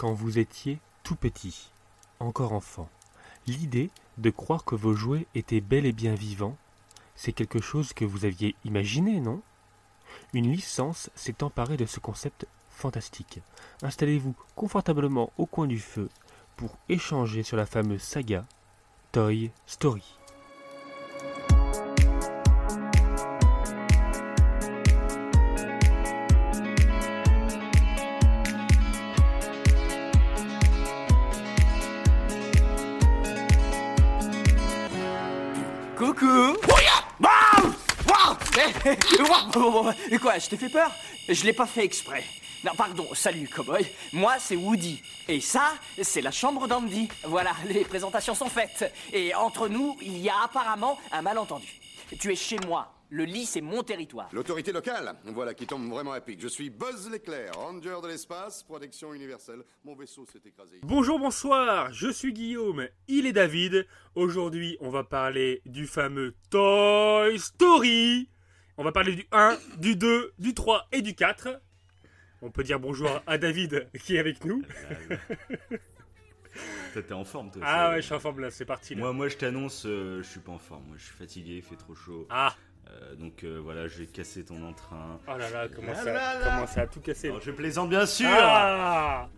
quand vous étiez tout petit, encore enfant. L'idée de croire que vos jouets étaient bel et bien vivants, c'est quelque chose que vous aviez imaginé, non? Une licence s'est emparée de ce concept fantastique. Installez-vous confortablement au coin du feu pour échanger sur la fameuse saga Toy Story. Eh, Quoi, je t'ai fait peur? Je l'ai pas fait exprès. Non, pardon, salut, cowboy. Moi, c'est Woody. Et ça, c'est la chambre d'Andy. Voilà, les présentations sont faites. Et entre nous, il y a apparemment un malentendu. Tu es chez moi. Le lit, c'est mon territoire. L'autorité locale, voilà qui tombe vraiment à pic. Je suis Buzz l'éclair, ranger de l'espace, protection universelle. Mon vaisseau s'est écrasé. Bonjour, bonsoir, je suis Guillaume, il est David. Aujourd'hui, on va parler du fameux Toy Story. On va parler du 1, du 2, du 3 et du 4. On peut dire bonjour à David qui est avec nous. Toi, t'es en forme, toi. Ah ouais, je suis en forme là, c'est parti. Là. Moi, moi, je t'annonce, euh, je suis pas en forme. Moi, je suis fatigué, il fait trop chaud. Ah, Euh, donc euh, voilà, je vais casser ton entrain. oh là là, comment Ah ça, là là. comment ça a tout cassé. Alors, je plaisante bien sûr. Ah,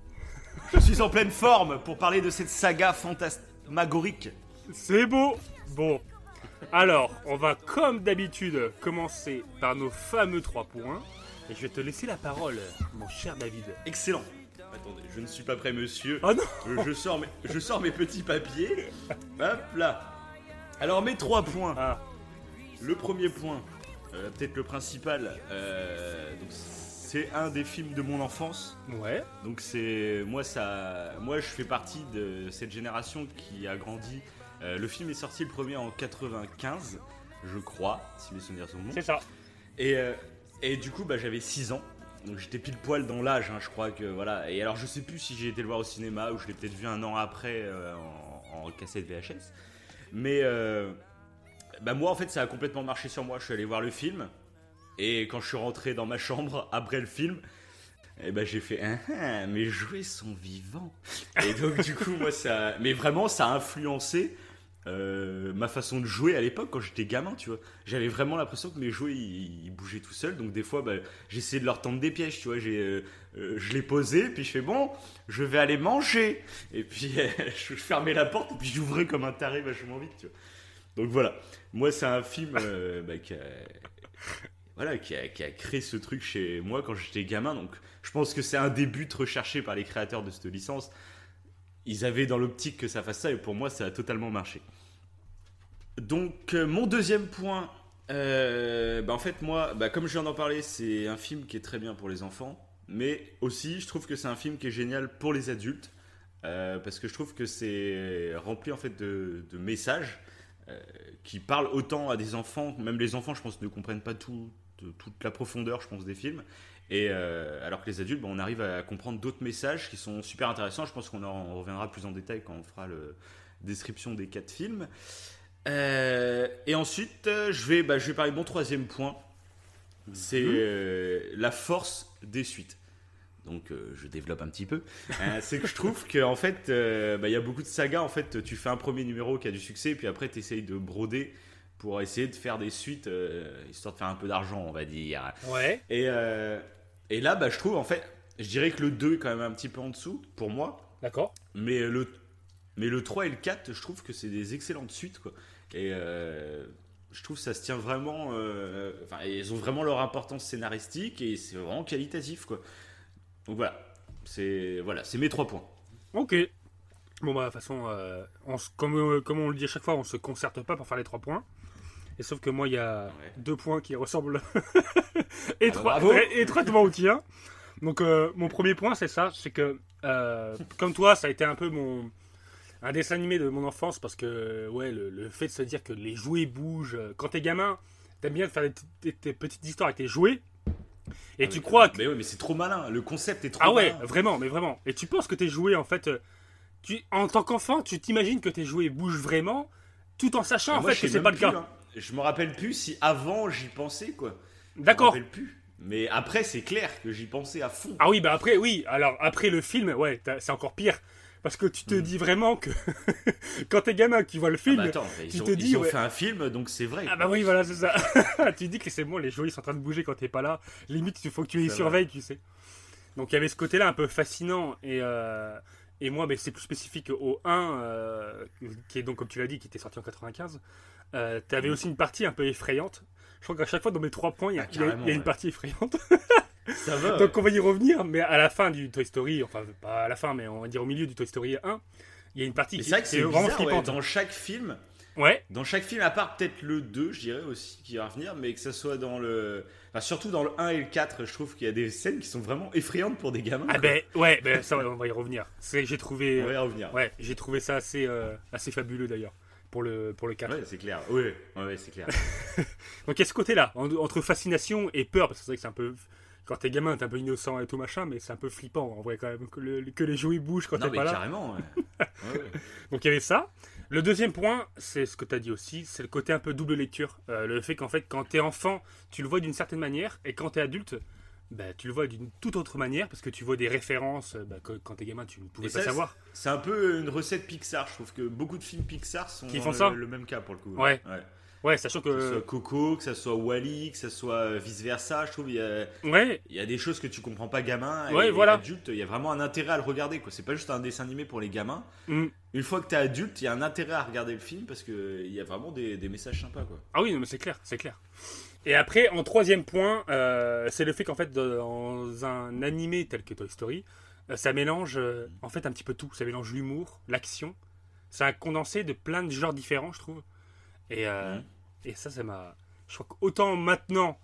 Je suis en pleine forme pour parler de cette saga fantasmagorique. c'est beau. Bon, alors, on va comme d'habitude commencer par nos fameux 3 points. Et je vais te laisser la parole, mon cher David. Excellent. Attendez, je ne suis pas prêt, monsieur. Oh non Euh, je, sors mes, je sors mes petits papiers. Hop là. Alors, mes trois points. Ah, Le premier point, euh, peut-être le principal, euh, donc c'est un des films de mon enfance. ouais. Donc c'est moi ça, moi je fais partie de cette génération qui a grandi. Euh, le film est sorti le premier en 95, je crois, si mes souvenirs sont bons. C'est ça. Et, euh, et du coup bah, j'avais 6 ans. Donc j'étais pile poil dans l'âge, hein, je crois que voilà. Et alors je sais plus si j'ai été le voir au cinéma ou je l'ai peut-être vu un an après euh, en, en cassette VHS. Mais bah moi en fait ça a complètement marché sur moi. Je suis allé voir le film et quand je suis rentré dans ma chambre après le film, et ben j'ai fait ah, ah, mes jouets sont vivants. Et donc du coup moi ça, mais vraiment ça a influencé euh, ma façon de jouer à l'époque quand j'étais gamin, tu vois. J'avais vraiment l'impression que mes jouets ils, bougeaient tout seuls, donc des fois bah, j'essayais de leur tendre des pièges, tu vois. Euh, euh, je les posais, puis je fais bon, je vais aller manger, et puis je fermais la porte, et puis j'ouvrais comme un taré vachement vite, tu vois. Donc voilà, moi c'est un film bah, qui a, voilà, qui a, qui a créé ce truc chez moi quand j'étais gamin, donc je pense que c'est un des buts recherchés par les créateurs de cette licence. Ils avaient dans l'optique que ça fasse ça, et pour moi ça a totalement marché. Donc euh, mon deuxième point, euh, bah, en fait moi, bah, comme je viens d'en parler, c'est un film qui est très bien pour les enfants, mais aussi je trouve que c'est un film qui est génial pour les adultes, euh, parce que je trouve que c'est rempli en fait de, messages euh, qui parlent autant à des enfants, même les enfants je pense ne comprennent pas tout, toute la profondeur je pense des films, et euh, alors que les adultes, on arrive à comprendre d'autres messages qui sont super intéressants. Je pense qu'on en reviendra plus en détail quand on fera la description des quatre films. Euh, et ensuite, euh, je vais, bah, je vais parler de mon troisième point. C'est euh, la force des suites. Donc, je développe un petit peu. C'est que je trouve qu'en fait, bah, il y a beaucoup de sagas. En fait, tu fais un premier numéro qui a du succès, puis après, tu essayes de broder pour essayer de faire des suites, histoire de faire un peu d'argent, on va dire. Ouais. Et, et là, bah, je trouve, en fait, je dirais que le 2 est quand même un petit peu en dessous, pour moi. D'accord. Mais le, mais le 3 et le 4, je trouve que c'est des excellentes suites, quoi. Et euh, je trouve que ça se tient vraiment... euh, Enfin, ils ont vraiment leur importance scénaristique et c'est vraiment qualitatif, quoi. Donc voilà, c'est voilà, c'est mes trois points. Ok. Bon, bah, de toute façon, euh, on se- comme, comme on le dit à chaque fois, on se concerte pas pour faire les trois points. Et sauf que moi, il y a Ouais. deux points qui ressemblent é- étroitement au tien. Donc, euh, mon premier point, c'est ça c'est que, euh, comme toi, ça a été un peu mon. Un dessin animé de mon enfance parce que, ouais, le, le fait de se dire que les jouets bougent. euh, Quand t'es gamin, t'aimes bien faire des, des- des petites histoires avec tes jouets. Et Ah, tu mais- crois que Mais ouais, mais c'est trop malin, le concept est trop ah ouais, malin. vraiment, mais vraiment. Et tu penses que tes jouets, en fait, tu, en tant qu'enfant, tu t'imagines que tes jouets bougent vraiment, tout en sachant Ah, en moi, fait que c'est pas le cas. hein. Je me rappelle plus si avant j'y pensais, quoi. Je me D'accord. rappelle plus. Mais après, c'est clair que j'y pensais à fond. Ah oui, bah après, oui. Alors, après le film, ouais, c'est encore pire. Parce que tu te dis vraiment que quand t'es gamin, tu vois le Ah film. bah attends, tu ils ont, te ils dis, ont ouais. fait un film, donc c'est vrai. Ah bah oui, voilà, c'est ça. tu dis que c'est bon, les jouets ils sont en train de bouger quand t'es pas là. Limite, il faut que tu les surveilles, tu sais. Donc il y avait ce côté-là un peu fascinant. Et, euh, et moi, mais c'est plus spécifique au 1, euh, qui est donc, comme tu l'as dit, qui était sorti en 95. Euh, T'avais aussi une partie un peu effrayante. Je crois qu'à chaque fois, dans mes trois points, il y a, Ah, il y a- carrément, il y a une partie effrayante. Ça va. Donc on va y revenir, mais à la fin du Toy Story, enfin pas à la fin, mais on va dire au milieu du Toy Story 1, il y a une partie Mais qui c'est vrai que c'est est vraiment bizarre, ouais, dans chaque film, Ouais, dans chaque film, à part peut-être le 2, je dirais aussi, qui va revenir, mais que ça soit dans le. Enfin, surtout dans le 1 et le 4, je trouve qu'il y a des scènes qui sont vraiment effrayantes pour des gamins. ah quoi. ben ouais, ben ça on va y revenir. J'ai trouvé, On va y revenir. ouais, j'ai trouvé ça assez euh, assez fabuleux d'ailleurs pour le pour le 4. Ouais, c'est clair. Oui, ouais, c'est clair. Donc il y a ce côté-là en- entre fascination et peur parce que c'est vrai que c'est un peu quand t'es gamin, t'es un peu innocent et tout machin, mais c'est un peu flippant en vrai quand même que, le- que les jouets bougent quand t'es pas là. carrément, ouais. Ouais. Donc il y avait ça. Le deuxième point, c'est ce que tu as dit aussi, c'est le côté un peu double lecture. Euh, le fait qu'en fait, quand tu es enfant, tu le vois d'une certaine manière, et quand tu es adulte, bah, tu le vois d'une toute autre manière, parce que tu vois des références euh, bah, que quand tu es gamin, tu ne pouvais Et pas ça, savoir. C'est un peu une recette Pixar. Je trouve que beaucoup de films Pixar sont Qui font le, ça le même cas pour le coup. Ouais. ouais. Ouais, sachant Que ce soit que. Coco, que ça soit Wally, que ça soit vice versa, je trouve il y a, Ouais, il y a des choses que tu comprends pas gamin et, Ouais, voilà. adulte, il y a vraiment un intérêt à le regarder quoi. C'est pas juste un dessin animé pour les gamins. Mm. Une fois que t'es adulte, il y a un intérêt à regarder le film parce que il y a vraiment des, des messages sympas quoi. Ah oui, non, mais c'est clair, c'est clair. Et après, en troisième point, euh, c'est le fait qu'en fait, dans un animé tel que Toy Story, euh, ça mélange euh, en fait un petit peu tout. Ça mélange l'humour, l'action. C'est un condensé de plein de genres différents, je trouve. Et, euh, et ça, ça m'a. Je crois qu'autant maintenant,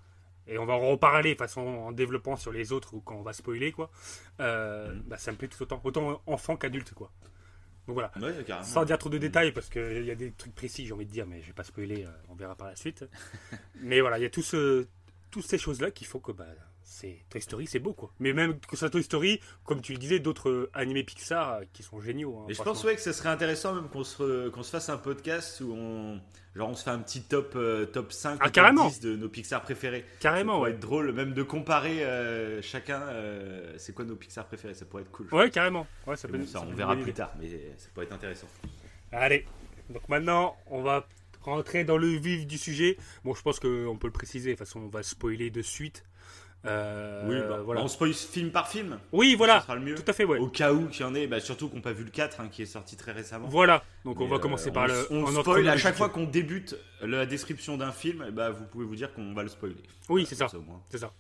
et on va en reparler de façon en développant sur les autres ou quand on va spoiler, quoi, Mhm. bah, ça me plaît tout autant. Autant enfant qu'adulte, quoi. Donc voilà. Ouais. Sans dire trop de détails, parce qu'il y a des trucs précis, j'ai envie de dire, mais je vais pas spoiler, euh, on verra par la suite. mais voilà, il y a tout ce, toutes ces choses-là qui font que bah, c'est Toy Story, c'est beau quoi. Mais même que soit Toy Story, comme tu le disais, d'autres euh, animés Pixar euh, qui sont géniaux. hein, Et je franchement. pense ouais que ça serait intéressant même qu'on se, qu'on se fasse un podcast où on, genre on se fait un petit top, euh, top 5 Ah, ou top carrément. 10 de nos Pixar préférés. ça Carrément, pourrait ouais. être drôle même de comparer chacun c'est quoi nos Pixar préférés, ça pourrait être cool. Ouais, carrément. Ouais, ça peut, bon, ça, ça on verra plus tard, mais ça pourrait être intéressant. Allez, donc maintenant, on va rentrer dans le vif du sujet. Bon, je pense qu'on peut le préciser, de toute façon, on va spoiler de suite. Euh, oui, bah, voilà. on spoil film par film. Oui, Ça voilà, sera le mieux. tout à fait, ouais. Au cas où qu'il y en ait, bah, surtout qu'on n'a pas vu le 4 hein, qui est sorti très récemment. Voilà, donc on va euh, commencer on, par le. On en ordre spoil à chaque fois qu'on débute la description d'un film, eh bah, vous pouvez vous dire qu'on va le spoiler. Oui, Voilà, c'est ça. C'est ça.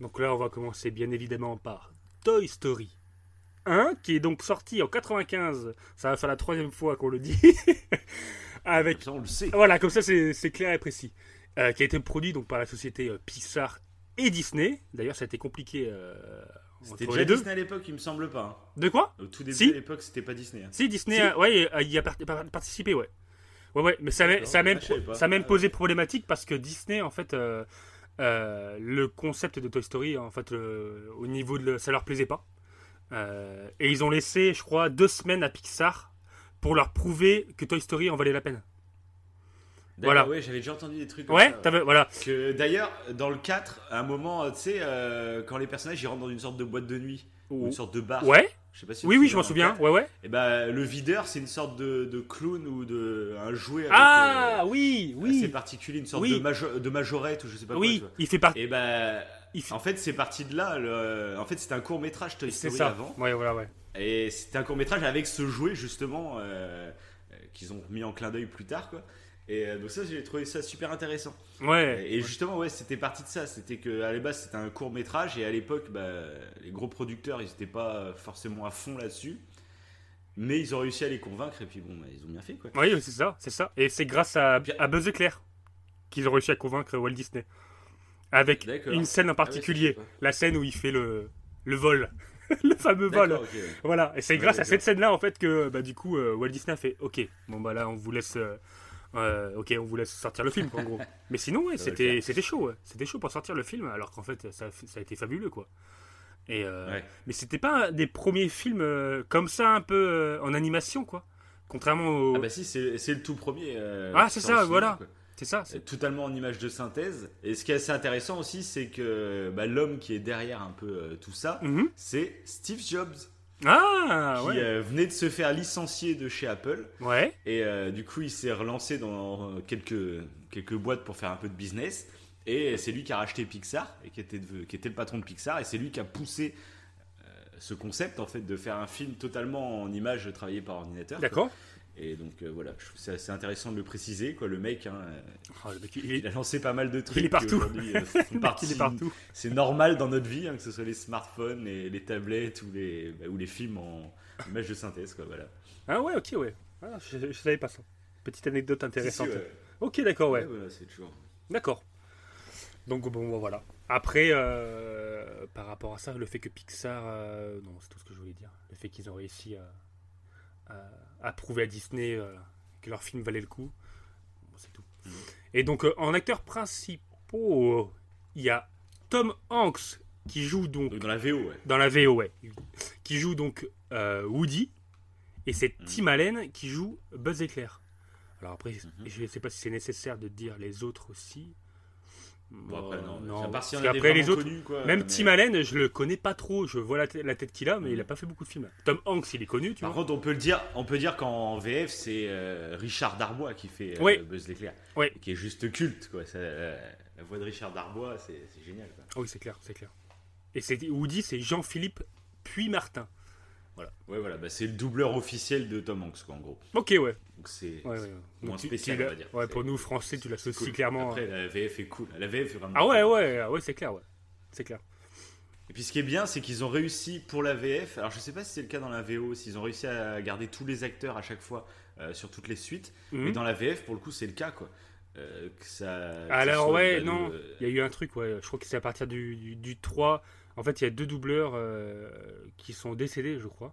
Donc là, on va commencer bien évidemment par Toy Story 1, qui est donc sorti en 95. Ça va faire la troisième fois qu'on le dit. Avec Ça, on le sait. voilà, comme ça c'est clair et précis. Euh, qui a été produit donc par la société Pixar et Disney. D'ailleurs, ça a été compliqué euh, C'était déjà les deux. Disney à l'époque, il me semble pas. hein. De quoi Au tout début Si. à l'époque, c'était pas Disney. hein. Si Disney, Si. a- ouais, euh, il y a par- par- participé, ouais. Ouais, ouais, mais ça, a- D'accord, ça a même, ah, ça a même Ah, posé problématique parce que Disney, en fait, euh, euh, le concept de Toy Story, en fait, au niveau de, ça leur plaisait pas. Et ils ont laissé, je crois, deux semaines à Pixar pour leur prouver que Toy Story en valait la peine. Voilà. Ouais, j'avais déjà entendu des trucs comme Ouais, ça. t'avais- voilà. Que d'ailleurs, dans le 4, à un moment, euh, tu sais, euh, quand les personnages ils rentrent dans une sorte de boîte de nuit, ou une sorte de bar. Ouais, Je sais pas si oui, oui, je m'en souviens. Ouais, ouais. Et bah, le videur, c'est une sorte de, de clown ou de un jouet avec, Ah, euh, oui, oui. particulier, une sorte Oui. de, majo- de majorette ou je sais pas Oui, quoi. vois. il fait partie. Et bah, Il fait- en fait, c'est parti de là. le- En fait, c'était un court métrage Toy C'est Story ça. avant. Ouais, voilà, ouais. Et c'était un court métrage avec ce jouet justement euh, euh, qu'ils ont mis en clin d'œil plus tard quoi. Et euh, donc ça j'ai trouvé ça super intéressant. Ouais. Et justement ouais c'était parti de ça, c'était que à la base c'était un court métrage et à l'époque bah, les gros producteurs ils n'étaient pas forcément à fond là-dessus. Mais ils ont réussi à les convaincre et puis bon bah, ils ont bien fait quoi. Oui, c'est ça, c'est ça. Et c'est grâce à, à Buzz Éclair qu'ils ont réussi à convaincre Walt Disney. Avec une scène en Ah ouais, particulier, la scène où il fait le, le vol, le fameux vol. Voilà, et c'est Ouais, grâce à cette scène-là en fait que bah, du coup euh, Walt Disney a fait OK, bon bah là on vous laisse, euh, euh, ok on vous laisse sortir le film en gros. Mais sinon ouais, c'était c'était chaud, ouais. c'était chaud pour sortir le film alors qu'en fait ça, ça a été fabuleux quoi. Et euh, Ouais. mais c'était pas des premiers films euh, comme ça un peu en animation quoi. Contrairement au Ah bah si c'est le tout premier. Ah, c'est ça, voilà. C'est ça. C'est totalement en image de synthèse. Et ce qui est assez intéressant aussi, c'est que bah, l'homme qui est derrière un peu tout ça, Mhm. c'est Steve Jobs, Ah, qui ouais. euh, venait de se faire licencier de chez Apple. Ouais. Et euh, du coup, il s'est relancé dans euh, quelques, quelques boîtes pour faire un peu de business. Et c'est lui qui a racheté Pixar, et qui était, de- qui était le patron de Pixar. Et c'est lui qui a poussé euh, ce concept, en fait, de faire un film totalement en images travaillées par ordinateur. D'accord. Et donc, euh, voilà, je trouve que c'est assez intéressant de le préciser. Quoi. Le mec, hein, Oh, le mec, il a lancé pas mal de trucs. il est partout. euh. C'est normal dans notre vie, hein, que ce soit les smartphones, les, les tablettes ou les, bah, ou les films en images de synthèse. Quoi, voilà. Ah ouais, ok, ouais. Ah, je, je savais pas ça. Petite anecdote intéressante. Si, si, ouais. Ok, d'accord, ouais. Ouais, voilà, c'est toujours. D'accord. Donc bon, voilà. Après, euh, par rapport à ça, le fait que Pixar, non, c'est tout ce que je voulais dire. Le fait qu'ils ont réussi à, à- à prouver à Disney euh, que leur film valait le coup, bon, c'est tout. Mhm. Et donc, euh, en acteurs principaux, il y a Tom Hanks qui joue donc dans la VO, ouais. dans la VO, ouais, qui joue donc euh, Woody, et c'est Mhm. Tim Allen qui joue Buzz éclair. Alors après, Mhm. je ne sais pas si c'est nécessaire de dire les autres aussi. Bon, après, non. non, à part en parce a des qu'après, les autres, connus, quoi, même mais- Tim Allen, je le connais pas trop. Je vois la, tête- la tête qu'il a, mais il a pas fait beaucoup de films. Tom Hanks, il est connu, tu Par vois. contre, on peut le dire, on peut dire qu'en VF, c'est euh, Richard Darbois qui fait euh, Oui. Buzz l'éclair, Oui. qui est juste culte, quoi. Ça, euh, la voix de Richard Darbois, c'est génial, quoi. Ah oui, c'est clair, c'est clair. Et c'est Woody, c'est Jean-Philippe puis Martin. Voilà. Ouais, voilà. Bah, c'est le doubleur officiel de Tom Hanks, quoi, en gros. Ok, ouais. Donc c'est ouais, c'est ouais. moins Donc, spécial, tu on va dire. Ouais, pour nous français, tu l'associes cool. clairement. Après, la VF est cool. La VF est vraiment. Ah ouais, cool. ouais, ah ouais, c'est clair, ouais. C'est clair. Et puis ce qui est bien, c'est qu'ils ont réussi pour la VF. Alors je sais pas si c'est le cas dans la VO, s'ils ont réussi à garder tous les acteurs à chaque fois euh, sur toutes les suites. Mhm. Mais dans la VF, pour le coup, c'est le cas, quoi. Euh, que ça, que Alors ça soit, ouais, non, le- il y a eu un truc, ouais. Je crois que c'est à partir du, du, du 3. En fait, il y a deux doubleurs euh, qui sont décédés, je crois.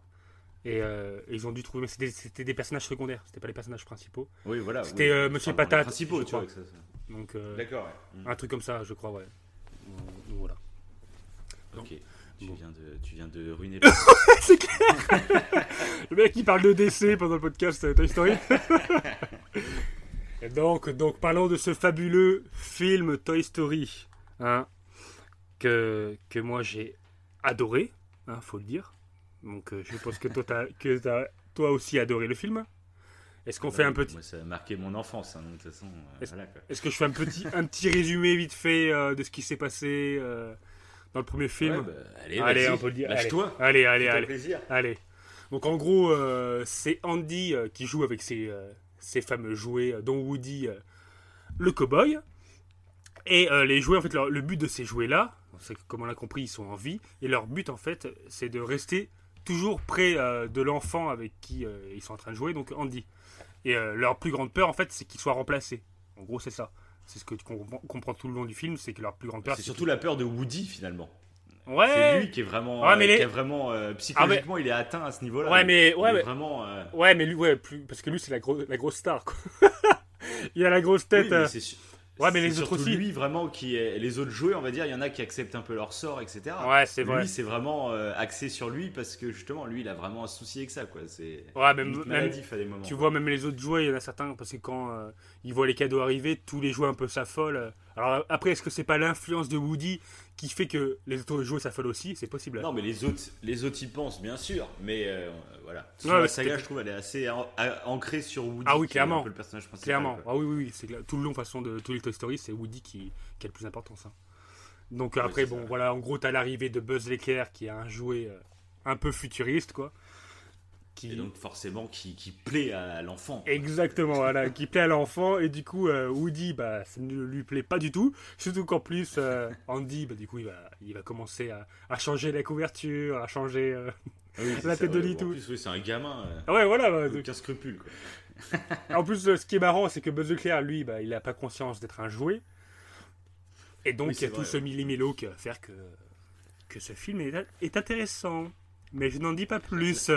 Et euh, ils ont dû trouver. Mais c'était- des personnages secondaires, c'était pas les personnages principaux. Oui, voilà. C'était, oui. euh, Monsieur Enfin, Patate, principaux, tu vois. crois. que ça- ça- Donc, euh, D'accord, ouais. Mhm. un truc comme ça, je crois, ouais. Donc voilà. Ok. Tu, Bon. viens de, tu viens de ruiner le. c'est clair Le mec qui parle de DC pendant le podcast Toy Story. Et donc, donc, parlons de ce fabuleux film Toy Story. Hein, que, que moi j'ai adoré, hein, faut le dire. Donc euh, je pense que toi, que t'as toi aussi adoré le film. Est-ce qu'on fait un petit, Moi, ça a marqué mon enfance, hein, de toute façon. euh, Est-ce- voilà, que je fais un petit, un petit résumé vite fait euh, de ce qui s'est passé dans le premier film? Ouais, bah, allez, Allez, on peut le dire. Lâche-toi. Allez, allez, allez. plaisir. Allez. Donc en gros, c'est Andy qui joue avec ses, ses fameux jouets, dont Woody, le cowboy. Et les jouets, en fait, leur- le but de ces jouets-là, comme on l'a compris, ils sont en vie. Et leur but, en fait, c'est de rester toujours près euh, de l'enfant avec qui euh, ils sont en train de jouer, donc Andy. Et euh, leur plus grande peur, en fait, c'est qu'il soit remplacé. En gros, c'est ça. C'est ce que tu comprends, comprends tout le long du film, c'est que leur plus grande peur, C'est surtout la peur de Woody finalement. Ouais. C'est lui qui est vraiment, Ouais, mais les- qui a vraiment euh, psychologiquement, il est atteint à ce niveau-là. Ouais, mais ouais, est mais- vraiment. euh, Ouais, mais lui, ouais, plus, parce que lui, c'est la, gros- la grosse star, quoi. il a la grosse oui, tête. mais euh, Ouais, mais les autres aussi. lui vraiment qui est les autres joueurs, on va dire, il y en a qui acceptent un peu leur sort, etc. Ouais, c'est vrai. Lui, c'est vraiment euh, axé sur lui parce que justement, lui, il a vraiment un souci avec ça, quoi. C'est Ouais, même, même- maladif à des moments. tu vois, même les autres jouets, il y en a certains, parce que quand euh, ils voient les cadeaux arriver, tous les jouets un peu s'affolent. Alors après, est-ce que c'est pas l'influence de Woody qui fait que les autres jouets s'affolent aussi C'est possible. Non, mais les autres, les autres y pensent, bien sûr. Mais euh, voilà. Ouais, la saga, je trouve, elle est assez ancrée sur Woody. Ah oui, qui est un clairement. peu le personnage principal. Clairement. quoi. Ah oui, oui, oui. C'est. Tout le long, façon, de tous les Toy Story, c'est Woody qui, qui a le plus d'importance. hein. Donc après, bon, ça. voilà, en gros, t'as l'arrivée de Buzz l'éclair, qui est un jouet euh, un peu futuriste, quoi. Qui... Et donc, forcément, qui, qui plaît à l'enfant. Exactement, voilà, qui plaît à l'enfant et du coup euh, Woody, bah, ça ne lui plaît pas du tout. Surtout qu'en plus euh, Andy, bah, du coup, il va, il va commencer à, à changer la couverture, à changer. euh, Ah oui, la ça, tête de ouais. lit, En tout. plus, oui, c'est un gamin. ouais, voilà. bah, aucun scrupule, quoi. En plus, ce qui est marrant, c'est que Buzz l'éclair, lui, bah, il n'a pas conscience d'être un jouet. Et donc, Oui, il y a tout ce ouais. millimélo qui va faire que, que ce film est, est intéressant. Mais je n'en dis pas plus.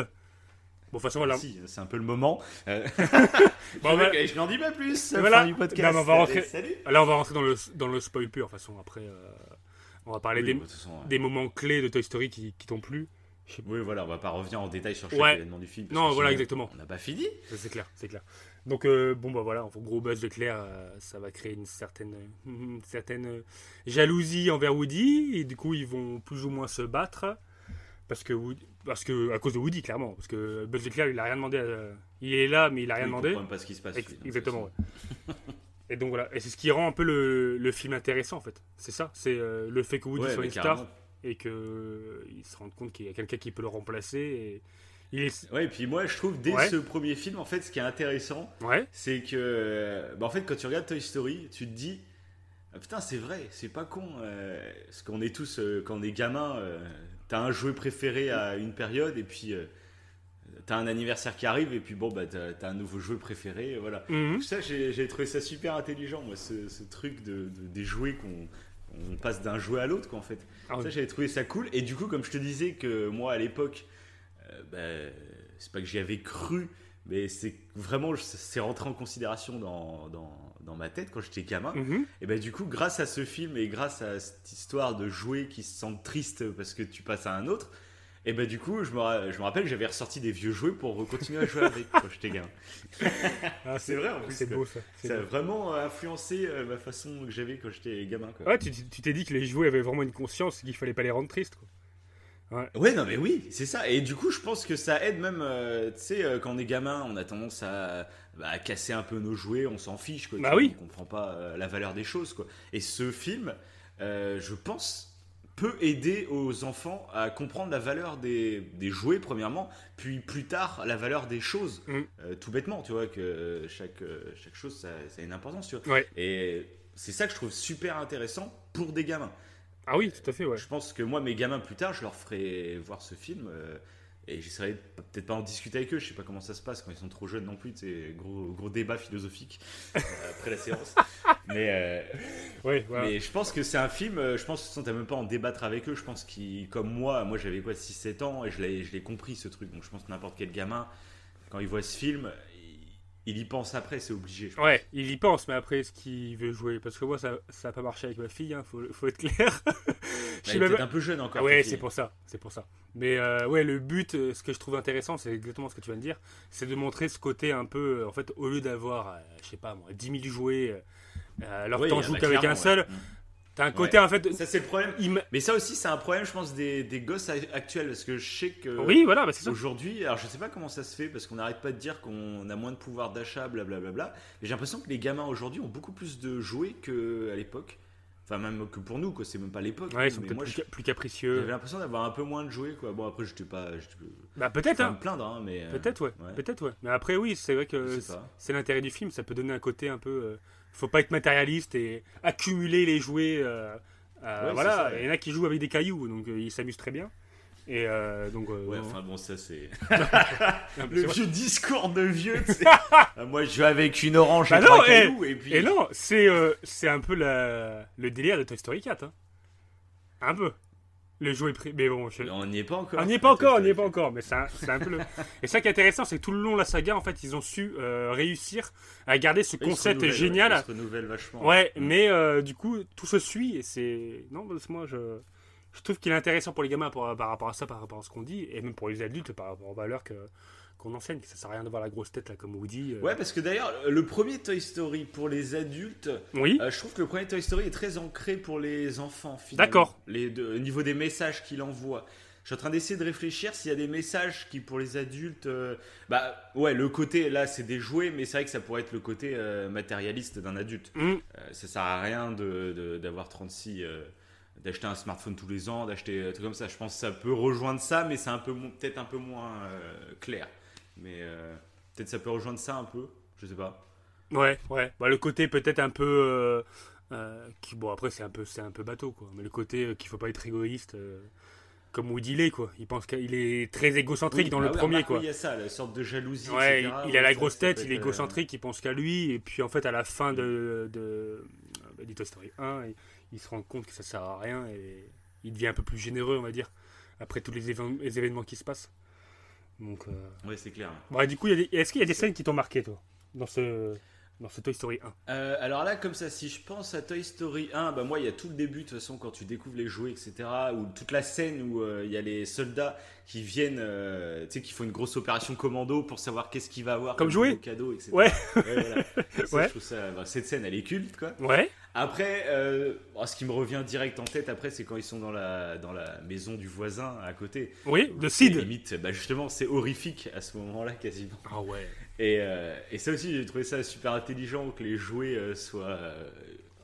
Bon, de toute façon, voilà. Si, c'est un peu le moment. Euh, Bon, bah, je n'en dis pas plus. Voilà. du podcast. Non, on va rentrer- Salut. Là, on va rentrer dans le, dans le spoil pur. De toute façon, après, euh, on va parler Oui, des, bah, façon, ouais. des moments clés de Toy Story qui, qui t'ont plu. Oui, voilà, on va pas revenir en détail sur chaque Ouais. événement du film. Non, voilà, exactement. On n'a pas fini. C'est clair, c'est clair. Donc euh, bon bah voilà, en gros buzz de Claire, euh, ça va créer une certaine, une certaine jalousie envers Woody et du coup ils vont plus ou moins se battre parce que Woody- parce que à cause de Woody clairement parce que Buzz Éclair il a rien demandé, à- il est là mais il a rien Il demandé. même pas ce qui se passe. Exactement. ouais. et donc voilà, et c'est ce qui rend un peu le, le film intéressant en fait. C'est ça, c'est euh, le fait que Woody Ouais, soit une star et que euh, il se rende compte qu'il y a quelqu'un qui peut le remplacer et il est Ouais, et puis moi, je trouve dès Ouais. ce premier film, en fait, ce qui est intéressant, c'est que, bah, en fait, quand tu regardes Toy Story, tu te dis, ah, putain, c'est vrai, c'est pas con, euh, parce qu'on est tous, euh, quand on est gamin, t'as un jouet préféré à une période, et puis euh, t'as un anniversaire qui arrive, et puis bon, bah, t'as un nouveau jouet préféré, et voilà. Mhm. Donc ça, j'ai j'ai trouvé ça super intelligent, moi, ce, ce truc de, de- des jouets qu'on on passe d'un jouet à l'autre, quoi, en fait. Ah oui. Ça, j'avais trouvé ça cool. Et du coup, comme je te disais que moi, à l'époque, euh, bah, c'est pas que j'y avais cru, mais c'est vraiment, c'est rentré en considération dans, dans, dans ma tête quand j'étais gamin. Mhm. Et bah, du coup, grâce à ce film et grâce à cette histoire de jouets qui se sentent tristes parce que tu passes à un autre, et bah, du coup, je me, je me rappelle, j'avais ressorti des vieux jouets pour continuer à jouer avec quand j'étais gamin. Ah, C'est vrai, en plus, C'est beau ça. Ça a vraiment influencé euh, ma façon que j'avais quand j'étais gamin. Quoi. Ouais, tu t'es dit que les jouets avaient vraiment une conscience qu'il fallait pas les rendre tristes. Quoi. Ouais, non, mais oui, c'est ça. Et du coup, je pense que ça aide même, euh, tu sais, euh, quand on est gamin, on a tendance à, bah, à casser un peu nos jouets, on s'en fiche, quoi. Bah oui. On comprend pas euh, la valeur des choses, quoi. Et ce film, je pense, peut aider aux enfants à comprendre la valeur des, des jouets, premièrement, puis plus tard, la valeur des choses. Mm. Tout bêtement, tu vois, que chaque, chaque chose, ça, ça a une importance, tu vois. Ouais. Et c'est ça que je trouve super intéressant pour des gamins. Ah oui, tout à fait, ouais. Je pense que moi, mes gamins, plus tard, je leur ferai voir ce film euh, et j'essaierai peut-être pas en discuter avec eux. Je sais pas comment ça se passe quand ils sont trop jeunes non plus. C'est gros, gros débat philosophique euh, après la séance. Mais, euh, voilà. mais je pense que c'est un film. Je pense que tu même pas en débattre avec eux. Je pense qu'ils, comme moi, moi j'avais quoi, 6-7 ans et je l'ai, je l'ai compris ce truc. Donc je pense que n'importe quel gamin, quand il voit ce film, il, y pense après, c'est obligé. je pense. Ouais, il y pense, mais après, est-ce qu'il veut jouer Parce que moi, ça ça a pas marché avec ma fille, hein, faut, faut être clair. Je Bah, est même un peu jeune encore. Ouais, c'est pour ça, c'est pour ça. Mais euh, ouais, le but, euh, ce que je trouve intéressant, c'est exactement ce que tu viens de dire, c'est de montrer ce côté un peu, euh, en fait, au lieu d'avoir, euh, je sais pas moi, 10 000 jouets, euh, alors que t'en il y en joues qu'avec un seul, ouais. T'as un côté en fait. Ça, c'est le problème. Mais ça aussi, c'est un problème, je pense, des, des gosses actuels. Parce que je sais que Oui, voilà, bah, c'est ça. aujourd'hui, alors je sais pas comment ça se fait, parce qu'on n'arrête pas de dire qu'on a moins de pouvoir d'achat, blablabla. Mais j'ai l'impression que les gamins aujourd'hui ont beaucoup plus de jouets qu'à l'époque. Enfin, même que pour nous, quoi. C'est même pas l'époque. Ouais, ils sont mais peut-être moi, plus, je- ca- plus capricieux. j'avais l'impression d'avoir un peu moins de jouets, quoi. Bon, après, j'étais pas. Je Bah peut-être, hein. me plaindre, hein, mais. euh, Peut-être, ouais. ouais. Peut-être, ouais. Mais après, oui, c'est vrai que Je c'est l'intérêt du film. Ça peut donner un côté un peu. euh, faut pas être matérialiste et accumuler les jouets. euh, euh, Ouais, voilà. Il y en a qui jouent avec des cailloux, donc euh, ils s'amusent très bien. Et euh, donc. euh, Ouais, enfin bon, ça c'est. Le vieux discours de vieux. Ah, Moi, je joue avec une orange Bah et non, eh, cailloux, et puis. Et non, c'est euh, un peu la, le délire de Toy Story 4. Hein. Un peu. Le jouet prix. Mais bon, je- On n'y est pas encore. on n'y est pas encore, on n'y est pas encore. Mais c'est un, peu le. Et ça qui est intéressant, c'est que tout le long de la saga, en fait, ils ont su euh, réussir à garder ce concept génial. ouais, Ils se renouvellent vachement. Ouais, Mm. mais euh, du coup, tout se suit et c'est. Non, parce que moi, je, je trouve qu'il est intéressant pour les gamins par, par rapport à ça, par rapport à ce qu'on dit, et même pour les adultes par rapport aux valeurs que, qu'on enseigne. Que ça sert à rien d'avoir la grosse tête là, comme Woody. euh. Ouais, parce que d'ailleurs, le premier Toy Story pour les adultes, Oui, euh, je trouve que le premier Toy Story est très ancré pour les enfants. D'accord. Les deux- au niveau des messages qu'il envoie. Je suis en train d'essayer de réfléchir s'il y a des messages qui, pour les adultes. euh, bah, ouais, le côté, là, c'est des jouets, mais c'est vrai que ça pourrait être le côté euh, matérialiste d'un adulte. Mm. Ça sert à rien de- de- d'avoir 36. euh, d'acheter un smartphone tous les ans, d'acheter un truc comme ça. Je pense que ça peut rejoindre ça, mais c'est un peu peut-être un peu moins euh, clair. Mais euh, peut-être ça peut rejoindre ça un peu, je sais pas. ouais, ouais. Bah, le côté peut-être un peu. euh, euh, qui, bon, après, c'est un, peu, c'est un peu bateau, quoi. Mais le côté euh, qu'il faut pas être égoïste. euh, comme Woody l'est, quoi. Il pense qu'il est très égocentrique Oui, dans bah le ouais, premier, remarque, quoi. Il y a ça, la sorte de jalousie. Ouais, etc. il, a la grosse tête, il est égocentrique, il pense qu'à lui, et puis en fait à la fin de, de, bah, du Toy Story 1, il, il se rend compte que ça sert à rien et il devient un peu plus généreux, on va dire, après tous les, évén- les événements qui se passent. Donc, euh... Ouais, c'est clair. bon, et du coup, est-ce qu'il y a des scènes qui t'ont marqué, toi dans ce... dans ce Toy Story 1 Euh, alors là, comme ça, si je pense à Toy Story 1, bah moi, il y a tout le début, de toute façon, quand tu découvres les jouets, etc., ou toute la scène où euh, il y a les soldats qui viennent, euh, tu sais, qui font une grosse opération commando pour savoir qu'est-ce qu'il va avoir Comme jouet cadeau, etc. Ouais. voilà. Ça, Ouais. je trouve ça- bah, cette scène, elle est culte, quoi. Ouais. Après, bon, ce qui me revient direct en tête, après, c'est quand ils sont dans la, dans la maison du voisin à côté. Oui, de Sid. Limite, bah justement, c'est horrifique à ce moment-là, quasiment. Ah ouais. Et, euh, et ça aussi, j'ai trouvé ça super intelligent que les jouets euh, soient euh,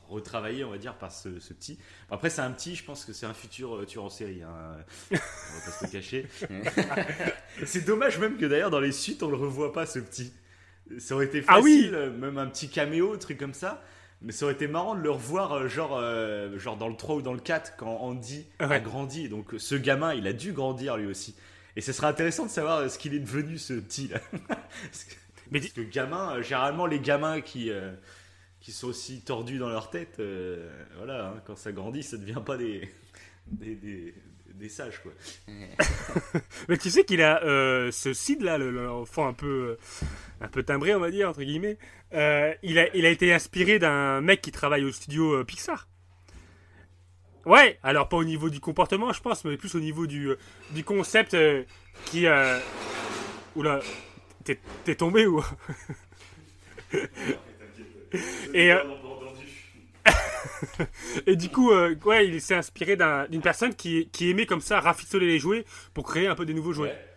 retravaillés, on va dire, par ce, ce petit. Après, c'est un petit, je pense que c'est un futur tueur en série. hein. on va pas se le cacher. c'est dommage même que d'ailleurs, dans les suites, on le revoit pas, ce petit. Ça aurait été Ah facile, oui euh, même un petit caméo, truc comme ça. Mais ça aurait été marrant de le revoir, genre, euh, genre dans le 3 ou dans le 4, quand Andy a grandi. Donc, ce gamin, il a dû grandir lui aussi. Et ce serait intéressant de savoir ce qu'il est devenu, ce petit là. Parce que- Mais parce que gamin, euh, généralement les gamins qui, euh, qui sont aussi tordus dans leur tête, euh, voilà, hein, quand ça grandit, ça devient pas des, des, des, des sages quoi. Mais tu sais qu'il a euh, ce Sid là, le- l'enfant un peu, un peu timbré, on va dire entre guillemets. il a, il a été inspiré d'un mec qui travaille au studio Pixar. Ouais, alors pas au niveau du comportement, je pense, mais plus au niveau du, du concept qui. Oula, t'es tombé ou Et, euh, Et du coup, euh, ouais, il s'est inspiré d'un- d'une personne qui, qui aimait comme ça rafistoler les jouets pour créer un peu des nouveaux jouets. Ouais.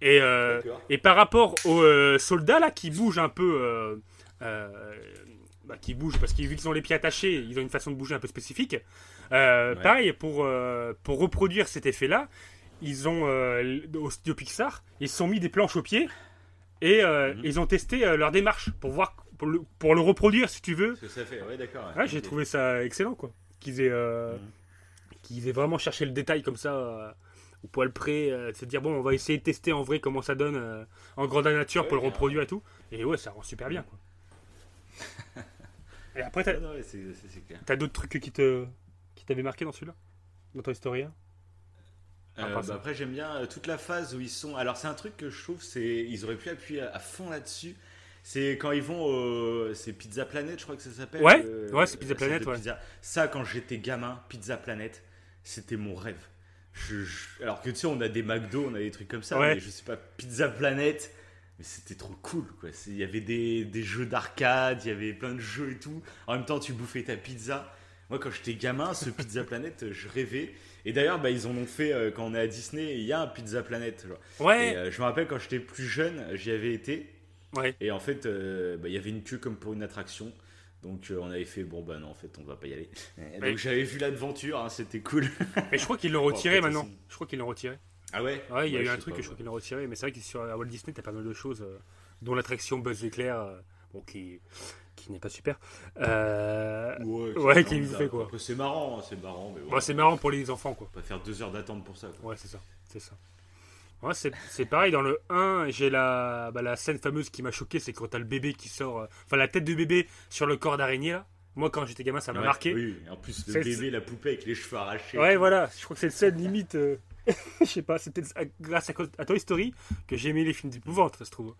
Et, euh, et par rapport aux euh, soldats là qui bougent un peu, bah, qui bougent parce qu'ils vu qu'ils ont les pieds attachés, ils ont une façon de bouger un peu spécifique. Ouais. Pareil pour pour reproduire cet effet là, ils ont au studio Pixar, ils se sont mis des planches aux pieds et euh, Mhm. ils ont testé euh, leur démarche pour voir pour le, pour le reproduire si tu veux. Ce que ça fait, ouais, d'accord. Ouais, j'ai trouvé ça excellent, quoi. Qu'ils aient, euh, Mhm. qu'ils aient vraiment cherché le détail comme ça, au poil près, de se dire, bon, on va essayer de tester en vrai comment ça donne en grandeur nature pour le reproduire et tout. Et ouais, ça rend super bien, quoi. et après, t'as Ouais, non, ouais, c'est c'est- c'est clair. t'as d'autres trucs qui te qui t'avaient marqué dans celui-là? Dans 1 Ah, Euh, pas bah après j'aime bien euh, toute la phase où ils sont. Alors c'est un truc que je trouve, c'est ils auraient pu appuyer à, fond là-dessus. C'est quand ils vont au c'est Pizza Planet, je crois que ça s'appelle. Ouais, euh, ouais, c'est Pizza Planet, ouais. pizza. Ça quand j'étais gamin, Pizza Planet, c'était mon rêve. Je- je- Alors que tu sais, on a des McDo, on a des trucs comme ça, Ouais. mais je sais pas Pizza Planet. Mais c'était trop cool, quoi. Il y avait des, des jeux d'arcade, il y avait plein de jeux et tout. En même temps, tu bouffais ta pizza. Moi, quand j'étais gamin, ce Pizza Planet, je rêvais. Et d'ailleurs, bah, ils en ont fait euh, quand on est à Disney. Il y a un Pizza Planet. genre. Ouais, Et, euh, je me rappelle quand j'étais plus jeune, j'y avais été. ouais. Et en fait, euh, bah, il y avait une queue comme pour une attraction. Donc euh, on avait fait, bon bah non, en fait, on va pas y aller. Et. Donc j'avais vu l'aventure, hein, c'était cool. Mais je crois qu'ils l'ont retiré maintenant. Je crois qu'ils l'ont retiré. Ah ouais? Ouais, il y a eu un truc pas, que je crois qu'ils l'ont retiré, mais c'est vrai que sur à Walt Disney, t'as pas mal de choses, euh, dont l'attraction Buzz l'éclair, euh, bon, qui, qui n'est pas super. Euh, Ouais, Ouais, qui marrant, fait, quoi. C'est marrant, hein, c'est marrant, mais bon, c'est marrant pour les enfants, quoi. on va faire deux heures d'attente pour ça. Quoi. Ouais, c'est ça. C'est ça. Ouais, c'est c'est pareil, dans le 1, j'ai la, bah, la scène fameuse qui m'a choqué, c'est quand t'as le bébé qui sort, euh, enfin la tête de bébé sur le corps d'araignée, là. Moi, quand j'étais gamin, ça m'a Ouais, marqué. Oui, en plus le C'est- bébé, la poupée avec les cheveux arrachés. Ouais, voilà, je crois que c'est une scène limite. euh, je sais pas, à- grâce à, à Toy Story que j'ai aimé les films d'épouvante, ça se trouve.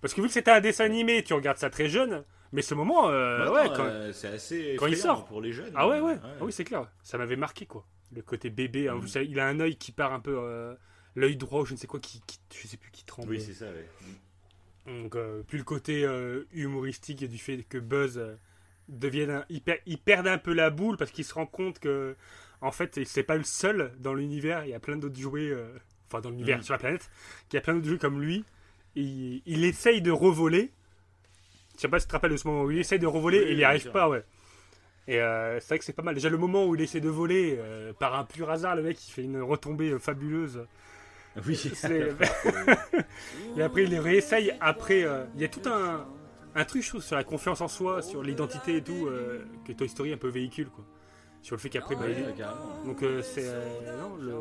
Parce que vu que c'était un dessin animé, tu regardes ça très jeune, mais ce moment, euh, Ouais, ouais, non, quand- euh, c'est assez quand il sort. pour les jeunes. Ah ouais, ouais, ouais. Ah oui, c'est clair, ça m'avait marqué quoi. Le côté bébé, hein, vous savez, il a un œil qui part un peu, euh, l'œil droit ou je ne sais quoi, qui, qui- je sais plus, qui tremble. Oui, c'est ça, ouais. Donc, euh, plus le côté humoristique du fait que Buzz devienne un- il, per- il perd un peu la boule parce qu'il se rend compte que en fait c'est pas le seul dans l'univers il y a plein d'autres jouets enfin dans l'univers Mm. sur la planète qu'il y a plein d'autres jouets comme lui il, il essaye de revoler je sais pas si tu te rappelles de ce moment où il essaye de revoler Oui, et il n'y arrive pas ouais et euh, c'est vrai que c'est pas mal déjà le moment où il essaie de voler euh, par un pur hasard le mec il fait une retombée euh, fabuleuse Oui, c'est- et après, il les réessaye. Après, euh, il y a tout un, un truc, je trouve, sur la confiance en soi, sur l'identité et tout, que Toy Story un peu véhicule, quoi. Sur le fait qu'après, bah, il- carrément. donc c'est non le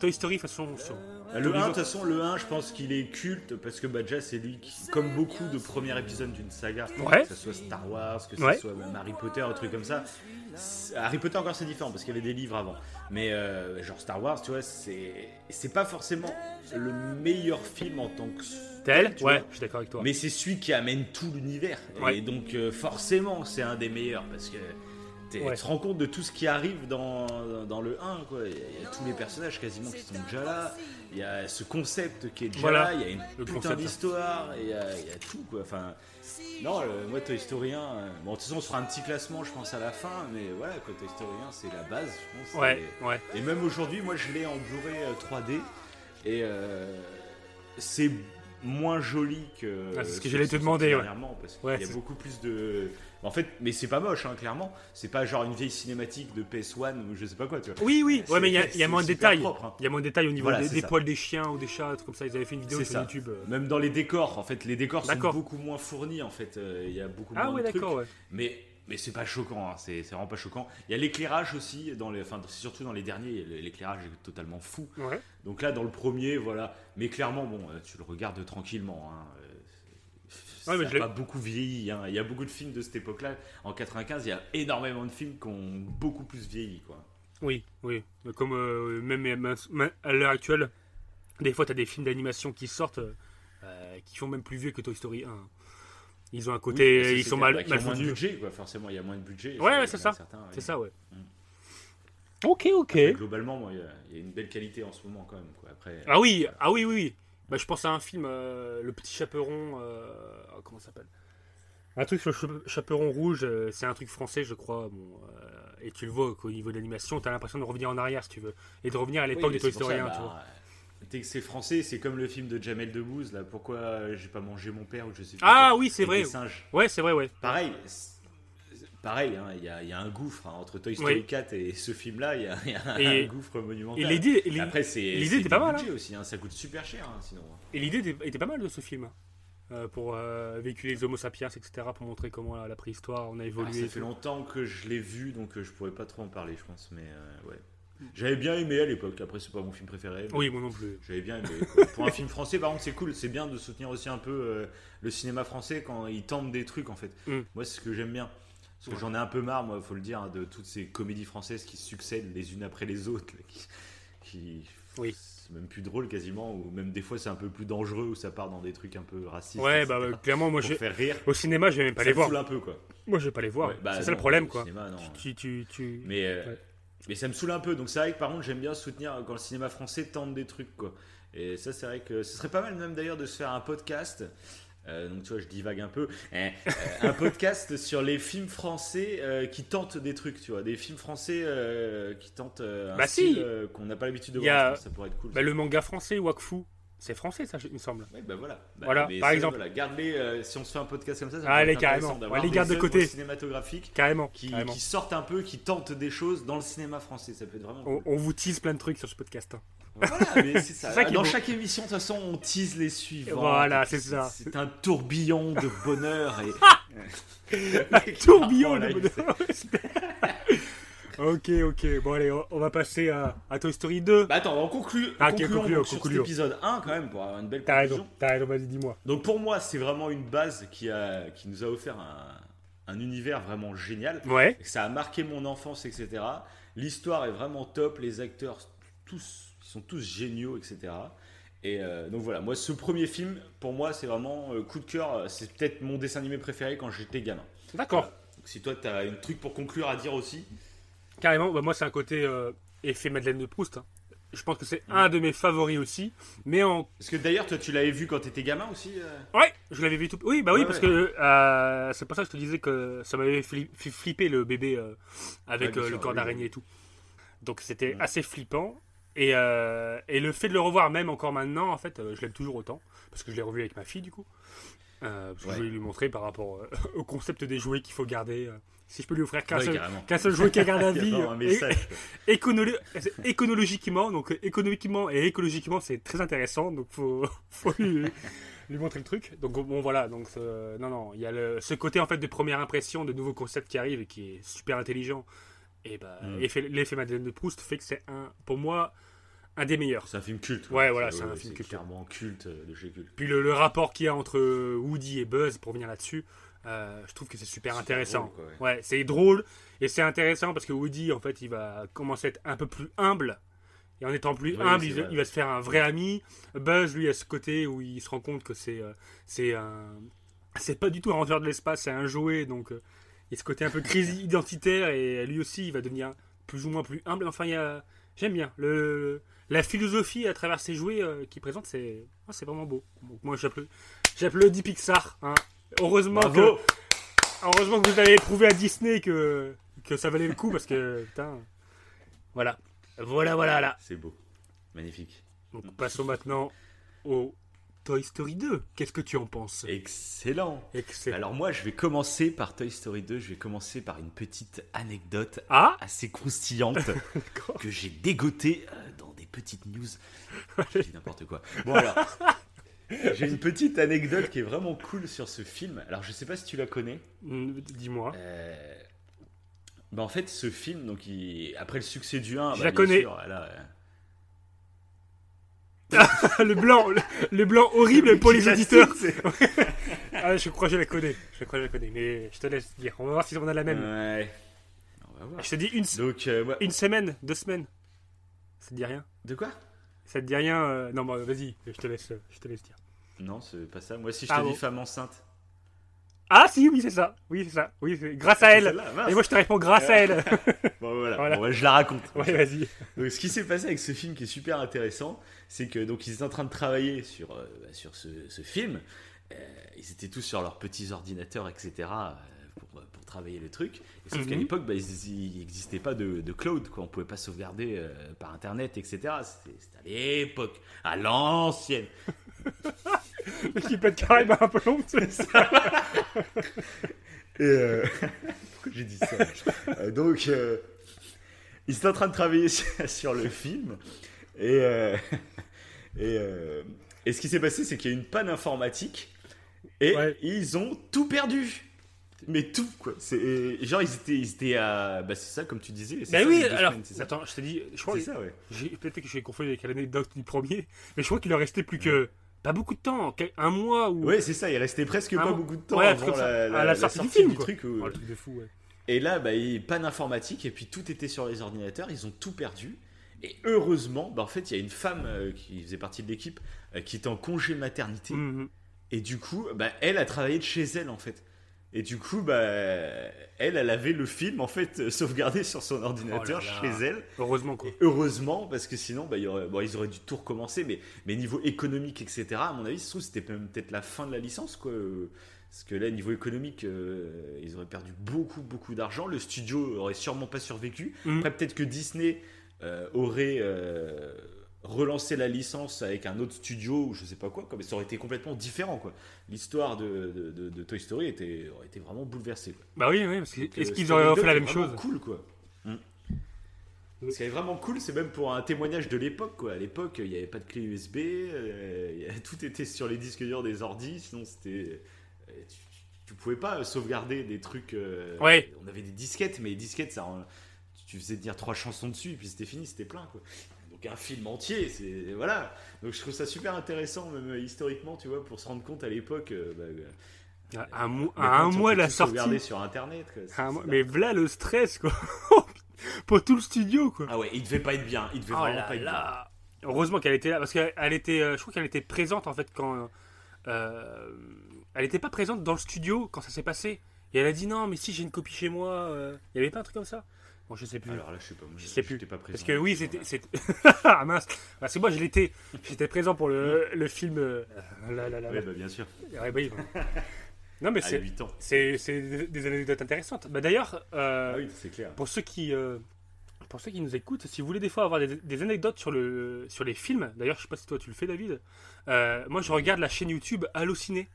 Toy Story de toute façon sur Ah, Le 1, de toute façon, le 1, je pense qu'il est culte parce que bah, déjà, c'est lui qui, comme beaucoup de premiers épisodes d'une saga, Ouais. que ce soit Star Wars, que ce Ouais. soit même Harry Potter, un truc comme ça, Harry Potter encore c'est différent parce qu'il y avait des livres avant. Mais euh, genre Star Wars, tu vois, c'est pas forcément le meilleur film en tant que Tel tu Ouais, vois. je suis d'accord avec toi. Mais c'est celui qui amène tout l'univers. Ouais. Et donc euh, forcément c'est un des meilleurs parce que Ouais. tu te rends compte de tout ce qui arrive dans, dans le 1. Quoi. Il, y a, il y a tous les personnages quasiment qui sont déjà là. Il y a ce concept qui est déjà Voilà, là. Il y a une le putain d'histoire. Il y, a, il y a tout. Quoi. Enfin, non, le- moi Toy Story 1, euh, bon de toute façon on se fera un petit classement je pense à la fin. Mais voilà, quoi, Toy Story 1 c'est la base je pense. Ouais, Et- ouais. et même aujourd'hui, moi je l'ai en Blu-ray euh, 3D et euh, c'est moins joli que. Ah, c'est ce que j'allais te demander, ouais. parce qu'il Ouais, y a beaucoup plus de. En fait, mais c'est pas moche, hein, clairement. C'est pas genre une vieille cinématique de PS1 ou je sais pas quoi, tu vois. Oui, oui, ouais, mais il y a, y moins de détails. hein. Il y a moins de détails au niveau Voilà, des, poils des chiens ou des chats, comme ça. Ils avaient fait une vidéo sur ça. YouTube. euh. Même dans les décors, en fait, les décors sont beaucoup moins fournis, en fait. Euh, Il y a beaucoup Ah moins ouais, de trucs. d'accord, ouais. Mais, mais c'est pas choquant, hein, c'est vraiment pas choquant. Il y a l'éclairage aussi, dans les, enfin, c'est surtout dans les derniers, l'éclairage est totalement fou. Ouais. Donc là, dans le premier, voilà. Mais clairement, bon, euh, tu le regardes tranquillement. Hein. Euh, Ça Ouais, mais n'a je l'ai- pas beaucoup vieilli. hein. Il y a beaucoup de films de cette époque-là. En 95, il y a énormément de films qui ont beaucoup plus vieilli. Quoi. Oui, oui. Comme euh, même, à l'heure actuelle, des fois, tu as des films d'animation qui sortent euh, qui font même plus vieux que Toy Story 1. Ils ont un côté. Oui, ça, ils sont mal, Bah, mal ont moins de budget, quoi. Forcément, il y a moins de budget. Ouais, c'est a ça. C'est oui. ça, ouais. Mm. Ok, ok. Globalement, moi, il y a- y, a une belle qualité en ce moment quand même. Quoi. Après, Ah oui, ah oui, oui, oui. Bah, je pense à un film, euh, Le Petit Chaperon. euh, oh, comment ça s'appelle? Un truc sur le cha- chaperon rouge, euh, c'est un truc français, je crois. Bon, et tu le vois qu'au niveau de l'animation, tu as l'impression de revenir en arrière, si tu veux. Et de revenir à l'époque mais de Toy Story 1, tu bah, vois. Que c'est français, c'est comme le film de Jamel Debbouze, là. Pourquoi j'ai pas mangé mon père ou je sais plus. Ah quoi, oui, c'est vrai. des singes. Ouais, c'est vrai, ouais. Pareil, pareil, hein, il y, a, il y a un gouffre hein, entre Toy Story Oui. 4 et ce film-là. Il y a, il y a un, gouffre monumental. Et l'idée, Après, c'est l'idée était pas mal, budget aussi. hein, ça coûte super cher, hein, sinon. et l'idée était, était pas mal de ce film. euh, pour euh, véhiculer les Homo sapiens, etc. Pour montrer comment la, la préhistoire, on a Ah, évolué. ça fait tout. longtemps que je l'ai vu, donc euh, je pourrais pas trop en parler, je pense. Mais euh, ouais, j'avais bien aimé à l'époque. Après, c'est pas mon film préféré. Oui, moi non plus. J'avais bien aimé. quoi. Pour un film français, par contre, c'est cool. C'est bien de soutenir aussi un peu euh, le cinéma français quand ils tentent des trucs, en fait. Mm. Moi, c'est ce que j'aime bien. Parce que j'en ai un peu marre, moi, faut le dire, hein, de toutes ces comédies françaises qui succèdent les unes après les autres. là, qui, qui- Oui. C'est même plus drôle quasiment, ou même des fois c'est un peu plus dangereux, où ça part dans des trucs un peu racistes. Ouais, bah ouais, clairement, moi, faire rire. au cinéma, je vais même pas ça les me voir. saoule un peu, quoi. Moi, je vais pas les voir. Ouais, bah c'est ça le problème, au quoi. cinéma, non. Tu, tu, tu... Mais, euh, mais ça me saoule un peu. Donc c'est vrai que par contre j'aime bien soutenir quand le cinéma français tente des trucs quoi. Et ça c'est vrai que ce serait pas mal même d'ailleurs de se faire un podcast. Euh, donc tu vois je divague un peu. Hein, euh, un podcast sur les films français euh, qui tentent des trucs, tu vois, des films français qui tentent un Bah si. qu'on n'a pas l'habitude de voir. a- ça pourrait être cool. Bah, le manga français, Wakfu, c'est français, ça, il me semble. Ouais, bah voilà. Bah, Voilà, par ça, exemple. Voilà, garde-les si on se fait un podcast comme ça. ça Allez, être intéressant carrément. On les garde de côté. cinématographiques Carrément. qui, carrément. qui sortent un peu, qui tentent des choses dans le cinéma français. Ça peut être vraiment. On, cool. on vous tease plein de trucs sur ce podcast. hein. Voilà, mais c'est ça. Dans chaque émission, de toute façon, on tease les suivants. Voilà, c'est ça. C'est un tourbillon de bonheur et. Tourbillon Oh, de bonheur. ok, ok. Bon, allez, on, on va passer à, à Toy Story 2. Bah attends, on conclut. Ah, ok, concluons concluons, donc sur concluons. cet épisode 1 quand même pour avoir une belle T'as conclusion. raison, t'as raison, vas-y, dis-moi. Donc pour moi, c'est vraiment une base qui, a, qui nous a offert un, un univers vraiment génial. Ouais, Ça a marqué mon enfance, etc. L'histoire est vraiment top, les acteurs tous, ils sont tous géniaux, etc. Et euh, donc voilà, moi ce premier film, pour moi, c'est vraiment euh, coup de cœur. C'est peut-être mon dessin animé préféré quand j'étais gamin. d'accord. Donc, si toi, tu as un truc pour conclure à dire aussi. Carrément, bah, moi, c'est un côté euh, effet Madeleine de Proust. hein. Je pense que c'est un de mes favoris aussi. Mais en. Parce que d'ailleurs, toi, tu l'avais vu quand tu étais gamin aussi euh Ouais, je l'avais vu tout. Oui, bah oui, Ouais, parce ouais. que euh, c'est pour ça que je te disais que ça m'avait fait flipper le bébé euh, avec Ouais, bien euh, sûr, le corps oui, d'araignée oui. et tout. Donc c'était assez flippant. Et, euh, et le fait de le revoir, même encore maintenant, en fait, euh, je l'aime toujours autant. Parce que je l'ai revu avec ma fille, du coup. Euh, parce que Ouais. je voulais lui montrer par rapport euh, au concept des jouets qu'il faut garder. si je peux lui offrir qu'un Ouais, seul, jouet qui garde à Il y a vie. éconologiquement, donc économiquement et écologiquement, c'est très intéressant. Donc faut, faut lui, lui montrer le truc. Donc bon voilà, donc euh, non non, il y a le- ce côté en fait de première impression, de nouveaux concepts qui arrivent et qui est super intelligent. Et bah Mm. l'effet- l'effet Madeleine de Proust fait que c'est un, pour moi, un des meilleurs. C'est un film culte. Ouais, voilà, c'est un film culte. clairement culte euh, de chez culte. Puis le, le rapport qu'il y a entre Woody et Buzz, pour venir là-dessus, Euh, je trouve que c'est super, Super intéressant. drôle, quoi, ouais, c'est drôle et c'est intéressant parce que Woody, en fait, il va commencer à être un peu plus humble. Et en étant plus Oui, humble, il, va se faire un vrai ami. Buzz, lui, à ce côté où il se rend compte que c'est euh, c'est un. C'est pas du tout un renvers de l'espace, c'est un jouet. Donc, euh, il y a ce côté un peu crise identitaire et lui aussi, il va devenir plus ou moins plus humble. Enfin, il y a. J'aime bien. Le, la philosophie à travers ces jouets euh, qu'il présente, c'est oh, c'est vraiment beau. Donc, moi, j'applaudis Pixar. hein. Heureusement que. Heureusement que vous avez prouvé à Disney que, que ça valait le coup parce que putain. Voilà. Voilà, voilà, là. C'est beau. Magnifique. Donc passons maintenant au Toy Story 2. Qu'est-ce que tu en penses? Excellent Excellent. Alors moi, je vais commencer par Toy Story 2. Je vais commencer par une petite anecdote Ah assez croustillante que j'ai dégotée euh, dans petites news. Je dis n'importe quoi. Bon alors, j'ai une petite anecdote qui est vraiment cool sur ce film. Alors je sais pas si tu la connais. Mm, Dis-moi. Euh, bah, en fait, ce film, donc il- après le succès du 1, Je bah, la connais. sûr, le blanc, le, le blanc horrible pour les auditeurs. Ah, je crois que je la connais. Je crois que je la connais. Mais je te laisse dire. On va voir si on a la même. Ouais. On va voir. Je te dis une, Donc, euh, une semaine, deux semaines. Ça te dit rien? De quoi? Ça te dit rien euh, Non, bah, vas-y. Je te laisse, euh, je te laisse dire. Non, c'est pas ça. Moi, si je te Ah dis bon. femme enceinte. Ah si, oui, c'est ça. Oui, c'est ça. Oui, grâce à C'est elle. Et moi, je te réponds grâce à elle. Bon, voilà. Voilà. Bon, bah, je la raconte. ouais, vas-y. Donc, ce qui s'est passé avec ce film qui est super intéressant, c'est que donc ils étaient en train de travailler sur, euh, bah, sur ce, ce film. Euh, ils étaient tous sur leurs petits ordinateurs, etc. euh, pour, pour travailler le truc. Et sauf qu'à Mhm. l'époque, bah, il n'existait pas de, de cloud. Quoi. On pouvait pas sauvegarder euh, par Internet, etc. C'était à l'époque, à l'ancienne. Le qui pète carrément un plomb. c'est ça. Et euh, pourquoi j'ai dit ça Euh, Donc, euh, ils étaient en train de travailler sur, le film. Et, et, et ce qui s'est passé, c'est qu'il y a eu une panne informatique. Et Ouais. ils ont tout perdu. Mais tout, quoi. C'est, genre, ils étaient, ils étaient à. Bah, c'est ça, comme tu disais. Bah oui, alors, semaines, attends, je t'ai dit, je crois C'est que ça, ouais. peut-être que j'ai confondu avec l'anecdote du premier, mais je crois qu'il leur restait plus que pas beaucoup de temps, un mois ou Ouais, c'est ça, il restait presque pas mois. beaucoup de temps Ouais, avant la, À la- la la sortie sortie, du film, du quoi. truc. où- Oh, le truc de fou, ouais. Et là, bah, il panne informatique, et puis tout était sur les ordinateurs, ils ont tout perdu. Et heureusement, bah, en fait, il y a une femme euh, qui faisait partie de l'équipe euh, qui était en congé maternité. Mhm. Et du coup, bah, elle a travaillé de chez elle, en fait. Et du coup, bah, elle, elle avait le film, en fait, euh, sauvegardé sur son ordinateur Oh là là. chez elle. Heureusement quoi. Heureusement, parce que sinon, bah, il y aurait, bon, ils auraient dû tout recommencer, mais, mais niveau économique, etc., à mon avis, c'était peut-être la fin de la licence, quoi. Euh, Parce que là, niveau économique, euh, ils auraient perdu beaucoup, beaucoup d'argent. Le studio aurait sûrement pas survécu. Mhm. Après, peut-être que Disney euh, aurait euh, relancé la licence avec un autre studio ou je sais pas quoi, mais ça aurait été complètement différent, quoi. L'histoire de, de- de- de Toy Story était, aurait été vraiment bouleversée, quoi. Bah oui, oui, parce que Donc, est-ce euh, qu'ils auraient fait la même chose? Cool quoi. Ce qui est vraiment cool, c'est même pour un témoignage de l'époque quoi. À l'époque, il n'y avait pas de clé USB, euh, tout était sur les disques durs des ordis, sinon c'était euh, tu, tu- pouvais pas sauvegarder des trucs. euh, Ouais. On avait des disquettes, mais les disquettes, ça, tu faisais dire trois chansons dessus, et puis c'était fini, c'était plein quoi. Donc un film entier, c'est voilà. Donc je trouve ça super intéressant, même euh, historiquement, tu vois, pour se rendre compte à l'époque. euh, bah, euh, À un, mois- à un de la sortie. sur internet. quoi. Mois-. Mais voilà le stress quoi. Pour tout le studio quoi. Ah ouais, il devait pas être bien. Il devait Oh vraiment là pas être là. Heureusement qu'elle était là parce qu'elle elle était, euh, je crois qu'elle était présente en fait quand. euh, elle était pas présente dans le studio quand ça s'est passé. Et elle a dit non, mais si j'ai une copie chez moi. euh, Il y avait pas un truc comme ça? Bon, je sais plus. Alors là, je sais pas. moi, Je sais plus. j'étais pas présent. Parce que oui, c'était. ah mince Parce que moi, je l'étais. J'étais présent pour le, le film. euh, là, là, là, Ouais, là. bah, bien sûr. Ouais, bah oui. Non, mais c'est. 8 ans. C'est des anecdotes intéressantes. Bah, D'ailleurs, euh, Ah oui, c'est clair. pour, ceux qui, euh, pour ceux qui nous écoutent, si vous voulez des fois avoir des, des anecdotes sur, le, sur les films, d'ailleurs, je sais pas si toi tu le fais, David, euh, moi je regarde la chaîne YouTube Allociné.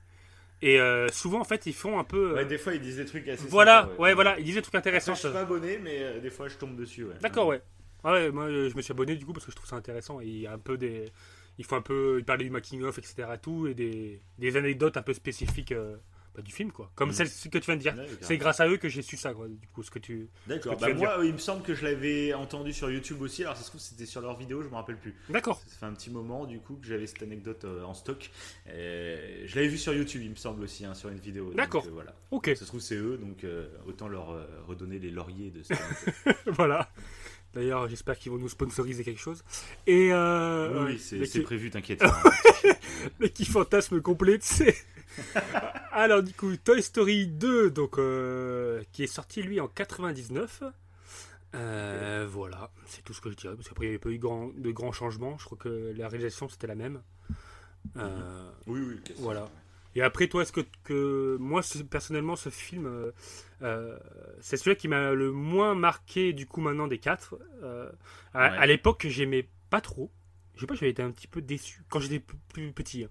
Et euh, souvent, en fait, ils font un peu. euh, Ouais, des fois, ils disent des trucs assez. voilà, ouais. voilà, ils disent des trucs Après, intéressants. je suis pas abonné, mais euh, des fois, je tombe dessus. Ouais. D'accord, ouais. Ouais, moi euh, je me suis abonné du coup parce que je trouve ça intéressant. Et il y a un peu des. Il faut un peu. Il parlait du making of, etc. Tout, et des, des anecdotes un peu spécifiques bah, du film, quoi. Comme Mm. celle ce que tu viens de dire. C'est grâce à eux que j'ai su ça, quoi. Du coup, ce que tu. D'accord. Bah, moi, il me semble que je l'avais entendu sur YouTube aussi. Alors, ça se trouve, c'était sur leur vidéo, je me rappelle plus. D'accord. Ça fait un petit moment, du coup, que j'avais cette anecdote euh, en stock. Et je l'avais vu sur YouTube, il me semble aussi, hein, sur une vidéo. D'accord. euh, voilà. Ok. Ça se trouve, c'est eux, donc euh, autant leur redonner les lauriers de cette voilà. D'ailleurs, j'espère qu'ils vont nous sponsoriser quelque chose. Et euh, oui, oui, c'est c'est prévu, t'inquiète. mais qui fantasme complet, sais. Alors du coup, Toy Story 2, donc euh, qui est sorti lui en 99. Euh, Voilà, c'est tout ce que je dirais. Parce qu'après, il n'y avait pas eu grand, de grands changements. Je crois que la réalisation c'était la même. Euh, oui, oui. sûr. Voilà. Et après, toi, est-ce que, que moi, personnellement, ce film, euh, c'est celui qui m'a le moins marqué du coup maintenant des quatre. Euh, à Ouais. à l'époque, j'aimais pas trop. Je sais pas, j'avais été un petit peu déçu quand j'étais plus petit. hein.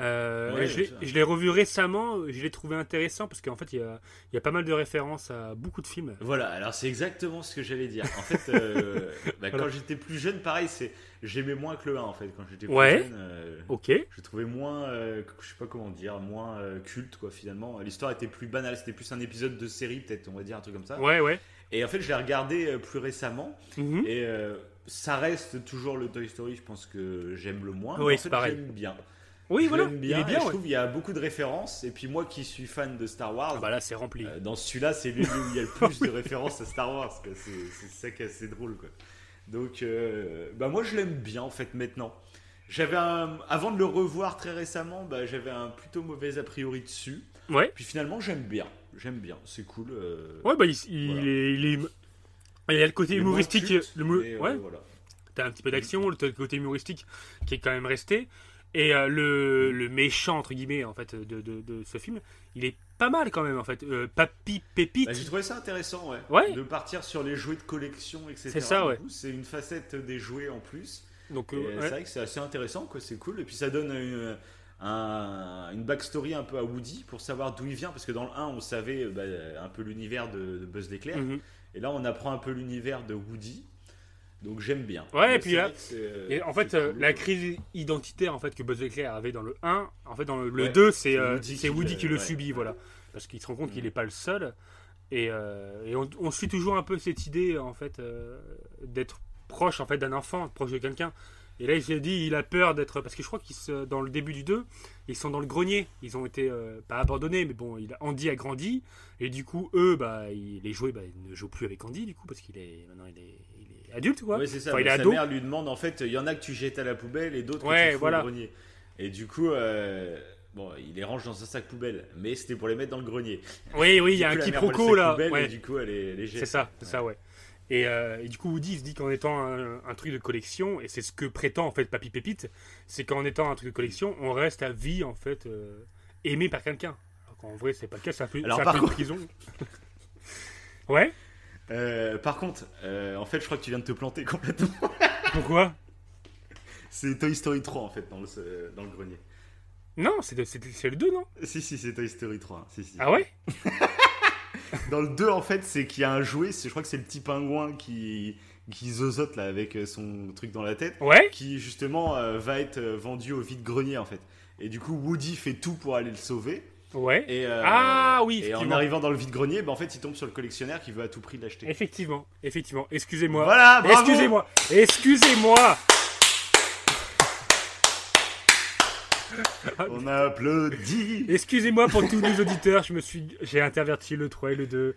Euh, Ouais, je l'ai- revu récemment, je l'ai trouvé intéressant parce qu'en fait, il y a, il y a pas mal de références à beaucoup de films. Voilà, alors c'est exactement ce que j'allais dire. En fait, euh, bah, Voilà. quand j'étais plus jeune, pareil, c'est j'aimais moins que le 1 en fait. Quand j'étais plus Ouais. jeune, euh, Ok, je trouvais moins, je sais pas comment dire, moins culte quoi finalement. L'histoire était plus banale, c'était plus un épisode de série peut-être, on va dire un truc comme ça. ouais, ouais. Et en fait, je l'ai regardé plus récemment Mhm. et ça reste toujours le Toy Story, je pense que j'aime le moins. Oui, en c'est fait, pareil. J'aime bien. Oui, Je voilà, l'aime il bien, est bien. je ouais. trouve qu'il y a beaucoup de références. Et puis moi qui suis fan de Star Wars, Ah bah là, c'est rempli. euh, dans celui-là, c'est lui où il y a le plus de références à Star Wars. C'est ça qui est assez drôle. Quoi. Donc, euh, bah moi, je l'aime bien en fait maintenant. J'avais avant de le revoir très récemment, bah, j'avais un plutôt mauvais a priori dessus. Ouais. Puis finalement, j'aime bien. J'aime bien. C'est cool. euh, Ouais, bah il, il Voilà. est, il est- Il y a le côté humoristique. culte, le euh, ouais, voilà. T'as un petit peu d'action, le côté humoristique qui est quand même resté. Et euh, le, le méchant, entre guillemets, en fait, de, de, de ce film, il est pas mal quand même, en fait. Euh, Papy Pépite. Bah, J'ai trouvé ça intéressant, ouais. Ouais. De partir sur les jouets de collection, etc. C'est ça, ouais. C'est une facette des jouets en plus. Donc, euh, ouais. C'est vrai que c'est assez intéressant, quoi. C'est cool. Et puis ça donne une, un- une backstory un peu à Woody pour savoir d'où il vient. Parce que dans le 1, on savait bah, un peu l'univers de, de Buzz l'éclair. Mhm. Et là, on apprend un peu l'univers de Woody. Donc j'aime bien. Ouais, Mais et puis là- euh, Et en fait, euh, la crise identitaire en fait, que Buzz Éclair avait dans le 1, en fait, dans le, le Ouais, 2, c'est euh, Woody qui Woody le- qui le ouais, subit, voilà. Parce qu'il se rend compte qu'il n'est pas le seul. Et, euh, et on, on suit toujours un peu cette idée, en fait, euh, d'être proche en fait, d'un enfant, proche de quelqu'un. Et là, il s'est dit, il a peur d'être. Parce que je crois qu'ils se- dans le début du 2, ils sont dans le grenier. Ils ont été, euh, pas abandonnés, mais bon, il Andy a grandi. Et du coup, eux, bah, il, les jouets, bah, ils ne jouent plus avec Andy, du coup, parce qu'il est. Maintenant, il est adulte, quoi. Ouais, c'est ça. Enfin, il est sa ado. mère lui demande en fait, il y en a que tu jettes à la poubelle et d'autres Ouais, que tu fous voilà. au grenier. Et du coup, euh, bon, il les range dans un sac poubelle, mais c'était pour les mettre dans le grenier. Oui, oui, il y a un quiproquo là. poubelle, Ouais. Et du coup, elle est, C'est ça, c'est ça, ouais. Et, euh, et du coup, Woody il se dit qu'en étant un, un truc de collection, et c'est ce que prétend en fait Papy Pépite, c'est qu'en étant un truc de collection, on reste à vie en fait euh, aimé par quelqu'un. Alors qu'en vrai, c'est pas le cas, c'est un peu, Alors, un par peu contre- prison. ouais Euh, par contre, euh, en fait, je crois que tu viens de te planter complètement. Pourquoi? C'est Toy Story 3 en fait dans le, dans le grenier. Non, c'est le 2, non? Si, si, c'est Toy Story 3. Si, si. Ah ouais? Dans le 2, en fait, c'est qu'il y a un jouet, je crois que c'est le petit pingouin qui, qui zozote là avec euh, son truc dans la tête, Ouais qui justement euh, va être vendu au vide-grenier en fait. Et du coup, Woody fait tout pour aller le sauver. Ouais. Et, euh, Ah oui, Et en arrivant dans le vide-grenier, bah, en fait, il tombe sur le collectionneur qui veut à tout prix l'acheter. Effectivement, effectivement. Excusez-moi. Voilà, Excusez-moi. Excusez-moi. On applaudit Excusez-moi pour tous les auditeurs, je me suis, j'ai interverti le 3 et le 2.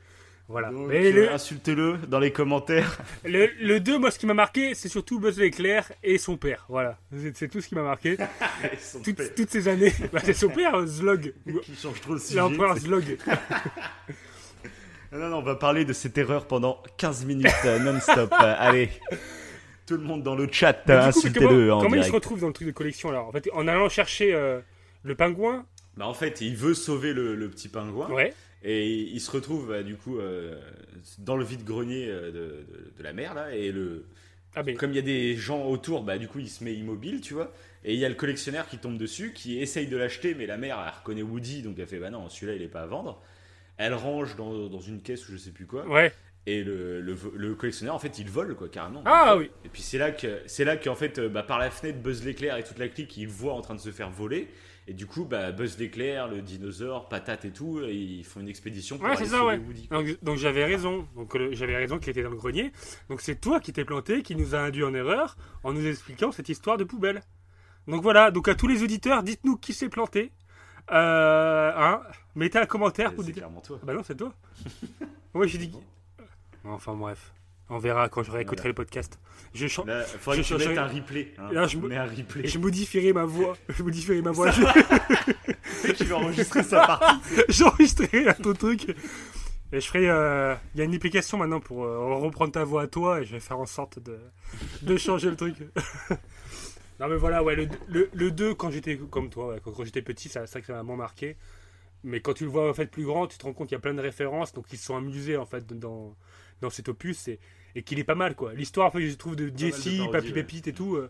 Voilà. Donc, Mais euh, le, Insultez-le dans les commentaires. le, le 2, moi, ce qui m'a marqué, c'est surtout Buzz l'éclair et son père. Voilà. C'est tout ce qui m'a marqué. Son Toutes, père toutes ces années. Bah, c'est son père, Zlog. qui change trop le sujet. L'empereur Zlog. Non, non, on va parler de cette erreur pendant 15 minutes euh, non-stop. Euh, allez, tout le monde dans le chat, euh, insultez-le comment, en comment il se direct. retrouve dans le truc de collection alors? En fait, en allant chercher euh, le pingouin? Bah, en fait, il veut sauver le, le petit pingouin. Ouais. Et il se retrouve bah, du coup euh, dans le vide-grenier euh, de, de- de la mer là et le Ah, comme il y a des gens autour bah du coup il se met immobile tu vois et il y a le collectionneur qui tombe dessus qui essaye de l'acheter mais la mère elle reconnaît Woody donc elle fait bah non celui-là il est pas à vendre elle range dans, dans une caisse ou je sais plus quoi Ouais. Et le, le, le collectionneur, en fait, il vole, quoi, carrément. Ah oui. Et puis c'est là que c'est là qu'en fait, euh, bah, par la fenêtre, Buzz l'éclair et toute la clique, ils voient en train de se faire voler. Et du coup, bah, Buzz l'éclair, le dinosaure, Patate et tout, ils font une expédition pour Ouais, aller c'est ça, sauver ouais. Woody. Donc, donc j'avais raison. Donc euh, j'avais raison qu'il était dans le grenier. Donc c'est toi qui t'es planté, qui nous a induit en erreur en nous expliquant cette histoire de poubelle. Donc voilà. Donc à tous les auditeurs, dites-nous qui s'est planté. Euh, hein, mettez un commentaire pour C'est dire. clairement toi. Ah Bah non, c'est toi. ouais, j'ai dit. Enfin bref, on verra quand je réécouterai Voilà. le podcast. Je chan- Là, faudrait Je que tu mettes un replay. Hein. Là, je un replay. je modifierai ma voix. Je modifierai ma voix. tu vas enregistrer sa partie. J'enregistrerai un ton truc. Et je ferai. euh, Il y a une application maintenant pour euh, reprendre ta voix à toi et je vais faire en sorte de, de changer le truc. non, mais voilà, ouais, le, le, le 2, quand j'étais comme toi, ouais, quand, quand j'étais petit, ça, que ça m'a vraiment marqué. Mais quand tu le vois en fait plus grand, tu te rends compte qu'il y a plein de références, donc ils se sont amusés en fait dans, dans cet opus et, et qu'il est pas mal quoi. L'histoire, je trouve de de Jesse, parodies, Papy ouais. Pépite et tout, euh,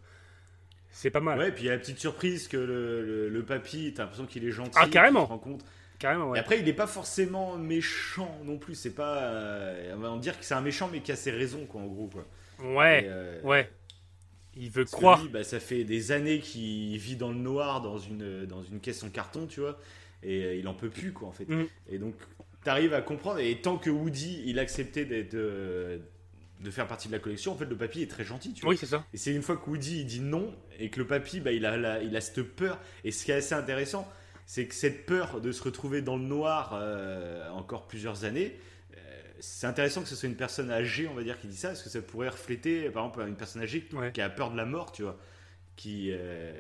c'est pas mal. Ouais, puis il y a la petite surprise que le, le, le papy, t'as l'impression qu'il est gentil. Ah, carrément. tu te. Carrément, Et après, il est pas forcément méchant non plus. C'est pas. euh, on va en dire que c'est un méchant, mais qui a ses raisons, quoi, en gros, quoi. Ouais, Et, euh, ouais. Il veut croire. lui, bah, ça fait des années qu'il vit dans le noir, dans une, dans une caisse en carton, tu vois, et euh, il en peut plus, quoi, en fait. Mm. Et donc, t'arrives à comprendre, et tant que Woody, il acceptait d'être, euh, de faire partie de la collection, en fait, le papy est très gentil, tu vois. Oui, c'est ça. Et c'est une fois que Woody, il dit non, et que le papy, bah, il, a, la- il a cette peur, et ce qui est assez intéressant, c'est que cette peur de se retrouver dans le noir euh, encore plusieurs années, euh, c'est intéressant que ce soit une personne âgée, on va dire, qui dit ça, parce que ça pourrait refléter, par exemple, une personne âgée Ouais. qui a peur de la mort, tu vois, qui euh,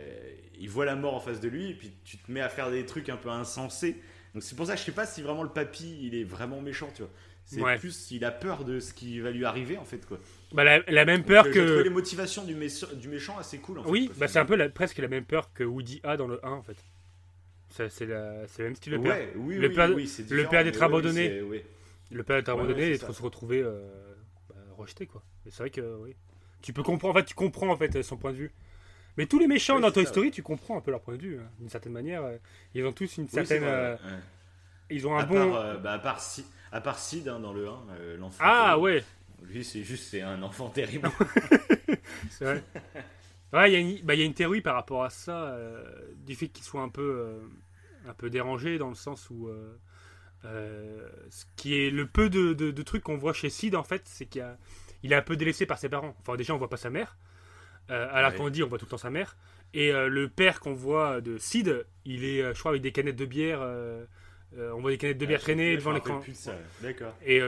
il voit la mort en face de lui, et puis tu te mets à faire des trucs un peu insensés. Donc c'est pour ça que je sais pas si vraiment le papy, il est vraiment méchant, tu vois. C'est Ouais. plus s'il a peur de ce qui va lui arriver, en fait, quoi. Bah, la, la même Donc, peur euh, j'ai trouvé que. les motivations du, méchant- du méchant assez cool, en fait, Oui, bah c'est un peu la- presque la même peur que Woody a dans le 1 en fait. C'est le même style de peur. Ouais, oui, Le oui, père- oui, le père d'être abandonné. Le père Ouais, abandonné et d'être ça. se retrouver euh, bah, rejeté quoi. Mais c'est vrai que oui. Tu peux comprendre, en fait, tu comprends en fait son point de vue. Mais tous les méchants Ouais, dans Toy ça, Story, tu comprends un peu leur point de vue. hein. D'une certaine manière, euh, ils ont tous une Oui, certaine. vrai, euh, ouais. ils ont un À bon. part, euh, bah, à part Si- à part Sid hein, dans le 1, euh, l'enfant. ah terrible. ouais, Lui, c'est juste, c'est un enfant terrible. c'est vrai. Ouais, il y, a une- bah, y a une théorie par rapport à ça, euh, du fait qu'il soit un peu, euh, un peu dérangé dans le sens où. ce qui est le peu de, de- de trucs qu'on voit chez Sid en fait, c'est qu'il a- il est un peu délaissé par ses parents. Enfin, déjà, on voit pas sa mère. Euh, alors Ouais. qu'on dit, on voit tout le temps sa mère. Et euh, le père qu'on voit de Sid, il est, euh, je crois, avec des canettes de bière. euh, on voit des canettes de bière Ah, traîner devant l'écran. D'accord. Et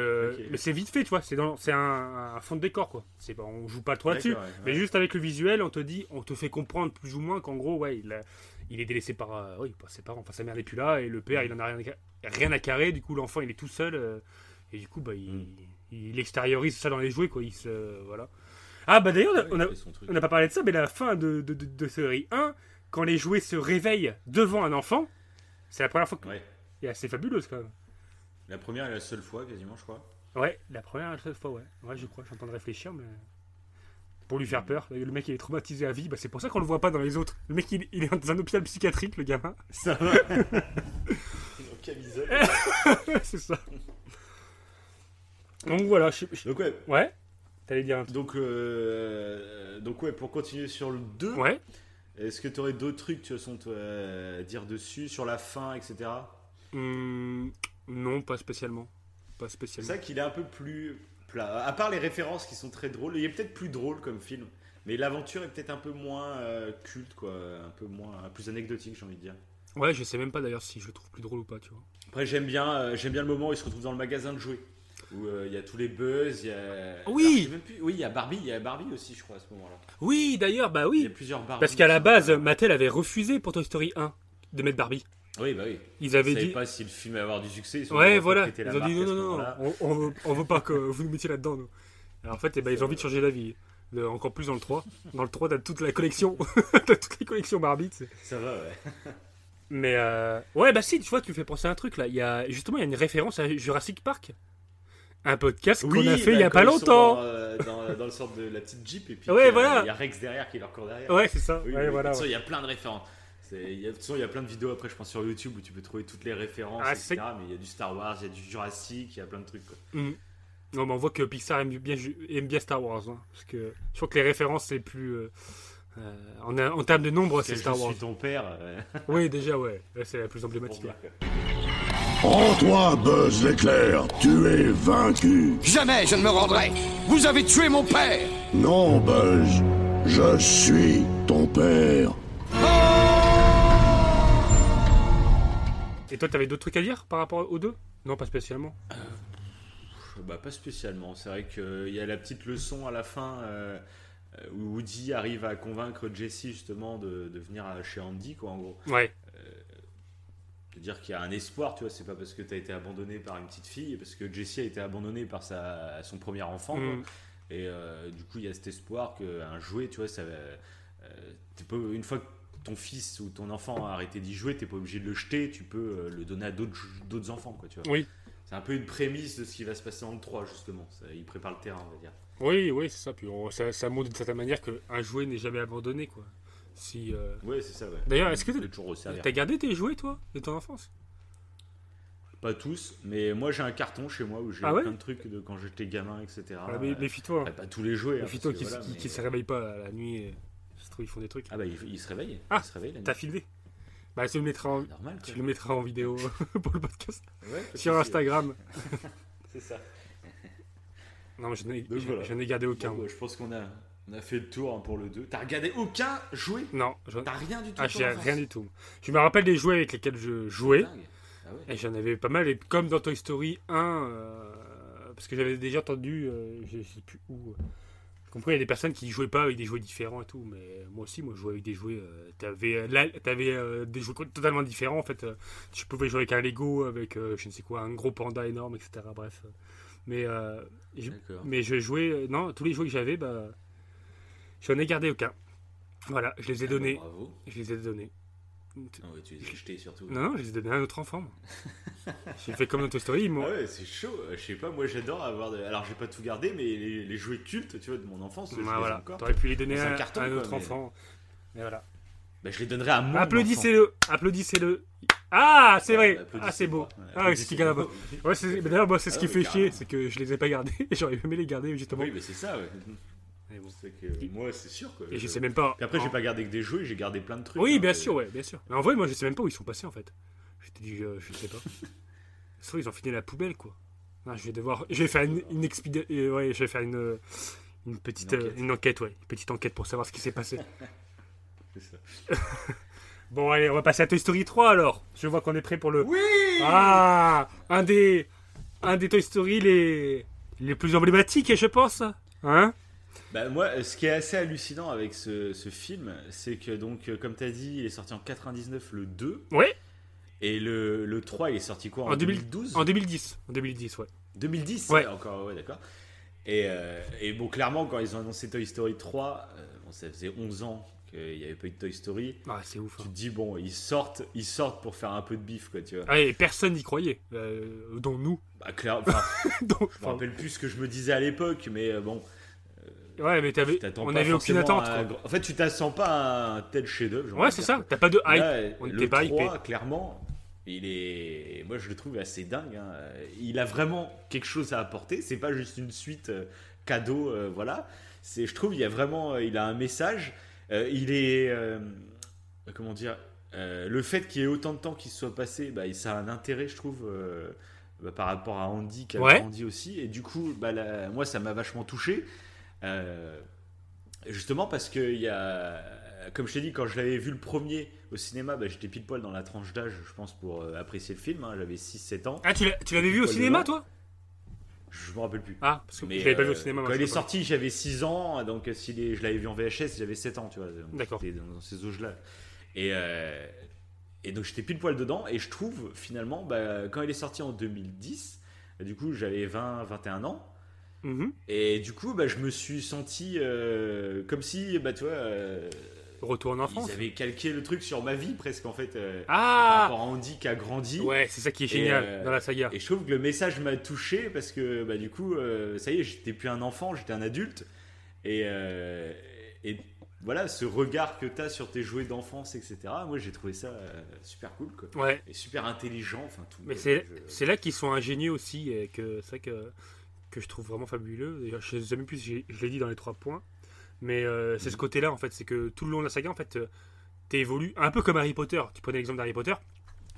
mais c'est vite fait, tu vois. C'est dans, c'est un, un fond de décor, quoi. C'est pas, on joue pas trop là-dessus. Ouais, Mais juste avec le visuel, on te dit, on te fait comprendre plus ou moins qu'en gros, ouais, il, est délaissé par, oui, par ses parents. Enfin, sa mère n'est plus là et le père, il en a rien, à- rien à carrer. Du coup, l'enfant, il est tout seul et du coup, bah, il, Mm. il extériorise ça dans les jouets, quoi. Il se, voilà. Ah bah d'ailleurs, Ouais, on n'a pas parlé de ça, mais la fin de, de, de, de série 1, quand les jouets se réveillent devant un enfant, c'est la première fois que. Ouais. Et assez fabuleuse quand même. La première et la seule fois, quasiment, je crois. Ouais, la première et la seule fois, ouais. Ouais, je crois, je suis en train de réfléchir, mais. Pour lui faire peur. Le mec, il est traumatisé à vie. Bah, c'est pour ça qu'on le voit pas dans les autres. Le mec, il, il est dans un hôpital psychiatrique, le gamin. Ça va. C'est ça. Donc voilà, je, je- Donc, ouais. Ouais T'allais dire un truc Donc, euh, donc, ouais, pour continuer sur le 2, Ouais. est-ce que tu aurais d'autres trucs tu sont à dire dessus, sur la fin, etc. Hum, non, pas spécialement. Pas C'est spécialement. ça qu'il est un peu plus plat. À part les références qui sont très drôles, il est peut-être plus drôle comme film. Mais l'aventure est peut-être un peu moins euh, culte, quoi. Un peu moins, plus anecdotique, j'ai envie de dire. Ouais, je sais même pas d'ailleurs si je le trouve plus drôle ou pas, tu vois. Après, j'aime bien, euh, j'aime bien le moment où il se retrouve dans le magasin de jouets. Où euh, il y a tous les buzz, il y a. Oui. Alors, je sais même plus- Oui, il y a Barbie, il y a Barbie aussi, je crois, à ce moment-là. Oui, d'ailleurs, bah Il y a oui. plusieurs Barbie. Parce qu'à la base, Mattel avait refusé pour Toy Story 1 de mettre Barbie. Oui, bah oui. Ils avaient dit. pas si le film allait avoir du succès. ils Ouais, voilà. Ils ont dit non, non, non, on, on, veut, on veut pas que vous nous mettiez là-dedans. nous. Alors en fait, eh ben, ils ont envie de changer d'avis. De- encore plus dans le 3. Dans le 3, t'as toute la collection. t'as toutes les collections Barbie. tu sais. Ça va, ouais. Mais euh... ouais, bah si, tu vois, tu me fais penser à un truc là. Il y a... Justement, il y a une référence à Jurassic Park. Un podcast qu'on a fait il y a bah, pas longtemps. Dans, euh, dans, dans le sort de la petite Jeep, et puis Ouais, qu'il y a- voilà. il y a Rex derrière qui leur court derrière. Ouais, c'est ça. Oui, ouais, voilà. Façon, ouais. il y a plein de références. C'est- il y a- De toute façon, il y a plein de vidéos après, je pense, sur YouTube où tu peux trouver toutes les références, Ah, etc. c'est- Mais il y a du Star Wars, il y a du Jurassic, il y a plein de trucs. Quoi. Mhm. Non, mais on voit que Pixar aime bien, aime bien Star Wars. hein, parce que je crois que les références les plus. euh, euh, en, en termes de nombre, c'est Star je Wars. suis ton père. euh, Oui, déjà, ouais. C'est la plus emblématique. Que- Rends-toi, Buzz l'éclair, tu es vaincu. Jamais je ne me rendrai. Vous avez tué mon père. Non, Buzz, je suis ton père. Et toi, t'avais d'autres trucs à dire par rapport aux deux? Non, pas spécialement. Bah, pas spécialement. C'est vrai qu'il y a la petite leçon à la fin euh, euh, où Woody arrive à convaincre Jesse justement de, de venir à- chez Andy, quoi, en gros. Ouais. Dire qu'il y a un espoir, tu vois, c'est pas parce que tu as été abandonné par une petite fille, parce que Jessie a été abandonné par sa, son premier enfant, quoi. Mm. Et euh, du coup, il y a cet espoir qu'un jouet, tu vois, ça euh, pas- une fois que ton fils ou ton enfant a arrêté d'y jouer, t'es pas obligé de le jeter, tu peux euh, le donner à d'autres d'autres enfants, quoi, tu vois. Oui. C'est un peu une prémisse de ce qui va se passer dans le 3, justement. Ça, il prépare le terrain, on va dire. Oui, oui, c'est ça. Puis on- ça, ça montre d'une certaine manière qu'un jouet n'est jamais abandonné, quoi. Si. euh, Ouais, c'est ça, ouais. D'ailleurs, est-ce que t'as- gardé tes jouets, toi, de ton enfance? Pas tous, mais moi j'ai un carton chez moi où j'ai Ah ouais? plein de trucs de quand j'étais gamin, etc. Ah, mais Méfie-toi. Après, pas tous les jouets. hein, Méfie-toi parce qu'ils voilà, qu'ils- mais- se réveillent pas la nuit. trouve, ils font des trucs. Ah bah il, il se réveille. Ah. T'as filmé? Bah, tu le mettras en, Normal. tu le mettras en vidéo pour le podcast. Ouais, Sur. Instagram. C'est ça. Non, mais je n'ai voilà. gardé aucun. Bon, bah, je pense qu'on a, on a fait le tour hein, pour le 2. T'as regardé aucun jouet? Non, j'en- T'as rien du tout ah, j'ai rien du tout. Je me rappelle des jouets avec lesquels je jouais. Ah ouais. Et j'en avais pas mal. Et comme dans Toy Story 1, euh, parce que j'avais déjà entendu, euh, je sais plus où. euh, J'ai compris, il y a des personnes qui jouaient pas avec des jouets différents et tout. Mais moi aussi, moi, je jouais avec des jouets. euh, t'avais euh, des jouets totalement différents. En fait, tu pouvais jouer avec un Lego, avec je ne sais quoi, un gros panda énorme, etc. Bref. Mais, je- mais je jouais. non, tous les jouets que j'avais, bah, j'en ai gardé aucun. Voilà, je les ai Ah bah, donnés. bravo. Je les ai donnés. Non, ouais, tu les as jetés surtout. Non, non, je les ai donnés à un autre enfant. moi. J'ai fait comme dans Toy Story. M'ont- Ah ouais, c'est chaud. Euh, Je sais pas, moi j'adore avoir. de- Alors j'ai pas tout gardé, mais les, les jouets cultes, tu vois, de mon enfance, Bah, voilà, t'aurais pu les donner un à, carton, à un quoi, autre mais- enfant. Et voilà. Bah, je les donnerai à mon Applaudissez-le, applaudissez-le. Ah, c'est vrai. Ah, c'est beau. Ah, c'est qui garde. Ouais, c'est- mais d'ailleurs, moi, c'est ce Ah qui fait carrément. chier, c'est que je les ai pas gardés. J'aurais aimé les garder justement. Oui, mais c'est ça, ouais. Mais bon. C'est que moi, c'est sûr. Quoi. Et je sais même pas. Puis après, j'ai pas gardé que des jeux, j'ai gardé plein de trucs. Oui, hein, bien et- sûr, ouais, bien sûr. Mais en vrai, moi, je sais même pas où ils sont passés en fait. Je t'ai dit, euh, je sais pas. Ça ils ont fini à la poubelle, quoi. Non, je vais devoir. Je vais faire une, une expédi- euh, Ouais, je vais faire une. euh, Une petite Une euh, enquête. une enquête, ouais, une petite enquête pour savoir ce qui s'est passé. Ça. Bon, allez, on va passer à Toy Story 3 alors. Je vois qu'on est prêt pour le. Oui Ah Un des. Un des Toy Story les. Les plus emblématiques, je pense. Hein? Bah, moi, ce qui est assez hallucinant avec ce, ce film, c'est que, donc, euh, comme tu as dit, il est sorti en 99, le 2. Ouais, Et le, le 3, il est sorti quoi En, En 2000 2012 en 2010. En 2010, ouais. 2010 Ouais. Encore, ouais, d'accord. Et, euh, et bon, clairement, quand ils ont annoncé Toy Story 3, euh, bon, ça faisait 11 ans qu'il n'y avait pas eu de Toy Story. Ah, c'est ouf. hein. Tu te dis, bon, ils sortent, ils sortent pour faire un peu de bif, quoi, tu vois. Ah, et personne n'y croyait. euh, dont nous. Bah, clair, enfin, Dont- je me rappelle plus ce que je me disais à l'époque, mais euh, bon, ouais, mais t'avais- on pas avait aucune attente. un En fait, tu t'attends pas à un tel chef-d'œuvre. Ouais, c'est ça. T'as pas de hype. Là, on le n'était pas 3, hypé. clairement, il est, moi je le trouve assez dingue. hein. Il a vraiment quelque chose à apporter. C'est pas juste une suite euh, cadeau, euh, voilà. C'est, je trouve, il y a vraiment, euh, il a un message. Il est, comment dire, le fait qu'il y ait autant de temps qui se soit passé, bah, ça a un intérêt, je trouve. bah, par rapport à Andy qui a Ouais. grandi aussi et du coup bah, la- moi ça m'a vachement touché Euh, justement parce que il y a comme je t'ai dit quand je l'avais vu le premier au cinéma bah, j'étais pile poil dans la tranche d'âge je pense pour euh, apprécier le film hein. j'avais 6-7 ans Ah, tu l'avais vu au cinéma, toi? Je me rappelle plus Ah, parce que mais je l'avais pas vu au euh, cinéma. quand il est sorti j'avais 6 ans donc si les- je l'avais vu en VHS j'avais 7 ans tu vois D'accord. dans, ces âges là et euh, et donc j'étais pile poil dedans et je trouve finalement bah, quand il est sorti en 2010 bah, du coup j'avais 20 21 ans Mhm. Et du coup, bah, je me suis senti euh, comme si, bah, tu vois, euh, Retour en enfance. ils avaient calqué le truc sur ma vie presque en fait, euh, par Ah rapport à Andy qui a grandi. Ouais, c'est ça qui est génial euh, dans la saga. Et je trouve que le message m'a touché parce que, bah, du coup, ça y est, j'étais plus un enfant, j'étais un adulte. Et, et voilà, ce regard que tu as sur tes jouets d'enfance, etc. Moi, j'ai trouvé ça euh, super cool, quoi. Ouais, Et super intelligent, enfin tout. mais c'est Je- là qu'ils sont ingénieux aussi. Et que c'est que que je trouve vraiment fabuleux. Je sais même plus si je l'ai dit dans les trois points. Mais euh, c'est ce côté-là, en fait. C'est que tout le long de la saga, en fait, euh, t'évolues un peu comme Harry Potter. Tu prenais l'exemple d'Harry Potter.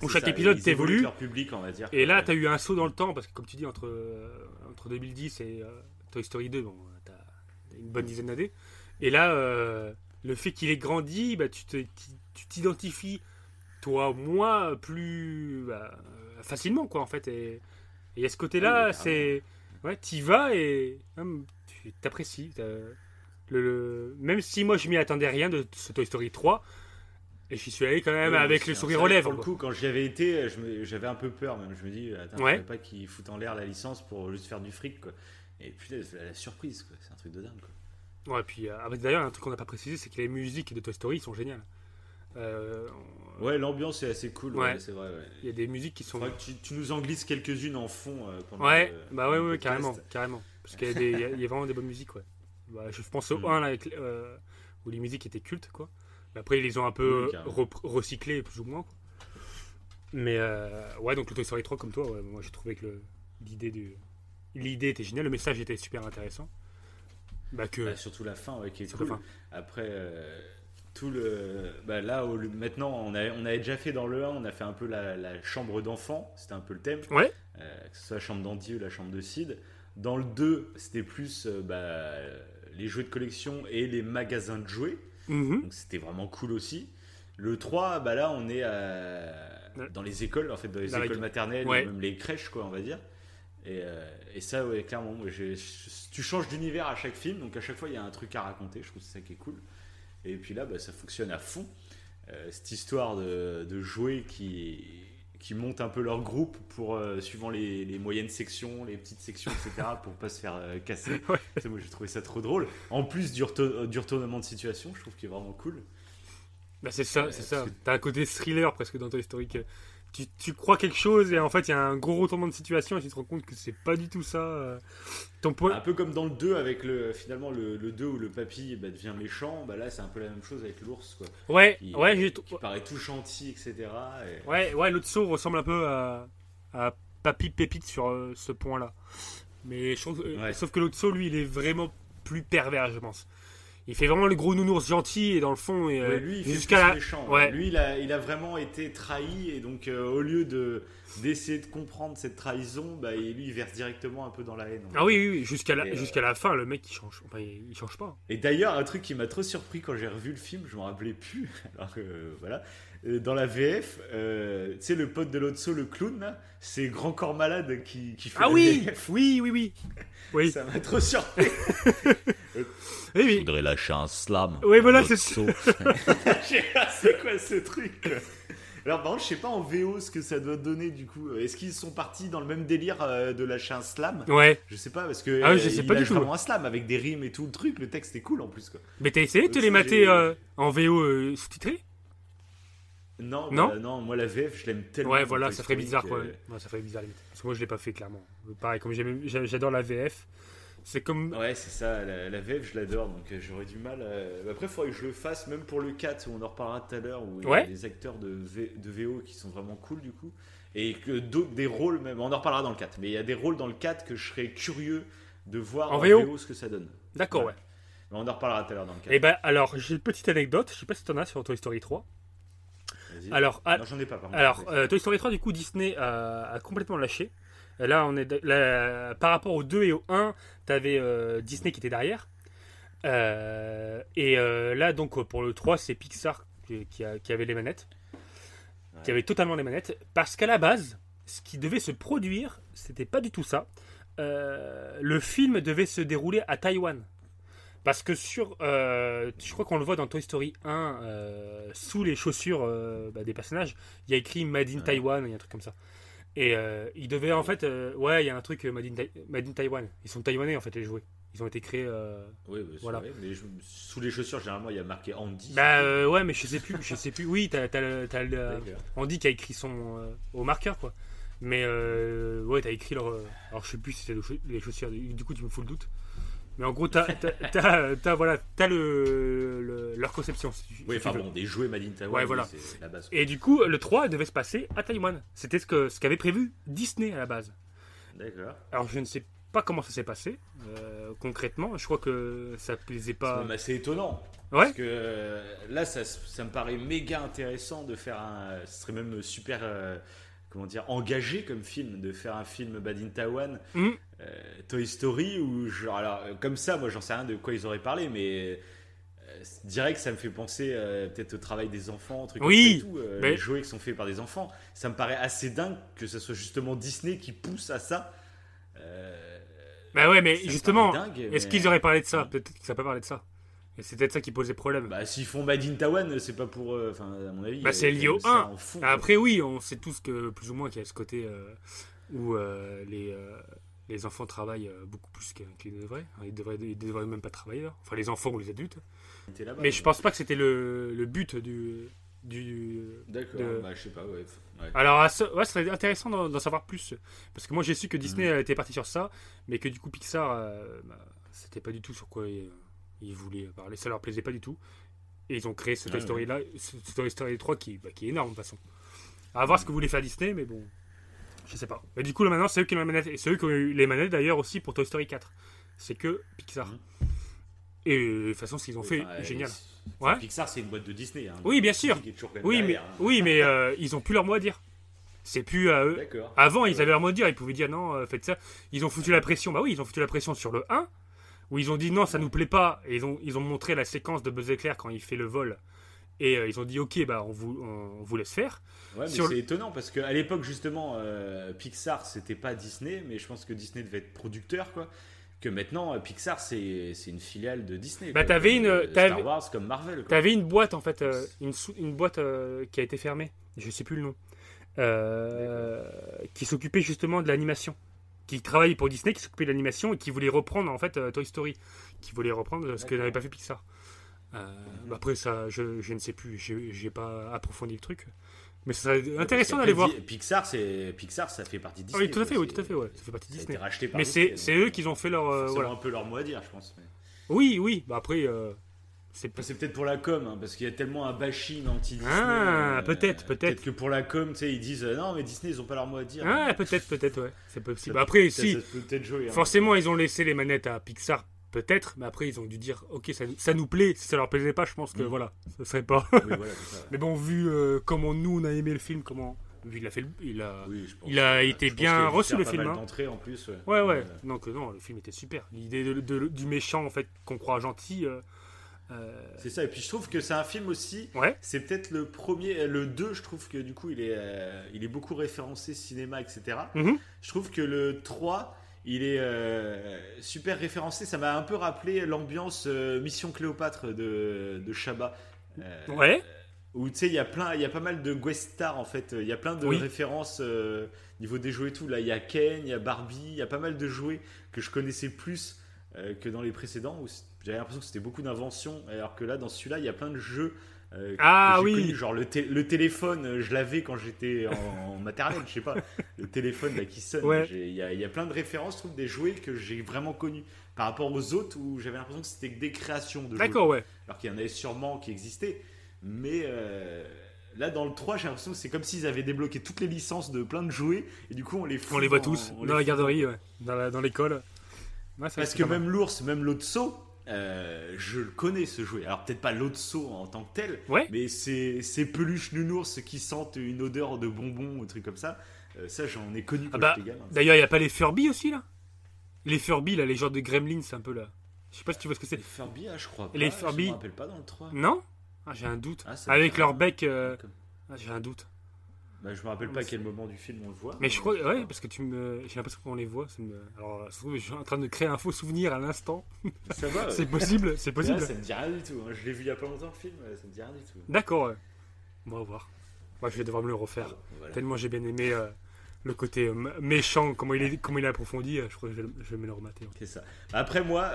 Où chaque ça, épisode t'évolue. public, on va dire. Et là, Ouais. tu as eu un saut dans le temps, parce que comme tu dis, entre, euh, entre 2010 et euh, Toy Story 2, bon, tu as une bonne dizaine d'années. Et là, le fait qu'il ait grandi, bah, tu t'identifies, toi, moi, plus bah, facilement, quoi, en fait. Et et à ce côté-là, oui, c'est. Ouais, t'y vas et hum, tu t'apprécies. Le, le- Même si moi, je m'y attendais rien de ce Toy Story 3, et j'y suis allé quand même Ouais, avec le sourire aux lèvres. Pour le coup, quand j'y avais été, je j'avais un peu peur même. Je me dis, attends, Ouais. faudrait pas qu'ils foutent en l'air la licence pour juste faire du fric, quoi. Et putain, la, surprise. C'est un truc de dingue, quoi. Ouais, puis euh, ah, d'ailleurs, un truc qu'on n'a pas précisé, c'est que les musiques de Toy Story sont géniales. Euh, Ouais, l'ambiance est assez cool, ouais, Ouais. c'est vrai, ouais. Il y a des musiques qui sont. Que tu, tu nous en glisses quelques-unes en fond euh, pendant Ouais, le- bah ouais, ouais, carrément, carrément. Parce qu'il y, y y a vraiment des bonnes musiques, ouais. Bah, je pense au Mm. 1 là, avec, euh, où les musiques étaient cultes, quoi. Mais après, ils les ont un peu Oui, rep- recyclées, plus ou moins. quoi. Mais ouais, donc le Toy Story 3, comme toi, ouais, moi j'ai trouvé que l'idée du. L'idée était géniale, le message était super intéressant. Bah que. Bah, surtout la fin, ouais, qui est cool. Après, tout le. Bah, là, maintenant, on, a, on avait déjà fait dans le 1, on a fait un peu la, la chambre d'enfant, c'était un peu le thème. Ouais. Euh, que ce soit la chambre d'Andy ou la chambre de Sid. Dans le 2, c'était plus euh, bah, les jouets de collection et les magasins de jouets. Mhm. Donc c'était vraiment cool aussi. Le 3, bah là, on est à- dans les écoles, en fait, dans les la- écoles maternelles, Ouais. même les crèches, quoi, on va dire. Et, euh, et ça, ouais, clairement, je- tu changes d'univers à chaque film, donc à chaque fois, il y a un truc à raconter. Je trouve que c'est ça qui est cool. Et puis là, bah, ça fonctionne à fond. Euh, cette histoire de, de jouets qui, qui montent un peu leur groupe pour euh, suivant les, les moyennes sections, les petites sections, etc., pour pas se faire euh, casser. Ouais. Moi, j'ai trouvé ça trop drôle. En plus du, reto- du retournement de situation, je trouve qu'il est vraiment cool. Bah c'est ça, Euh, c'est ça. que- T'as un côté thriller presque dans Toy Story. Tu, tu crois quelque chose et en fait il y a un gros retournement de situation et tu te rends compte que c'est pas du tout ça. euh. Ton point. Un peu comme dans le 2 avec le finalement le, le 2 où le papy bah, devient méchant, bah là c'est un peu la même chose avec l'ours quoi. ouais, Qui, ouais, qui paraît tout gentil, etc. et- Ouais, ouais, l'autre saut ressemble un peu à, à Papy Pépite sur euh, ce point-là. Mais je trouve- euh, Ouais. sauf que l'autre saut, lui, il est vraiment plus pervers, je pense. Il fait vraiment le gros nounours gentil et dans le fond, et, euh, Ouais, lui il fait jusqu'à la. méchant. ouais. Lui il a, il a vraiment été trahi et donc euh, au lieu de d'essayer de comprendre cette trahison, bah, lui il verse directement un peu dans la haine. Ah oui, oui, oui, jusqu'à la, euh, jusqu'à la fin, le mec il change. Enfin, il, change pas. Et d'ailleurs, un truc qui m'a trop surpris quand j'ai revu le film, je m'en rappelais plus. Alors que euh, voilà, dans la VF, euh, tu sais, le pote de Lotso, le clown, c'est Grand Corps Malade qui, qui fait Ah la oui, VF. oui, oui, oui. Oui, Ça m'a trop surpris. oui, oui. voudrais lâcher un slam. Oui, voilà, c'est. Je pas, c'est quoi ce truc. Alors, par contre, je sais pas en VO ce que ça doit donner du coup. Est-ce qu'ils sont partis dans le même délire euh, de lâcher un slam? Ouais. Je sais pas parce que Ah oui, je euh, sais il pas du tout. vraiment un slam avec des rimes et tout le truc. Le texte est cool en plus quoi. Mais t'as essayé de te les ça, mater euh, en VO euh, sous-titré? Non, Non bah, non, moi la VF, je l'aime tellement. Ouais, voilà, ça ferait bizarre quoi. Ouais, ça ferait bizarre limite. Parce que moi je l'ai pas fait clairement. Pareil, comme j'adore la VF, c'est comme. Ouais, c'est ça, la, la VF, je l'adore, donc euh, j'aurais du mal. à- Après, il faudrait que je le fasse, même pour le 4, où on en reparlera tout à l'heure, où il y a des acteurs de, V- de VO qui sont vraiment cool, du coup. Et que des rôles, même, on en reparlera dans le 4, mais il y a des rôles dans le 4 que je serais curieux de voir En en, VO? VO? ce que ça donne. D'accord, ouais. Mais on en reparlera tout à l'heure dans le 4. Et ben alors, j'ai une petite anecdote, je sais pas si t'en as sur Toy Story 3. Vas-y. Alors, ah, j'en ai pas, alors euh, Toy Story 3, du coup, Disney a, a complètement lâché. Là, on est là, par rapport au 2 et au 1, t'avais euh, Disney qui était derrière. Euh, et là, donc, pour le 3, c'est Pixar qui, qui a- qui avait les manettes. Qui avait totalement les manettes. Parce qu'à la base, ce qui devait se produire, c'était pas du tout ça. Le film devait se dérouler à Taïwan. Parce que sur, euh, je crois qu'on le voit dans Toy Story 1, euh, sous les chaussures euh, bah, des personnages, il y a écrit Made in Ouais. Taiwan, il y a un truc comme ça. Et ils devaient en fait, ouais, il y a un truc Made in, Tai- Made in Taiwan. Ils sont taïwanais en fait les jouets. Ils ont été créés. Oui, c'est voilà. vrai, mais je- sous les chaussures, généralement, il y a marqué Andy. Bah ouais, mais je sais plus, je sais plus. Oui, t'as, t'as, t'as D'accord. Andy qui a écrit son au marqueur quoi. Mais ouais, t'as écrit leur. alors je sais plus si c'était les chaussures. Du coup, tu me fous le doute. Mais en gros, t'as, t'as, voilà, t'as le, le- leur conception. si Oui, enfin bon, des jouets Made in Taiwan, Ouais, voilà. c'est la base. Et du coup, le 3 devait se passer à Taïwan. C'était ce, que, ce qu'avait prévu Disney à la base. D'accord. Alors je ne sais pas comment ça s'est passé euh, concrètement. Je crois que ça plaisait C'est pas. même assez étonnant. Ouais. Parce que euh, là, ça, ça me paraît méga intéressant de faire un. Ce serait même super. euh, comment dire Engagé comme film, de faire un film Bad in Taiwan, Mhm. euh, Toy Story, ou genre. Alors, euh, comme ça, moi, j'en sais rien de quoi ils auraient parlé, mais. euh, Direct, ça me fait penser euh, peut-être au travail des enfants, trucs Oui, comme ça et tout, mais- les jouets qui sont faits par des enfants. Ça me paraît assez dingue que ce soit justement Disney qui pousse à ça. Bah ouais, mais justement, est-ce mais- qu'ils auraient parlé de ça? Peut-être qu'ils n'ont pas parlé de ça. Et c'est peut-être ça qui posait problème. Bah, s'ils font Made in Taiwan, c'est pas pour. euh, Enfin, à mon avis. Bah, euh, c'est lié au ça 1. en fond, quoi. Après, oui, on sait tous que plus ou moins qu'il y a ce côté euh, où euh, les, euh, les enfants travaillent euh, beaucoup plus qu'ils devraient. Ils devraient, ils devraient même pas travailler. là. Enfin, les enfants ou les adultes. Mais je pense pas que c'était le, le but du. du D'accord, de- bah, je sais pas, ouais. ouais. Alors, ce- ouais, serait intéressant d'en savoir plus. Parce que moi, j'ai su que Disney Mhm. était parti sur ça, mais que du coup, Pixar, euh, bah, c'était pas du tout sur quoi ils voulaient parler. Ça leur plaisait pas du tout. Et ils ont créé ce Ouais, Toy Story là, ce ce Toy Story 3 qui, bah, qui est énorme de toute façon. À voir ce que voulait faire Disney, mais bon, je sais pas. Mais du coup, là maintenant, c'est eux qui ont les manettes. Et c'est eux qui ont eu les manettes d'ailleurs aussi pour Toy Story 4. C'est que Pixar. Mhm. Et euh, de toute façon, ce qu'ils ont fait Enfin, est génial. Ouais. Pixar, c'est une boîte de Disney. Hein. Oui, bien sûr. Oui, mais, hein. oui, mais euh, ils ont plus leur mot à dire. C'est plus à eux. Avant, ils avaient leur mot à dire, ils pouvaient dire non, euh, faites ça. Ils ont foutu la pression. Bah oui, ils ont foutu la pression sur le 1, où ils ont dit non, ça nous plaît pas. Et ils ont, ils ont montré la séquence de Buzz Éclair quand il fait le vol. Et euh, ils ont dit ok, bah on vous, on, vous laisse faire. Ouais, mais Sur c'est le- étonnant parce qu'à l'époque, justement, euh, Pixar, c'était pas Disney, mais je pense que Disney devait être producteur, quoi. Que maintenant, euh, Pixar, c'est c'est une filiale de Disney. Bah, quoi, t'avais comme, une- euh, t'avais- Star Wars comme Marvel, quoi. T'avais une boîte en fait, une, sou- une boîte qui a été fermée. Je sais plus le nom. Qui s'occupait justement de l'animation. Qui travaillait pour Disney, qui s'occupait de l'animation et qui voulait reprendre en fait euh, Toy Story. Qui voulait reprendre ce que n'avait pas fait Pixar. Euh, bah, après ça, je, je ne sais plus. J'ai pas approfondi le truc. Mais serait Ouais, intéressant d'aller voir. Pixar, c'est Pixar, ça fait partie de Ah Disney. oui, tout à fait, oui, tout à fait, ouais. Ça fait partie de Ça Disney. racheté par Mais c'est eux qui ont fait leur. euh, voilà. un peu leur mot à dire, je pense. mais- Oui, oui. Bah après, euh, c'est peut-être pour la com, hein, parce qu'il y a tellement un bashing anti-Disney. Ah, euh, peut-être, peut-être. Peut-être que pour la com, tu sais, ils disent euh, non, mais Disney, ils ont pas leur mot à dire. Ah, peut-être, peut-être, ouais. C'est Ça- possible. Après, si. jouer. hein. Forcément, ils ont laissé les manettes à Pixar, peut-être, mais après, ils ont dû dire, ok, ça, ça nous plaît. Si ça leur plaisait pas, je pense que Mm. voilà, ça serait pas. Oui, voilà, mais bon, vu euh, comment nous on a aimé le film, comment, vu il a fait, le- il a. Oui, je pense Il a que- été je bien reçu, le film, hein. en plus. Ouais, Ouais, ouais. Donc non, le film était super. L'idée de- de- du méchant en fait qu'on croit gentil. euh, euh, C'est ça. Et puis je trouve que c'est un film aussi. Ouais. C'est peut-être le premier, le 2, je trouve que du coup il est, euh, il est beaucoup référencé cinéma, etc. Mhm. Je trouve que le 3, il est euh, super référencé. Ça m'a un peu rappelé l'ambiance euh, Mission Cléopâtre de, de. Euh, Ouais. Où tu sais, il y a plein, il y a pas mal de guest stars en fait. Il y a plein de Oui. références euh, niveau des jouets et tout. Là, il y a Ken, il y a Barbie, il y a pas mal de jouets que je connaissais plus euh, que dans les précédents où j'avais l'impression que c'était beaucoup d'inventions. Alors que là, dans celui-là, il y a plein de jeux. euh, Ah, oui. genre le, le téléphone, euh, je l'avais quand j'étais en, en maternelle, je sais pas, le téléphone là qui sonne. Ouais. Il y, a- il y a plein de références, je trouve, des jouets que j'ai vraiment connus par rapport aux autres où j'avais l'impression que c'était que des créations de jeux D'accord, ouais. alors qu'il y en avait sûrement qui existaient. Mais euh, là, dans le 3, j'ai l'impression que c'est comme s'ils avaient débloqué toutes les licences de plein de jouets, et du coup, on les fout On les voit dans- tous on les dans la garderie, ouais. dans la- dans l'école. Ouais, Parce que même l'ours, même l'Otso, euh, je le connais ce jouet. Alors peut-être pas l'Otso en tant que tel, Ouais. mais ces, ces peluches nounours qui sentent une odeur de bonbons ou trucs comme ça, euh, ça j'en ai connu Ah bah. D'ailleurs, il n'y a pas les Furby aussi là? Les Furby, là, les genres de gremlins, c'est un peu là. Je sais pas si tu vois ce que c'est. Les Furby, ah, je crois pas. Les Je Furby- me rappelle pas dans le 3. Non? Ah, j'ai un doute. Ah, Avec leur bec. euh, Comme- ah, j'ai un doute. Bah, je me rappelle Ah, pas à quel moment du film on le voit. Mais je crois, ouais, parce que tu me, j'ai l'impression qu'on les voit. ça me- Alors, ça se trouve, je suis en train de créer un faux souvenir à l'instant. Ça va. C'est possible, c'est Là, possible. ça me dit rien du tout. hein. Je l'ai vu il y a pas longtemps le film, ça me dit rien du tout. D'accord. ouais. On va voir. Moi, je vais devoir me le refaire. Voilà. Tellement j'ai bien aimé euh, le côté euh, méchant, comment il est, comment il est approfondi. euh, Je crois que je vais, je vais me le remater. C'est ça. Après moi,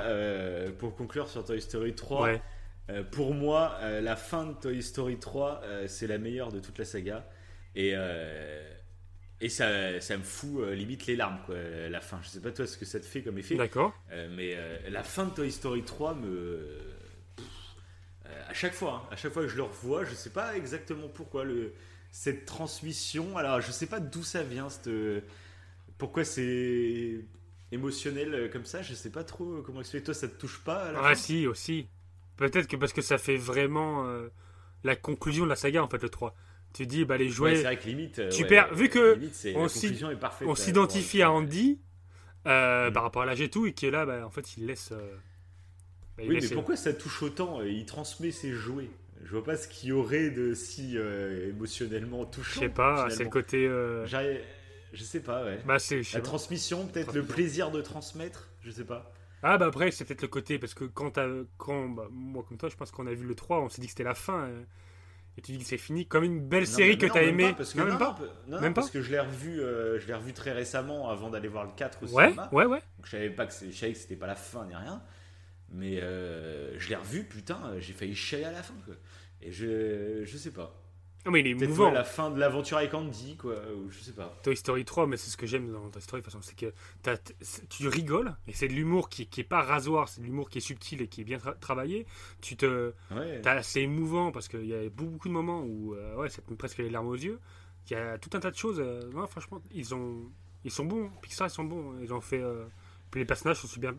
pour conclure sur Toy Story 3, Ouais. euh, pour moi, la fin de Toy Story 3, euh, c'est la meilleure de toute la saga. Et, euh, et ça, ça me fout euh, limite les larmes, quoi, la fin. Je sais pas toi ce que ça te fait comme effet, D'accord. euh, mais euh, la fin de Toy Story 3 me. Pff, euh, à chaque fois, hein, à chaque fois que je le revois, je sais pas exactement pourquoi le, cette transmission. Alors, je sais pas d'où ça vient, cette, pourquoi c'est émotionnel euh, comme ça. Je sais pas trop comment expliquer. Toi, ça te touche pas à la Ah fin? si, aussi. Peut-être que parce que ça fait vraiment euh, la conclusion de la saga, en fait, le 3. Tu dis, bah les Ouais, jouets... c'est vrai que limite. euh, Tu ouais, perds- vu que limite, on s'identifie à Andy euh, Mm. par rapport à l'âge et tout, et qui est là, bah, en fait, il laisse... euh, bah, il Oui, mais pourquoi ça touche autant euh, Il transmet ses jouets? Je vois pas ce qu'il y aurait de si euh, émotionnellement Je touchant. sais pas, c'est le côté... Je sais pas, ouais. Bah, c'est... je La transmission, peut-être le plaisir de transmettre, je sais pas. Ah bah après c'est peut-être le côté parce que quand, quand bah, moi comme toi je pense qu'on a vu le 3 on s'est dit que c'était la fin euh, et tu dis que c'est fini comme une belle série que non, t'as même aimé pas, parce que non, même pas non, Même parce pas que je l'ai revu, euh, je l'ai revu très récemment avant d'aller voir le 4 au ouais cinéma. ouais ouais Donc je savais pas que je savais que c'était pas la fin ni rien, mais euh, je l'ai revu, putain, j'ai failli chialer à la fin quoi. Et je, je sais pas. Non mais il est ouais, la fin de l'aventure avec Andy quoi, ou je sais pas. Toy Story 3 mais c'est ce que j'aime dans Toy Story de toute façon c'est que t'as- tu rigoles et c'est de l'humour qui, qui est pas rasoir c'est de l'humour qui est subtil et qui est bien tra- travaillé. Tu te Ouais. t'as- c'est émouvant parce qu'il y a beaucoup, beaucoup de moments où euh, ouais ça te met presque les larmes aux yeux. Il y a tout un tas de choses euh, non, franchement ils ont ils sont bons Pixar ils sont bons ils ont fait euh, puis les personnages sont super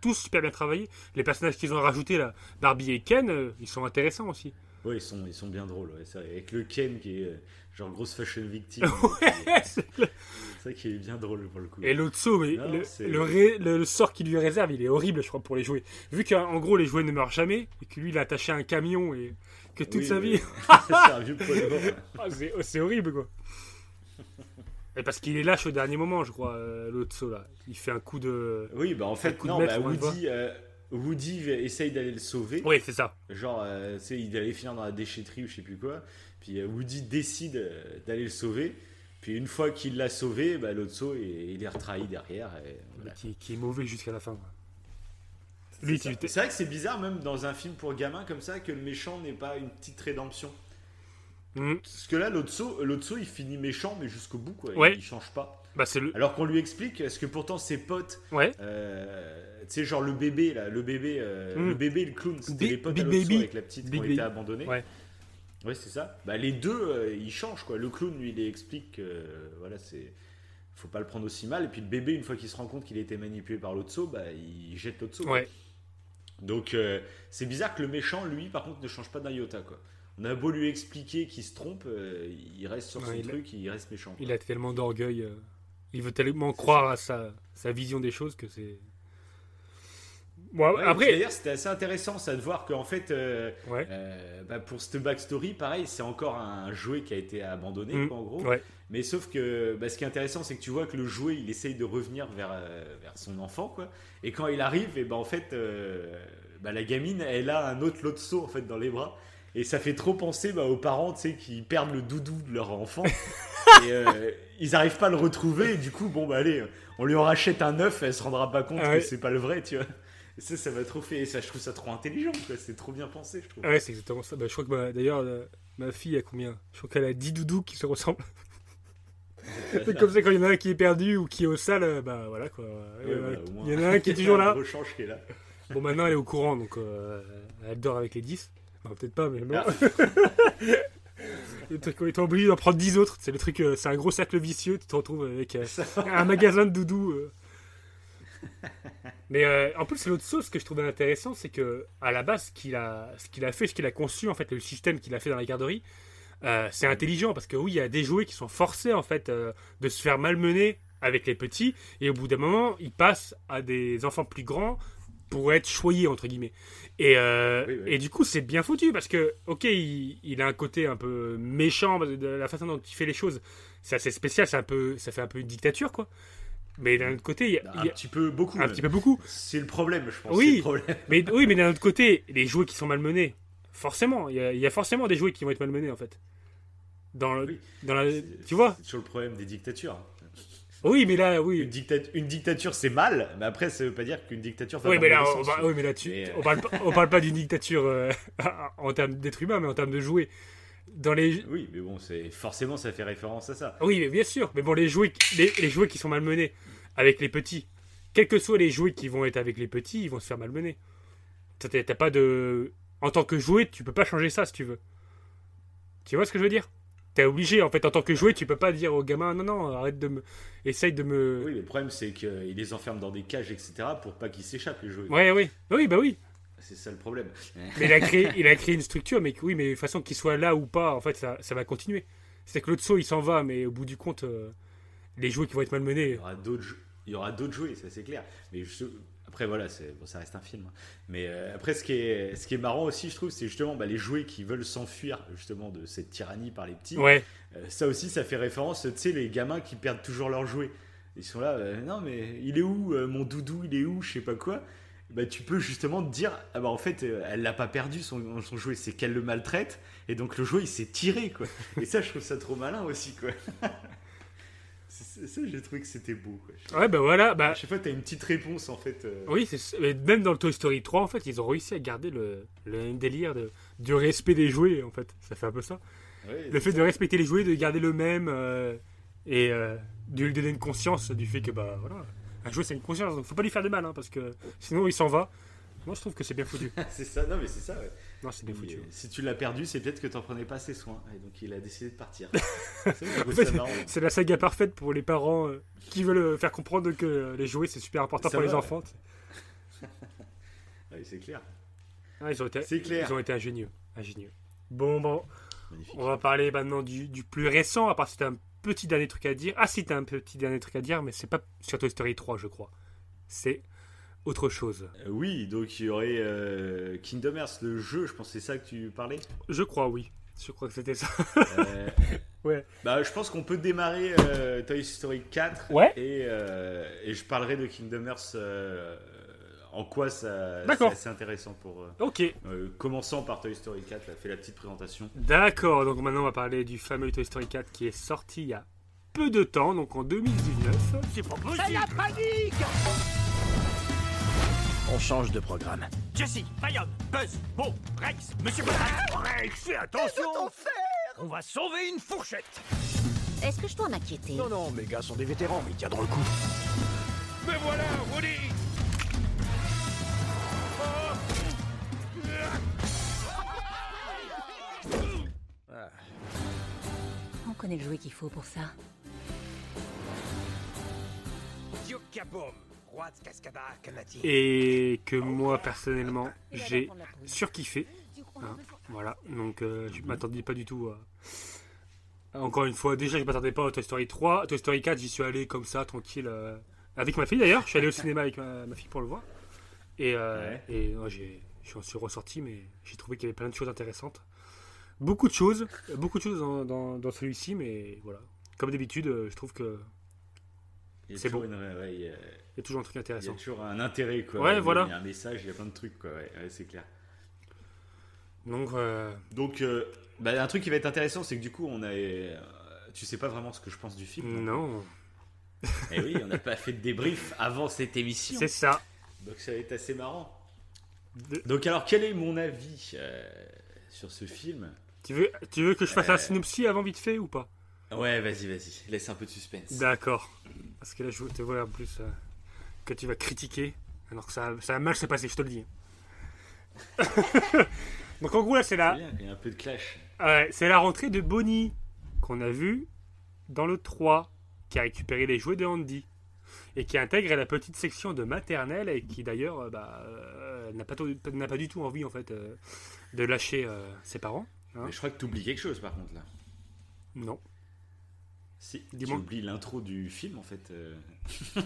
tous super bien travaillés. Les personnages qu'ils ont rajoutés là Barbie et Ken euh, ils sont intéressants aussi Ouais, ils sont, ils sont bien drôles, ouais, c'est vrai. Avec le Ken qui est euh, genre grosse fashion victime. c'est ça qui est bien drôle pour le coup. et mais Non, le, c'est- le, ré- le- le sort qu'il lui réserve il est horrible je crois pour les jouets vu qu'en gros les jouets ne meurent jamais et que lui il est attaché à un camion et que toute Oui, sa vie c'est. Ah, c'est horrible quoi. Et parce qu'il est lâche au dernier moment, je crois, euh, l'autre saut là. Il fait un coup de. Oui, bah en fait, coup de non, bah. Woody, euh, Woody essaye d'aller le sauver. Oui, c'est ça. Genre, euh, tu sais, il allait finir dans la déchetterie ou je sais plus quoi. Puis euh, Woody décide euh, d'aller le sauver. Puis une fois qu'il l'a sauvé, bah, l'autre saut, il, il est retrahi derrière. et voilà. Qui, qui est mauvais jusqu'à la fin. C'est C'est vrai que c'est bizarre, même dans un film pour gamins comme ça, que le méchant n'ait pas une petite rédemption. Hmm. Parce que là, l'autre saut, l'autre saut, il finit méchant, mais jusqu'au bout, quoi. Ouais. Il, change pas. Bah, le. Alors qu'on lui explique, est-ce que pourtant ses potes, Ouais. euh, tu sais, genre le bébé, là, le bébé, euh, Mm. le bébé et le clown, c'était les potes à Baby. avec la petite qui ont été abandonnés. Ouais. Ouais, c'est ça. Bah, les deux, euh, ils changent, quoi. Le clown, lui, il explique que, euh, voilà, c'est. Faut pas le prendre aussi mal. Et puis le bébé, une fois qu'il se rend compte qu'il a été manipulé par l'autre saut, bah, il jette l'autre saut. Ouais. Donc c'est bizarre que le méchant, lui, par contre, ne change pas d'un iota. Quoi. On a beau lui expliquer qu'il se trompe, il reste sur son il a- truc, il reste méchant. quoi. Il a tellement d'orgueil. Il veut tellement croire à sa, sa vision des choses que c'est. Bon, Ouais, après. D'ailleurs, c'était assez intéressant ça de voir qu'en fait, euh, Ouais. euh, bah, pour cette backstory, pareil, c'est encore un jouet qui a été abandonné, Mm. quoi, en gros. Ouais. Mais sauf que bah, ce qui est intéressant, c'est que tu vois que le jouet, il essaye de revenir vers, euh, vers son enfant, quoi. Et quand il arrive, et ben en fait, bah, la gamine, elle a un autre lot de saut en fait dans les bras. Et ça fait trop penser bah, aux parents, tu sais, qui perdent le doudou de leur enfant. et euh, ils n'arrivent pas à le retrouver. Et du coup, bon, bah allez, on lui en rachète un neuf, elle se rendra pas compte Ah ouais. que c'est pas le vrai, tu vois. Et ça, ça m'a trop fait. Et ça, je trouve ça trop intelligent. C'est trop bien pensé, je trouve. Ouais, c'est exactement ça. Bah, je crois que ma- d'ailleurs, euh, ma fille a combien? Je crois qu'elle a 10 doudous qui se ressemblent. C'est comme ça, quand il y en a un qui est perdu ou qui est au sale, euh, bah voilà quoi. Il y en a- Ouais, bah, il y en a un qui est toujours là. qui est là. Bon, maintenant elle est au courant, donc euh, elle dort avec les 10. Enfin, peut-être pas, mais bon. Le truc, on est obligé d'en prendre 10 autres. C'est le truc, euh, c'est un gros cercle vicieux. Tu te retrouves avec euh, un magasin de doudous. euh. Mais euh, en plus, l'autre chose que je trouvais intéressant, c'est que à la base, ce qu'il a, ce qu'il a fait, ce qu'il a conçu, en fait, le système qu'il a fait dans la garderie, euh, c'est intelligent parce que oui, il y a des jouets qui sont forcés en fait euh, de se faire malmener avec les petits, et au bout d'un moment, ils passent à des enfants plus grands pour être choyés entre guillemets. Et, euh, Oui, oui. et du coup, c'est bien foutu parce que, ok, il, il a un côté un peu méchant de la façon dont il fait les choses. C'est assez spécial, c'est un peu, ça fait un peu une dictature quoi. Mais d'un autre côté, il y a, Un il y a- petit peu beaucoup. un même. petit peu beaucoup. C'est le problème, je pense. Oui. c'est le problème. Mais oui, mais d'un autre côté, les jouets qui sont malmenés, forcément, il y, a, il y a forcément des jouets qui vont être malmenés en fait. Dans, le, Oui. dans la, tu vois? toujours le problème des dictatures. Oui, mais là, Une, oui. une dictature, c'est mal, mais après, ça veut pas dire qu'une dictature va Oui, mais là, on, va- oui, mais là, tu, Mais, euh, on parle pas, on parle pas d'une dictature euh, en termes d'être humain, mais en termes de jouets. Dans les. Oui, mais bon, c'est forcément, ça fait référence à ça. oui, mais bien sûr. Mais bon, les jouets, les, les jouets qui sont malmenés avec les petits, quels que soient les jouets qui vont être avec les petits, ils vont se faire malmener. T'as pas de, en tant que jouet, tu peux pas changer ça si tu veux. Tu vois ce que je veux dire? T'es obligé, en fait, en tant que jouet, tu peux pas dire au gamin, non, non, arrête de me. Essaye de me. Oui, le problème, c'est qu'il les enferme dans des cages, etc., pour pas qu'ils s'échappent, les jouets. Ouais, oui. Oui, bah oui. C'est ça le problème. Mais il a créé, il a créé une structure, mais oui, mais de toute façon, qu'il soit là ou pas, en fait, ça, ça va continuer. C'est que l'autre saut, il s'en va, mais au bout du compte, euh, les jouets qui vont être Il malmenés. y aura d'autres il y aura d'autres jouets, ça c'est clair. Mais je- après voilà, bon, ça reste un film. hein. Mais euh, après ce qui est ce qui est marrant aussi, je trouve, c'est justement bah, les jouets qui veulent s'enfuir justement de cette tyrannie par les petits. Ouais, Euh, ça aussi, ça fait référence, tu sais, les gamins qui perdent toujours leurs jouets. Ils sont là, euh, non mais il est où mon doudou, il est où, je sais pas quoi. Bah, tu peux justement te dire, ah bah en fait, elle l'a pas perdu son, son jouet, c'est qu'elle le maltraite, et donc le jouet il s'est tiré quoi. Et ça, je trouve ça trop malin aussi quoi. Ça, j'ai trouvé que c'était beau quoi. ouais, bah voilà. Bah, À chaque fois, t'as une petite réponse en fait. euh, oui, mais même dans le Toy Story 3, en fait, ils ont réussi à garder le, le même délire de, du respect des jouets, en fait. Ça fait un peu ça. ouais, Le fait de respecter les jouets, de garder le même, euh, et euh, de lui donner une conscience du fait que, bah voilà, un jouet c'est une conscience, donc faut pas lui faire de mal, hein, parce que sinon il s'en va. Moi je trouve que c'est bien foutu. c'est ça, non mais c'est ça. Ouais. Non, foutu. euh, si tu l'as perdu, c'est peut-être que t'en prenais pas assez soin, et donc il a décidé de partir. c'est la saga parfaite pour les parents euh, qui veulent euh, faire comprendre que les jouets c'est super important Ça pour les enfants. Ouais, c'est clair. Ah, ils, ont été, C'est clair. ils ont été ingénieux. ingénieux. Bon, bon, Magnifique. on va parler maintenant du, du plus récent, à part si t'as un petit dernier truc à dire. Ah, si t'as un petit dernier truc à dire, mais c'est pas sur Toy Story 3, je crois. C'est autre chose. Euh, oui, donc il y aurait euh, Kingdom Hearts, le jeu, je pense que c'est ça que tu parlais. Je crois, oui. Je crois que c'était ça. Euh, Ouais. Bah, je pense qu'on peut démarrer euh, Toy Story 4 Ouais. et, euh, et je parlerai de Kingdom Hearts euh, en quoi ça c'est assez intéressant pour euh, Ok, euh, commençant par Toy Story 4, là, fait la petite présentation. d'accord. Donc maintenant, on va parler du fameux Toy Story 4 qui est sorti il y a peu de temps, donc en 2019. On change de programme. Jessie, Bayonne, Buzz, Bo, Rex, Monsieur Potter. Rex, fais attention On va sauver une fourchette Est-ce que je dois m'inquiéter? Non, non, mes gars sont des vétérans, ils tiendront le coup. Me voilà, Woody On connaît le jouet qu'il faut pour ça. Cascada, Kanati. Et que moi, personnellement, j'ai surkiffé. Hein, voilà, donc euh, je m'attendais pas du tout à... Encore une fois, déjà je m'attendais pas à Toy Story 3. Toy Story 4, j'y suis allé comme ça, tranquille. euh, avec ma fille d'ailleurs, je suis allé au cinéma avec ma, ma fille pour le voir. Et, euh, Ouais. et ouais, j'ai- j'en suis ressorti, mais j'ai trouvé qu'il y avait plein de choses intéressantes. Beaucoup de choses, beaucoup de choses dans, dans- dans celui-ci, mais voilà. Comme d'habitude, euh, je trouve que C'est beau. une- ouais, il y a- il y a toujours un truc il y a intéressant. toujours un intérêt quoi. Ouais, Il y a- voilà. Il y a un message, il y a plein de trucs quoi. Ouais, c'est clair. Donc, euh, Donc, euh, bah, un truc qui va être intéressant, c'est que du coup, on a, euh, tu sais pas vraiment ce que je pense du film. non, Et oui, on n'a pas fait de débrief avant cette émission. c'est ça. Donc ça va être assez marrant. De- Donc alors, quel est mon avis sur ce film? Tu veux, tu veux que je fasse un synopsis avant vite fait ou pas? Ouais, vas-y, vas-y, laisse un peu de suspense. D'accord. Parce que là, je te vois en plus euh, que tu vas critiquer, alors que ça, ça a mal se passer, je te le dis. Donc en gros, là, c'est C'est la, bien, il y a un peu de clash. ouais, c'est la rentrée de Bonnie qu'on a vu dans le 3, qui a récupéré les jouets de Andy. Et qui intègre la petite section de maternelle et qui d'ailleurs euh, bah, euh, n'a pas, tout- n'a pas du tout envie en fait euh, de lâcher euh, ses parents. Hein Mais je crois que tu oublies quelque chose par contre là. Non. Si, oublies l'intro du film en fait. euh.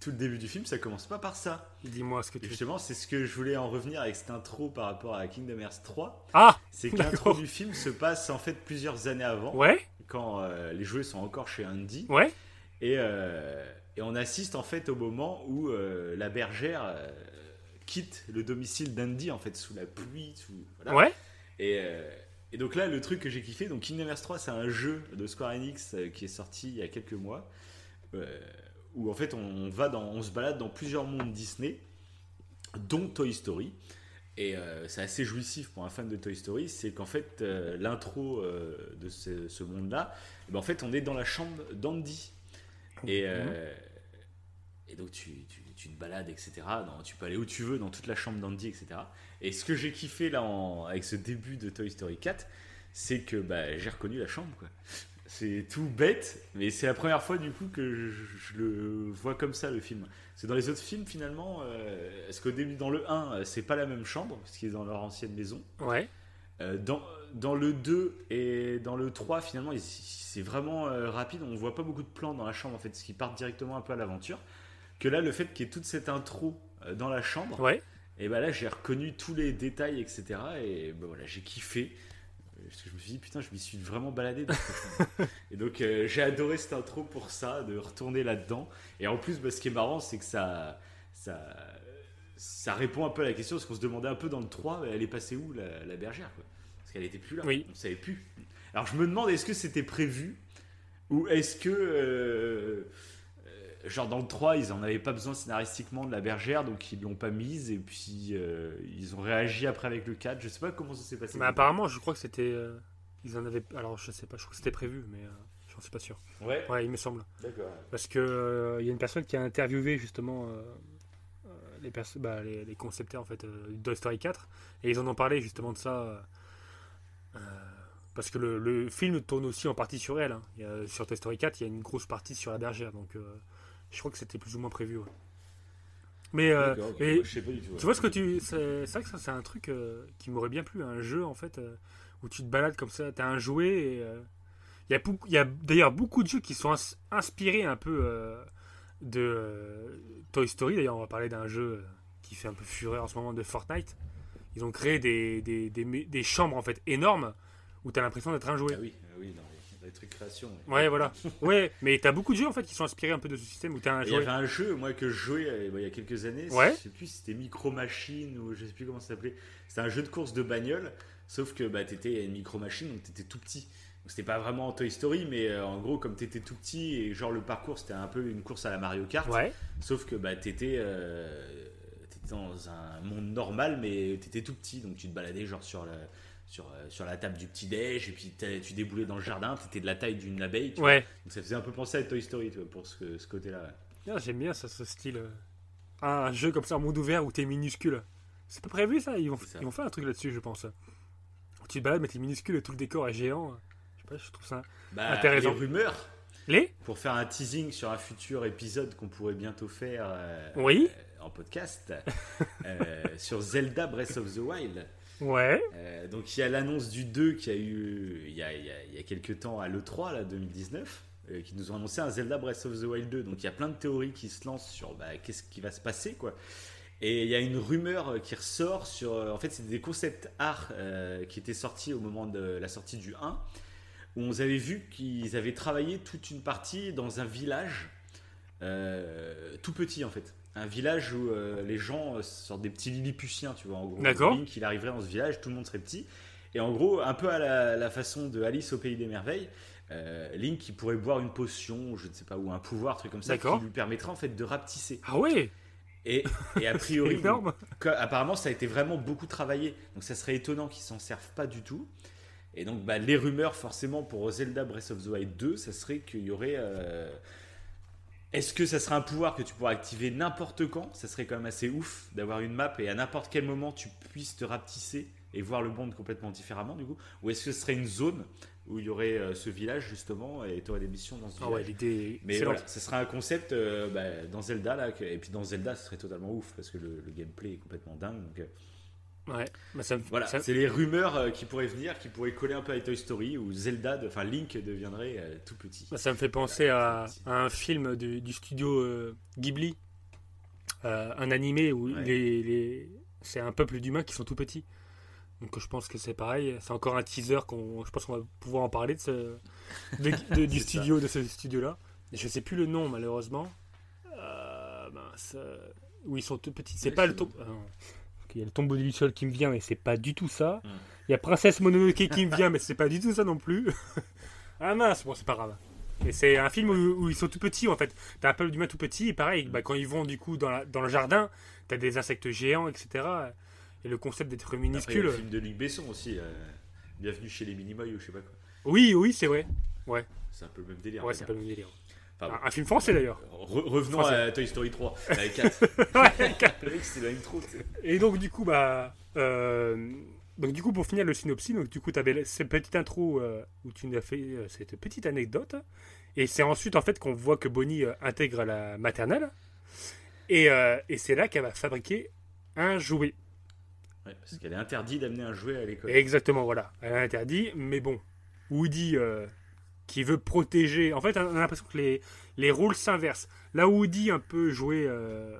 Tout le début du film, ça commence pas par ça. Dis-moi ce que tu justement, c'est ce que je voulais en revenir avec cette intro par rapport à Kingdom Hearts 3. Ah C'est que l'intro du film se passe en fait plusieurs années avant, Ouais quand euh, les jouets sont encore chez Andy. Ouais Et, euh, et on assiste en fait au moment où euh, la bergère quitte le domicile d'Andy en fait sous la pluie. Sous, voilà. Ouais Et, et donc là, le truc que j'ai kiffé, donc Kingdom Hearts 3, c'est un jeu de Square Enix euh, qui est sorti il y a quelques mois, euh, où en fait on va dans, on se balade dans plusieurs mondes Disney, dont Toy Story. Et euh, c'est assez jouissif pour un fan de Toy Story, c'est qu'en fait euh, l'intro de ce, ce monde-là, eh ben, en fait on est dans la chambre d'Andy. Et, euh, et donc tu, tu, tu te balades, etc. Tu peux aller où tu veux dans toute la chambre d'Andy, etc. Et ce que j'ai kiffé là en- avec ce début de Toy Story 4, c'est que bah, j'ai reconnu la chambre. quoi. C'est tout bête, mais c'est la première fois du coup que je, je le vois comme ça le film. C'est dans les autres films finalement, euh, est-ce qu'au début dans le 1, euh, c'est pas la même chambre, parce qu'ils est dans leur ancienne maison? Ouais. Euh, dans, dans le 2 et dans le 3, finalement, c'est vraiment euh, rapide. On voit pas beaucoup de plans dans la chambre, en fait, ce qui part directement un peu à l'aventure. Que là, le fait qu'il y ait toute cette intro euh, dans la chambre, Ouais. et ben là, j'ai reconnu tous les détails, etc. Et ben voilà, j'ai kiffé. Euh, Parce que je me suis dit, putain, je m'y suis vraiment baladé. dans cette chambre. et donc, euh, j'ai adoré cette intro pour ça, de retourner là-dedans. Et en plus, bah, ce qui est marrant, c'est que ça, ça, ça répond un peu à la question, parce qu'on se demandait un peu dans le 3, elle est passée où la, la bergère quoi? Parce qu'elle était plus là. Oui. On savait plus. Alors, je me demande, est-ce que c'était prévu? Ou est-ce que. euh, Genre dans le 3, ils en avaient pas besoin scénaristiquement de la bergère, donc ils l'ont pas mise, et puis euh, ils ont réagi après avec le 4. Je sais pas comment ça s'est passé. Mais apparemment, je crois que c'était. euh, ils en avaient. Alors, je sais pas, je crois que c'était prévu, mais euh, j'en suis pas sûr. Ouais. Ouais, il me semble. D'accord. Parce que euh, il y a une personne qui a interviewé justement euh, euh, les, perso- bah, les, les concepteurs en fait euh, de Toy Story 4 et ils en ont parlé justement de ça. euh, euh, parce que le, le film tourne aussi en partie sur elle. hein. Il y a- sur Toy Story 4, il y a une grosse partie sur la bergère, donc euh, je crois que c'était plus ou moins prévu. ouais. Mais, euh, Moi, je sais pas du tout, ouais. tu vois ce que tu. C'est vrai que ça, c'est un truc euh, qui m'aurait bien plu, un jeu en fait, euh, où tu te balades comme ça, t'as un jouet et. il y a, d'ailleurs beaucoup de jeux qui sont ins- inspirés un peu de Toy Story. D'ailleurs, on va parler d'un jeu qui fait un peu fureur en ce moment de Fortnite. Ils ont créé des, des, des, des chambres en fait énormes où tu as l'impression d'être un jouet. Ah oui, ah oui, dans les trucs création. Ouais, voilà. ouais, mais tu as beaucoup de jeux en fait qui sont inspirés un peu de ce système où tu as un Il y avait un jeu, moi, que je jouais euh, il y a quelques années. Ouais. Je sais plus si c'était Micro Machine ou je sais plus comment ça s'appelait. C'était un jeu de course de bagnole, sauf que bah, t'étais une Micro Machine, donc t'étais tout petit. C'était pas vraiment Toy Story, mais euh, en gros, comme t'étais tout petit et genre le parcours c'était un peu une course à la Mario Kart. Ouais. Sauf que bah, t'étais euh, t'étais dans un monde normal, mais t'étais tout petit, donc tu te baladais genre sur la, sur, euh, sur la table du petit-déj, et puis tu déboulais dans le jardin, t'étais de la taille d'une abeille. tu vois. Ouais. Donc ça faisait un peu penser à Toy Story tu vois, pour ce, ce côté-là. ouais. Ah, J'aime bien ça, ce style. euh, Un jeu comme ça, en monde ouvert où t'es minuscule. C'est pas prévu ça? Ils vont, ça. ils vont faire un truc là-dessus, je pense. Où tu te balades, mais t'es minuscule et tout le décor est géant. Je sais pas, je trouve ça Bah, intéressant. Les rumeurs, Les? Pour faire un teasing sur un futur épisode qu'on pourrait bientôt faire euh, Oui. en podcast, sur Zelda Breath of the Wild. Ouais. Euh, donc il y a l'annonce du 2 qui a eu il y a, il y a- quelques temps à l'E3, là, 2019, euh, qui nous ont annoncé un Zelda Breath of the Wild 2. Donc il y a plein de théories qui se lancent sur bah, qu'est-ce qui va se passer. quoi. Et il y a une rumeur qui ressort sur... euh, En fait, c'est des concepts art euh, qui étaient sortis au moment de la sortie du 1, où on avait vu qu'ils avaient travaillé toute une partie dans un village tout petit en fait. Un village où euh, les gens euh, sortent des petits lilliputiens, tu vois, en gros. D'accord. Link, il arriverait dans ce village, tout le monde serait petit. Et en gros, un peu à la, la façon de Alice au Pays des Merveilles, euh, Link, il pourrait boire une potion, je ne sais pas, ou un pouvoir, truc comme ça, qui lui permettrait en fait de rapetisser. Ah ouais Et, et a priori, énorme. apparemment, ça a été vraiment beaucoup travaillé. Donc, ça serait étonnant qu'ils s'en servent pas du tout. Et donc, bah, les rumeurs, forcément, pour Zelda Breath of the Wild 2, ça serait qu'il y aurait. Est-ce que ça serait un pouvoir que tu pourrais activer n'importe quand? Ça serait quand même assez ouf d'avoir une map et à n'importe quel moment tu puisses te rapetisser et voir le monde complètement différemment, du coup? Ou est-ce que ce serait une zone où il y aurait euh, ce village, justement, et tu aurais des missions dans ce Ah village? ouais, l'idée mais voilà, ce serait un concept euh, bah, dans Zelda là, que- et puis dans Zelda, ce serait totalement ouf parce que le, le gameplay est complètement dingue. Donc, euh, Ouais. Bah, ça me- voilà, ça- c'est les rumeurs euh, qui pourraient venir, qui pourraient coller un peu à Toy Story où Zelda, de- enfin Link deviendrait euh, tout petit. Bah, ça me fait penser à, à un film du, du studio euh, Ghibli, un animé où Ouais. les, les- c'est un peuple d'humains qui sont tout petits. Donc je pense que c'est pareil. C'est encore un teaser qu'on, je pense qu'on va pouvoir en parler de ce, de- de- du studio, de ce studio-là. Je sais plus le nom malheureusement. Euh, où ils sont tout petits. C'est Ouais, pas le tombeau. Il y a le tombeau du sol qui me vient, mais c'est pas du tout ça. Hmm. Il y a Princesse Mononoke qui me vient, mais c'est pas du tout ça non plus. ah mince, bon c'est pas grave. Et c'est un film où, où ils sont tout petits en fait. T'as un peuple d'humains tout petit et pareil, bah, quand ils vont du coup dans, la- dans le jardin, t'as des insectes géants, etc. Et le concept d'être Après, il y a minuscule. le film de Luc Besson aussi, euh, Bienvenue chez les Minimoys ou je sais pas quoi. Oui, oui, c'est vrai. Ouais, C'est un peu le même délire. ouais c'est pas le même délire. Un, film français d'ailleurs. Re- revenons Français. à Toy Story 3, avec 4. Ouais, le mec, c'est la intro. tu sais. Et donc du coup, bah, euh, donc du coup, pour finir le synopsis, donc du coup, tu avais cette petite intro euh, où tu nous as fait euh, cette petite anecdote. Et c'est ensuite, en fait, qu'on voit que Bonnie intègre la maternelle. Et, et c'est là qu'elle va fabriquer un jouet. Ouais, parce qu'elle est interdite d'amener un jouet à l'école. Exactement, voilà. Elle a interdit, mais bon, Woody qui veut protéger. En fait, on a l'impression que les, les rôles s'inversent. Là où Woody un peu jouait, euh,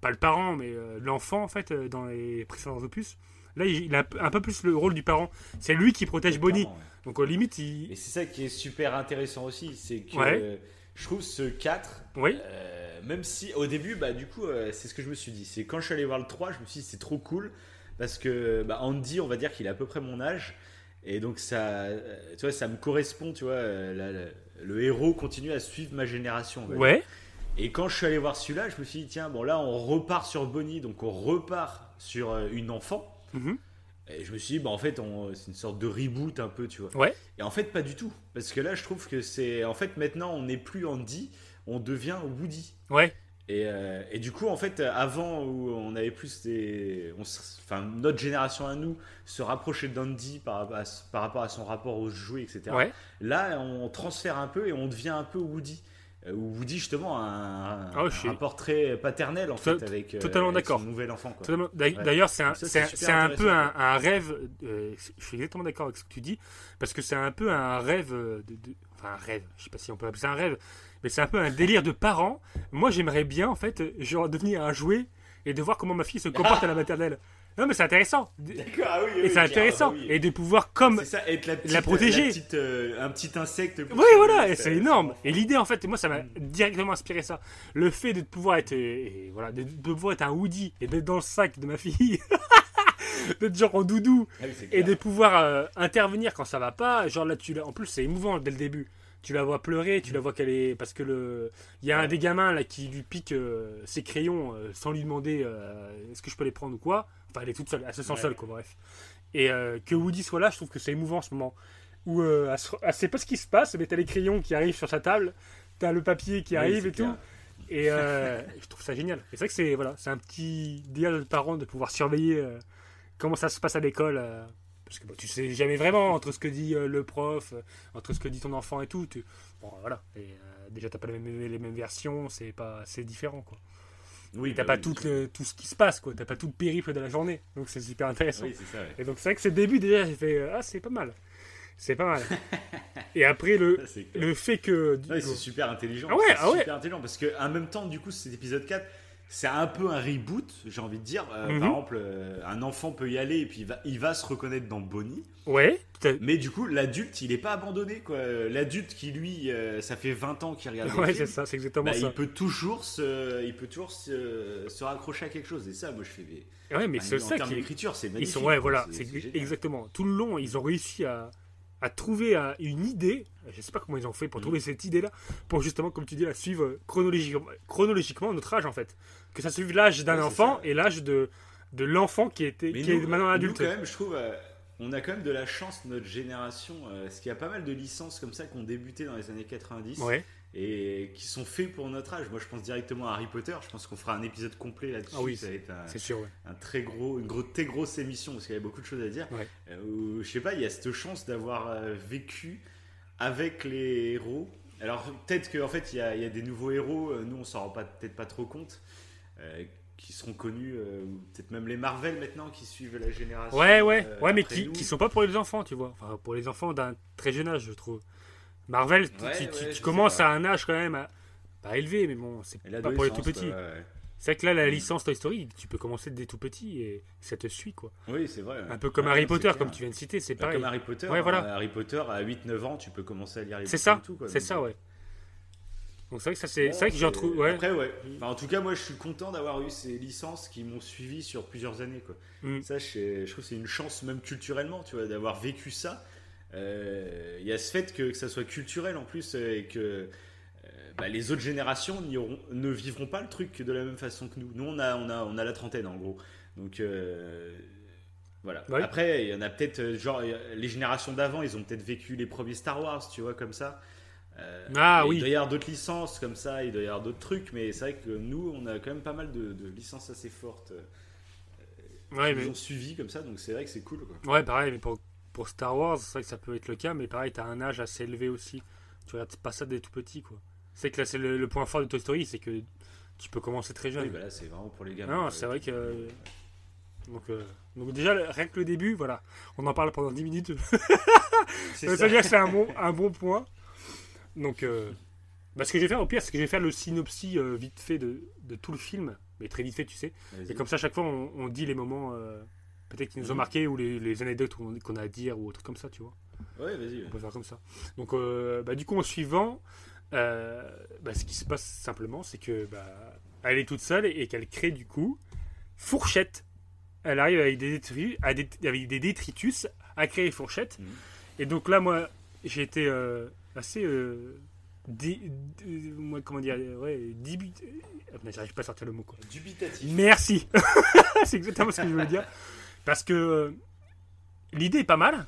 pas le parent, mais euh, l'enfant, en fait, euh, dans les précédents opus. Là, il il a un peu- plus le rôle du parent. C'est lui qui protège Bonnie. Ouais. Donc, au limite, il. Et c'est ça qui est super intéressant aussi, c'est que Ouais. euh, je trouve ce 4, Oui. euh, même si au début, bah, du coup, euh, c'est ce que je me suis dit. C'est quand je suis allé voir le 3, je me suis dit c'est trop cool parce que bah, Andy, on va dire qu'il a à peu près mon âge. Et donc ça, tu vois, ça me correspond, tu vois. euh, le, héros continue à suivre ma génération. Ouais. Et quand je suis allé voir celui-là, je me suis dit tiens, bon là on repart sur Bonnie, donc on repart sur euh, une enfant. Mhm. Et je me suis dit, bah, en fait, c'est une sorte de reboot un peu, tu vois. Ouais. Et en fait, pas du tout. Parce que là, je trouve que c'est. En fait, maintenant, on n'est plus Andy, on devient Woody. Ouais. Et, euh, et du coup, en fait, avant où on avait plus des. on se- enfin, notre génération à nous se rapprochait d'Andy par, rapport à- par rapport à son rapport aux jouets, etc. Ouais. Là, on transfère un peu et on devient un peu Woody. Euh, Woody, justement, a un, Ah, un très paternel, en fait, avec, euh, totalement avec son nouvel enfant. Ouais. D'ailleurs, c'est un, peu un, rêve. je suis exactement d'accord avec ce que tu dis, parce que c'est un peu un rêve de, de- enfin un rêve. Je sais pas si on peut appeler ça un rêve, mais c'est un peu un délire de parents. Moi, j'aimerais bien en fait, genre devenir un jouet et de voir comment ma fille se comporte à la maternelle. Non, mais c'est intéressant. D'accord, ah oui, Et c'est intéressant. ah bah oui. Et de pouvoir comme C'est ça, être la, petite, la protéger. la petite, euh, un petit insecte. Oui, voilà, et c'est énorme. Et l'idée, en fait, moi, ça m'a directement inspiré ça. Le fait de pouvoir être, euh, et voilà, de, de pouvoir être un Woody et d'être dans le sac de ma fille, d'être genre en doudou, Ah et de pouvoir euh, intervenir quand ça va pas. Genre là, tu en plus, c'est émouvant dès le début. Tu la vois pleurer, tu la vois qu'elle est. Parce que le. Il y a un des gamins là qui lui pique euh, ses crayons euh, sans lui demander euh, est-ce que je peux les prendre ou quoi. Enfin, elle est toute seule, elle se sent Ouais. seule, quoi, bref. Et que Woody soit là, je trouve que c'est émouvant en ce moment. Où elle, se- elle sait pas ce qui se passe, mais t'as les crayons qui arrivent sur sa table, t'as le papier qui arrive et clair. tout. Et je trouve ça génial. C'est vrai que c'est voilà, c'est un petit délire de parents de pouvoir surveiller comment ça se passe à l'école. Parce que tu sais jamais vraiment entre ce que dit euh, le prof, euh, entre ce que dit ton enfant et tout. tu- Bon, voilà. Et, euh, déjà, t'as pas les mêmes, les mêmes versions, c'est pas, c'est différent quoi. Oui, t'as bah pas oui, tout, le, tout ce qui se passe quoi. T'as pas tout le périple de la journée. Donc c'est super intéressant. Oui, c'est ça, ouais. Et donc c'est vrai que ce début déjà, j'ai fait euh, ah c'est pas mal, c'est pas mal. et après le Ça, c'est le fait que Ouais, c'est super intelligent. Ah ouais, c'est ah ouais. super intelligent parce que en même temps, du coup, cet épisode 4, c'est un peu un reboot, j'ai envie de dire. Euh, Mhm. Par exemple, euh, un enfant peut y aller et puis il va, il va se reconnaître dans Bonnie. ouais, Mais du coup, l'adulte, il est pas abandonné, quoi. L'adulte qui, lui, euh, ça fait 20 ans qu'il regarde ouais c'est ça, c'est exactement bah, ça. il peut toujours, se, il peut toujours se, se raccrocher à quelque chose. Et ça, moi, je fais. Ouais mais c'est en ça termes qui d'écriture, c'est ils magnifique. sont ouais voilà, C'est- exactement. Tout le long, ils ont réussi à à trouver une idée. Je sais pas comment ils ont fait pour trouver cette idée là, pour justement comme tu dis la suivre chronologiquement, chronologiquement notre âge en fait, que ça suive l'âge d'un Ouais, enfant et l'âge de de l'enfant qui était Mais qui nous, est maintenant nous, adulte. quand même, je trouve, euh, on a quand même de la chance, notre génération, euh, parce qu'il y a pas mal de licences comme ça qui ont débuté dans les années 90 Ouais. Et qui sont faits pour notre âge. Moi, je pense directement à Harry Potter. Je pense qu'on fera un épisode complet là-dessus. Ah oui, ça va être un, sûr. Ouais. un très gros, une gros, très grosse émission parce qu'il y a beaucoup de choses à dire. Ouais. Euh, je sais pas, il y a cette chance d'avoir euh, vécu avec les héros. Alors peut-être qu'en fait il y, a, il y a des nouveaux héros, euh, nous on s'en rend peut-être pas trop compte, euh, qui seront connus, peut-être même les Marvel maintenant qui suivent la génération. Ouais, ouais, ouais, mais qui, nous. qui sont pas pour les enfants, tu vois. Enfin, pour les enfants d'un très jeune âge, je trouve. Marvel, tu- Ouais, commences à un âge quand même à, pas élevé, mais bon, c'est pas pour les tout petits. C'est vrai que là, la Mm. licence Toy Story, tu peux commencer dès tout petit et ça te suit, quoi. Oui, c'est vrai. Un peu comme Ouais, Harry Potter, clair. comme tu viens de citer, c'est Bah, pareil. Comme Harry Potter. Ouais, voilà. euh, Harry Potter, à 8-9 ans, tu peux commencer à lire les C'est ça, c'est ça, ouais. Donc c'est vrai que ça, c'est Bon, vrai que j'en trouve, ouais. Après, ouais. Enfin, en tout cas, moi, je suis content d'avoir eu ces licences qui m'ont suivi sur plusieurs années. Quoi. Mm. Ça, je, je trouve que c'est une chance, même culturellement, tu vois, d'avoir vécu ça. Euh, Il y a ce fait que, que ça soit culturel en plus euh, et que euh, bah, les autres générations auront- ne vivront pas le truc de la même façon que nous. Nous, on a, on a, on a la trentaine en gros. Donc. euh, voilà. Après, il y en a peut-être, euh, genre, euh, les générations d'avant, ils ont peut-être vécu les premiers Star Wars, tu vois, comme ça. Euh, Ah, oui. Il doit y avoir d'autres licences comme ça, il doit y avoir d'autres trucs, mais c'est vrai que nous, on a quand même pas mal de, de licences assez fortes. Euh, Ouais, qui mais- nous ont suivis comme ça, donc c'est vrai que c'est cool. Quoi. Ouais, pareil, mais pour, pour Star Wars, c'est vrai que ça peut être le cas, mais pareil, t'as un âge assez élevé aussi. Tu regardes pas ça dès tout petit, quoi. C'est que là, c'est le, le point fort de Toy Story, c'est que tu peux commencer très jeune. Oui, bah là, c'est vraiment pour les gars. non, c'est vrai que. Donc, euh, donc déjà, rien que le début, voilà, on en parle pendant 10 minutes. C'est ça ça. veut dire que c'est un bon, un bon point. Donc, euh, bah, ce que je vais faire au pire, c'est que je vais faire le synopsis euh, vite fait de, de tout le film, mais très vite fait, tu sais. Et comme ça, chaque fois, on, on dit les moments euh, peut-être qui nous ont Mhm. marqué ou les, les anecdotes qu'on a à dire ou autre comme ça, tu vois. Ouais, vas-y. On peut faire comme ça. Donc, euh, bah, du coup, en suivant, euh, bah, ce qui se passe simplement, c'est que bah, elle est toute seule et qu'elle crée du coup Fourchette. Elle arrive avec des, détritus, à des- avec des détritus à créer Fourchette. Mhm. Et donc là, moi, j'ai été euh, assez. dé- dé- moi, comment dire Ouais, début. J'arrive pas à sortir le mot, quoi. Dubitatif. Merci. c'est exactement ce que je voulais dire. Parce que euh, l'idée est pas mal.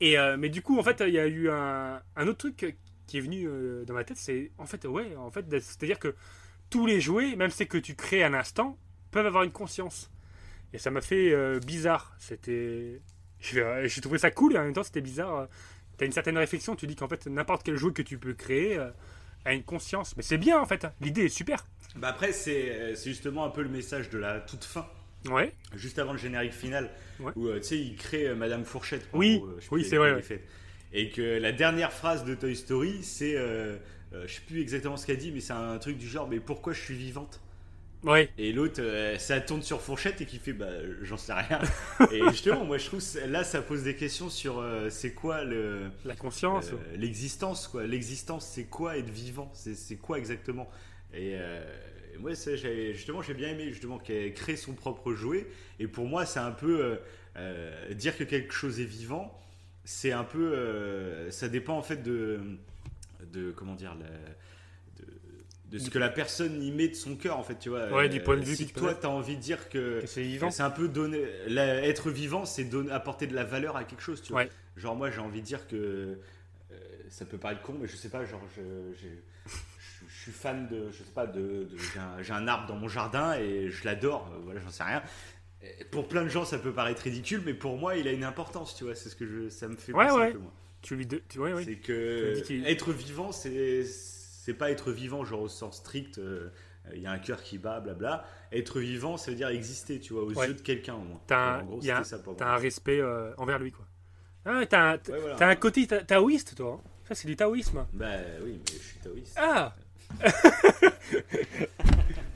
Et, euh, mais du coup, en fait, il y a eu un, autre truc qui est venu euh, dans ma tête. C'est en fait, ouais, en fait, c'est-à-dire que tous les jouets, même ceux que tu crées à l'instant, peuvent avoir une conscience. Et ça m'a fait bizarre. C'était. J'ai trouvé ça cool et en même temps, c'était bizarre. Tu as une certaine réflexion. Tu dis qu'en fait, n'importe quel jouet que tu peux créer a une conscience. Mais c'est bien, en fait. L'idée est super. Bah après, c'est justement un peu le message de la toute fin. Ouais. Juste avant le générique final, Ouais. où euh, tu sais, il crée euh, Madame Fourchette. en Oui, euh, oui, c'est vrai. Et que la dernière phrase de Toy Story, c'est. euh, euh, je sais plus exactement ce qu'elle dit, mais c'est un truc du genre Mais pourquoi je suis vivante? Ouais. Et l'autre, euh, ça tourne sur Fourchette et qui fait Bah, j'en sais rien. et justement, moi, je trouve là, ça pose des questions sur c'est quoi le. La conscience. L'existence quoi l'existence c'est quoi être vivant? C'est quoi exactement? Et et moi j'ai- justement j'ai bien aimé justement qu'elle crée son propre jouet et pour moi c'est un peu euh, euh, dire que quelque chose est vivant c'est un peu euh, ça dépend en fait de de comment dire la- de, de ce que la personne y met de son cœur en fait tu vois Ouais, du point de vue si que toi t'as envie de dire que Que c'est vivant. c'est un peu donner la- être vivant c'est donner apporter de la valeur à quelque chose tu vois Ouais. genre moi j'ai envie de dire que euh, ça peut paraître con mais je sais pas genre je suis fan de je sais pas de, de- j'ai, un, arbre dans mon jardin et je l'adore euh, voilà j'en sais rien Et pour plein de gens ça peut paraître ridicule mais pour moi il a une importance tu vois c'est ce que je ça me fait Ouais, penser ouais. un peu moi Tu lui de- tu, ouais, ouais. c'est que être vivant, c'est c'est pas être vivant genre au sens strict. euh, Il y a un cœur qui bat, blabla. Être vivant, ça veut dire exister, tu vois, aux Ouais. yeux de quelqu'un au moins. T'as En un, un- c'était ça pour t'as moi. un respect euh, envers lui, quoi. Ah, t'as un, Ouais, voilà. t'as un côté ta- taoïste, toi. hein. Ça, c'est du taoïsme. Bah oui, mais je suis taoïste. Ah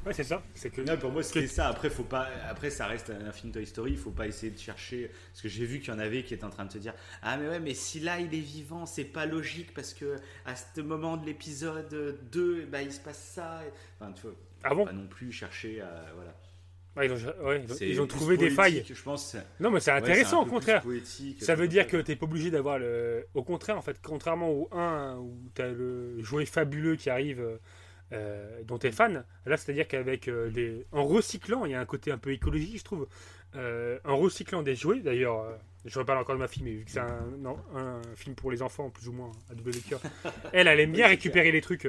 Ouais, c'est ça. C'est que. Non, pour moi, c'était ça. Après, faut pas. Après, ça reste un film Toy Story. Il faut pas essayer de chercher. Parce que j'ai vu qu'il y en avait qui étaient en train de se dire Ah, mais ouais, mais si là il est vivant, c'est pas logique parce que à ce moment de l'épisode 2, bah, il se passe ça. Enfin, tu vois. Ah bon Pas non plus chercher à. Voilà. Ouais, ils ont, ouais, ils ont- C'est ils ont plus trouvé des failles. poétique, Je pense. Non, mais c'est intéressant, au contraire. Ça veut dire que t'es pas obligé d'avoir le. Au contraire, en fait, contrairement au 1 où t'as le jouet fabuleux qui arrive, euh, dont t'es fan, là, c'est-à-dire qu'avec euh, des. En recyclant, il y a un côté un peu écologique, je trouve. Euh, en recyclant des jouets, d'ailleurs, euh, je reparle encore de ma fille, mais vu que c'est un, film pour les enfants, plus ou moins, à double lecture, elle, elle aime bien récupérer les trucs.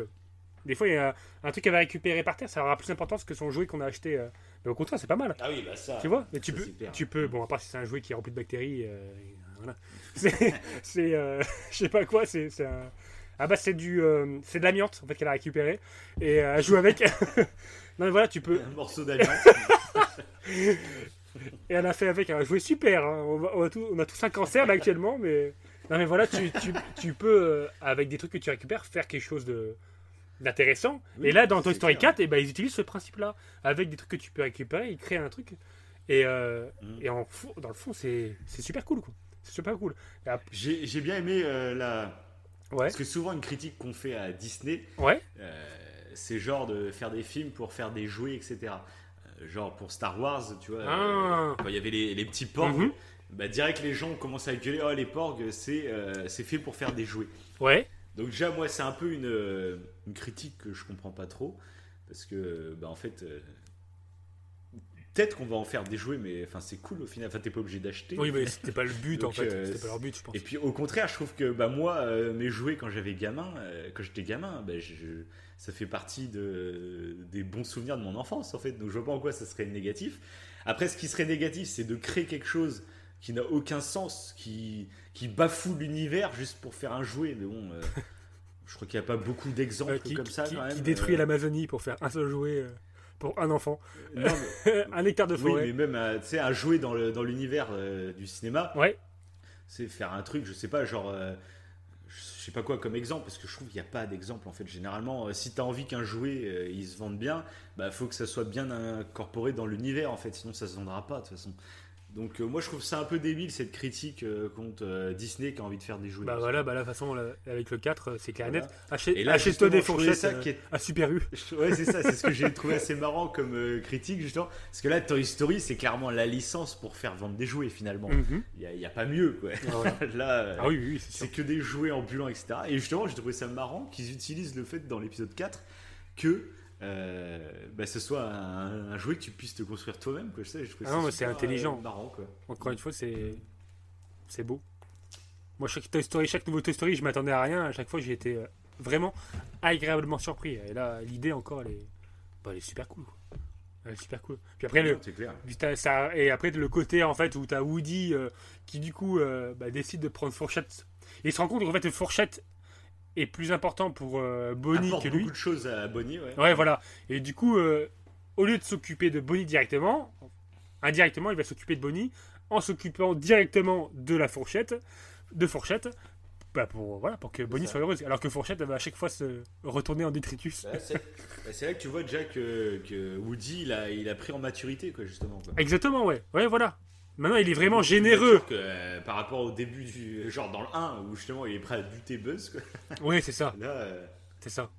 Des fois, il y a un truc qu'elle va récupérer par terre, ça aura plus d'importance que son jouet qu'on a acheté. Mais au contraire, c'est pas mal. Ah oui, bah ça. Tu vois Mais tu peux, tu peux, bon, à part si c'est un jouet qui est rempli de bactéries, euh, voilà. C'est, c'est, euh, je sais pas quoi, c'est, un. Ah bah c'est du, euh, c'est de l'amiante en fait qu'elle a récupéré et euh, elle joue avec. non mais voilà, tu peux. Un morceau d'amiante. Et elle a fait avec un jouet super. hein. On, va- on a tout- on a tous un cancer là actuellement, mais non mais voilà, tu, tu, tu peux euh, avec des trucs que tu récupères faire quelque chose de d'intéressant. Oui, et là dans Toy Story clair. 4, et ben ils utilisent ce principe-là avec des trucs que tu peux récupérer, ils créent un truc. Et, euh, Mm. et en dans le fond, c'est super cool quoi. C'est super cool. J'ai bien aimé euh, la. Ouais. Parce que souvent, une critique qu'on fait à Disney, Ouais. euh, c'est genre de faire des films pour faire des jouets, etc. Euh, genre pour Star Wars, tu vois, Ah. quand il y avait les, les petits porgs, Mhm. bah, direct les gens commencé à gueuler Oh, les euh, c'est fait pour faire des jouets. Ouais. Donc, déjà, moi, c'est un peu une, euh, une critique que je comprends pas trop. Parce que, bah, en fait, euh, peut-être qu'on va en faire des jouets, mais enfin c'est cool au final. Enfin t'es pas obligé d'acheter. Oui, mais c'était pas le but en fait. euh, C'était pas leur but, je pense. Et puis au contraire, je trouve que bah, moi, euh, mes jouets quand j'avais gamin, euh, quand j'étais gamin, bah, je- ça fait partie de, des bons souvenirs de mon enfance en fait. Donc je vois pas en quoi ça serait négatif. Après, ce qui serait négatif, c'est de créer quelque chose qui n'a aucun sens, qui, qui bafoue l'univers juste pour faire un jouet. Mais bon, euh, je crois qu'il n'y a pas beaucoup d'exemples Euh, comme ça qui- quand même. qui détruit Euh, l'Amazonie pour faire un seul jouet pour un enfant. non, mais- un hectare de Oui, forêt. mais même tu sais, un jouet dans le- dans l'univers euh, du cinéma. Ouais. C'est faire un truc, je sais pas, genre. je sais pas quoi comme exemple, parce que je trouve qu'il n'y a pas d'exemple en fait. Généralement, euh, si tu as envie qu'un jouet euh, il se vende bien, bah faut que ça soit bien incorporé dans l'univers en fait, sinon ça se vendra pas de toute façon. Donc euh, moi je trouve ça un peu débile cette critique euh, contre euh, Disney qui a envie de faire des jouets. Bah voilà, bah toute façon, là, avec le 4, euh, c'est clair et Voilà. net. Achète- Et là, Achète-toi des fourchettes ça qui est- à Super U. Ouais, c'est ça, c'est ce que j'ai trouvé assez marrant comme critique, justement. Parce que là, Toy Story, c'est clairement la licence pour faire vendre des jouets, finalement. Mhm. Il n'y a, pas mieux, quoi. Ah, voilà. là, Ah oui, oui, c'est que des jouets ambulants, etc. Et justement, j'ai trouvé ça marrant qu'ils utilisent le fait dans l'épisode 4 que euh, bah, ce soit un, un jouet que tu puisses te construire toi-même. Quoi. Je sais, je Ah non, c'est super, intelligent. euh, marrant, quoi. Encore une fois, c'est c'est beau. Moi, chaque Toy Story, chaque nouveau Toy Story, je m'attendais à rien. À chaque fois, j'ai été euh, vraiment agréablement surpris. Et là, l'idée encore, elle est, bah, elle est super cool. quoi. Elle est super cool. Puis après, le, clair. ça, et après le côté en fait où t'as Woody euh, qui du coup euh, bah, décide de prendre Fourchette. Et il se rend compte qu'en fait Fourchette est plus important pour euh, Bonnie Apporte que lui. beaucoup de choses à Bonnie, ouais. Ouais, voilà. Et du coup, euh, au lieu de s'occuper de Bonnie directement, indirectement, il va s'occuper de Bonnie en s'occupant directement de la fourchette, de Fourchette, bah, pour, voilà, pour que Bonnie soit heureuse. Alors que Fourchette, elle va à chaque fois se retourner en détritus. Bah, c'est bah, là que tu vois déjà que, que Woody, il a, il a pris en maturité, quoi, justement. Quoi. Exactement, ouais. Ouais, voilà. Maintenant, il est vraiment généreux. que, euh, par rapport au début du. Genre dans le 1, où justement il est prêt à buter Buzz, quoi. Oui, c'est ça. Là, euh, C'est ça.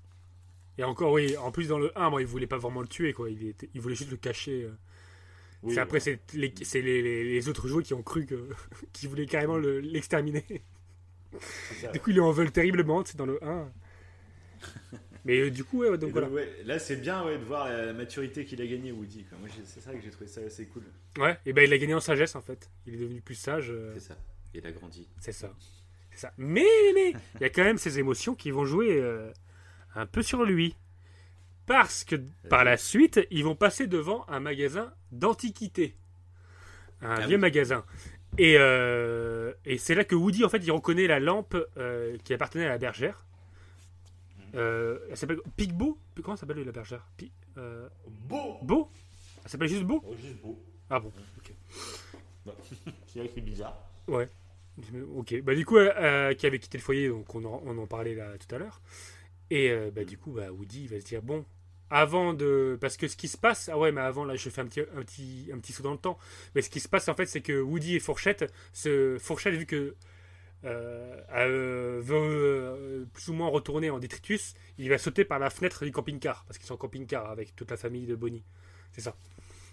Et encore, oui, en plus dans le 1, moi, il voulait pas vraiment le tuer, quoi. Il, était, il voulait juste le cacher. euh. oui, C'est après, c'est les, c'est les, les- les autres joueurs qui ont cru que, qu'ils voulaient carrément le- l'exterminer. du coup, ils lui en veulent terriblement, c'est dans le 1. Mais euh, du coup, ouais, Et donc donc, voilà. ouais, là, c'est bien ouais, de voir la maturité qu'il a gagnée, Woody. Quoi. Moi, c'est ça que j'ai trouvé ça assez cool. Ouais, et ben il a gagné en sagesse, en fait. Il est devenu plus sage. euh, C'est ça. Il a grandi. c'est ça. C'est ça. Mais, mais, il y a quand même ces émotions qui vont jouer euh, un peu sur lui. Parce que par la suite, ils vont passer devant un magasin d'antiquités. Un Ah vieux oui. magasin. Et, et c'est là que Woody, en fait, il reconnaît la lampe qui appartenait à la bergère. Euh, elle s'appelle Pigbo Comment s'appelle la bergère Pi- euh, Beau Beau Elle s'appelle juste Beau Oh, juste beau. Ah bon, ok. C'est vrai que c'est bizarre. Ouais. Ok. Bah du coup, euh, euh, qui avait quitté le foyer, donc on en, on en parlait là tout à l'heure. Et bah du coup, bah Woody il va se dire bon, avant de, parce que ce qui se passe, ah ouais, mais avant là, je fais un petit, un petit, un petit saut dans le temps. Mais ce qui se passe en fait, c'est que Woody et Fourchette, ce Fourchette vu que veut euh, plus ou moins retourner en détritus, il va sauter par la fenêtre du camping-car parce qu'ils sont en camping-car avec toute la famille de Bonnie. C'est ça.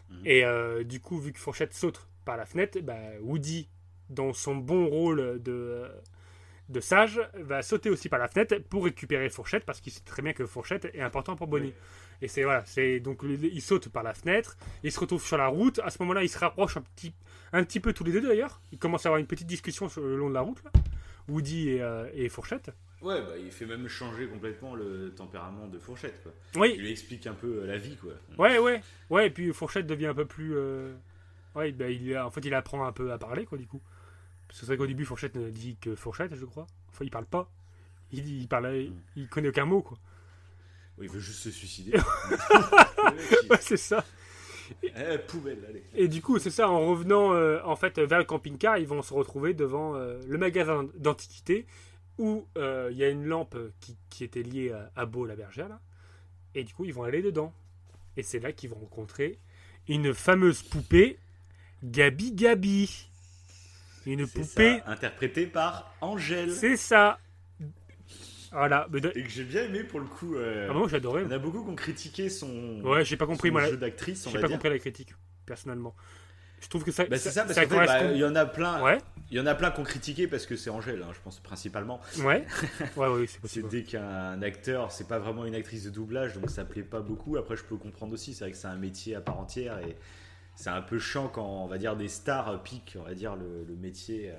Mhm. Et euh, du coup, vu que Fourchette saute par la fenêtre, bah, Woody, dans son bon rôle de, de sage, va sauter aussi par la fenêtre pour récupérer Fourchette parce qu'il sait très bien que Fourchette est important pour Bonnie. Et c'est voilà, c'est donc il saute par la fenêtre, il se retrouve sur la route. À ce moment-là, il se rapproche un petit, un petit peu tous les deux d'ailleurs. Ils commencent à avoir une petite discussion sur le long de la route, là. Woody et, euh, et Fourchette. Ouais, bah, il fait même changer complètement le tempérament de Fourchette, quoi. Oui. Il lui explique un peu euh, la vie, quoi. Ouais, ouais, ouais. Et puis Fourchette devient un peu plus. euh, Ouais, bah, il, en fait, il apprend un peu à parler, quoi, du coup. Parce que c'est vrai qu'au début, Fourchette ne dit que Fourchette, je crois. Enfin, il parle pas. Il, dit- il parle, il connaît aucun mot, quoi. Il veut juste se suicider. Ouais, c'est ça. Eh, poubelle, allez. Et du coup, c'est ça, en revenant euh, en fait vers le camping-car, ils vont se retrouver devant euh, le magasin d'antiquité où euh, il y a une lampe qui, qui était liée à, à Beau la bergère. Là. Et du coup, ils vont aller dedans. Et c'est là qu'ils vont rencontrer une fameuse poupée, Gabi Gabi. Une poupée, ça, interprétée par Angèle. c'est ça. Voilà. Et que j'ai bien aimé pour le coup. euh, Ah, moi, j'adorais. En a beaucoup qui ont critiqué son, Ouais, j'ai pas compris moi. jeu d'actrice, on J'ai pas dire. compris la critique, personnellement. Je trouve que ça. Bah, c'est ça, parce bah, il y en a plein. Ouais, Il y en a plein qui ont critiqué parce que c'est Angèle, hein, je pense principalement. ouais, ouais, c'est C'est possible. dès qu'un acteur, c'est pas vraiment une actrice de doublage, donc ça plaît pas beaucoup. Après, je peux comprendre aussi, c'est vrai que c'est un métier à part entière et c'est un peu chiant quand on va dire des stars piquent, on va dire le, le métier. euh,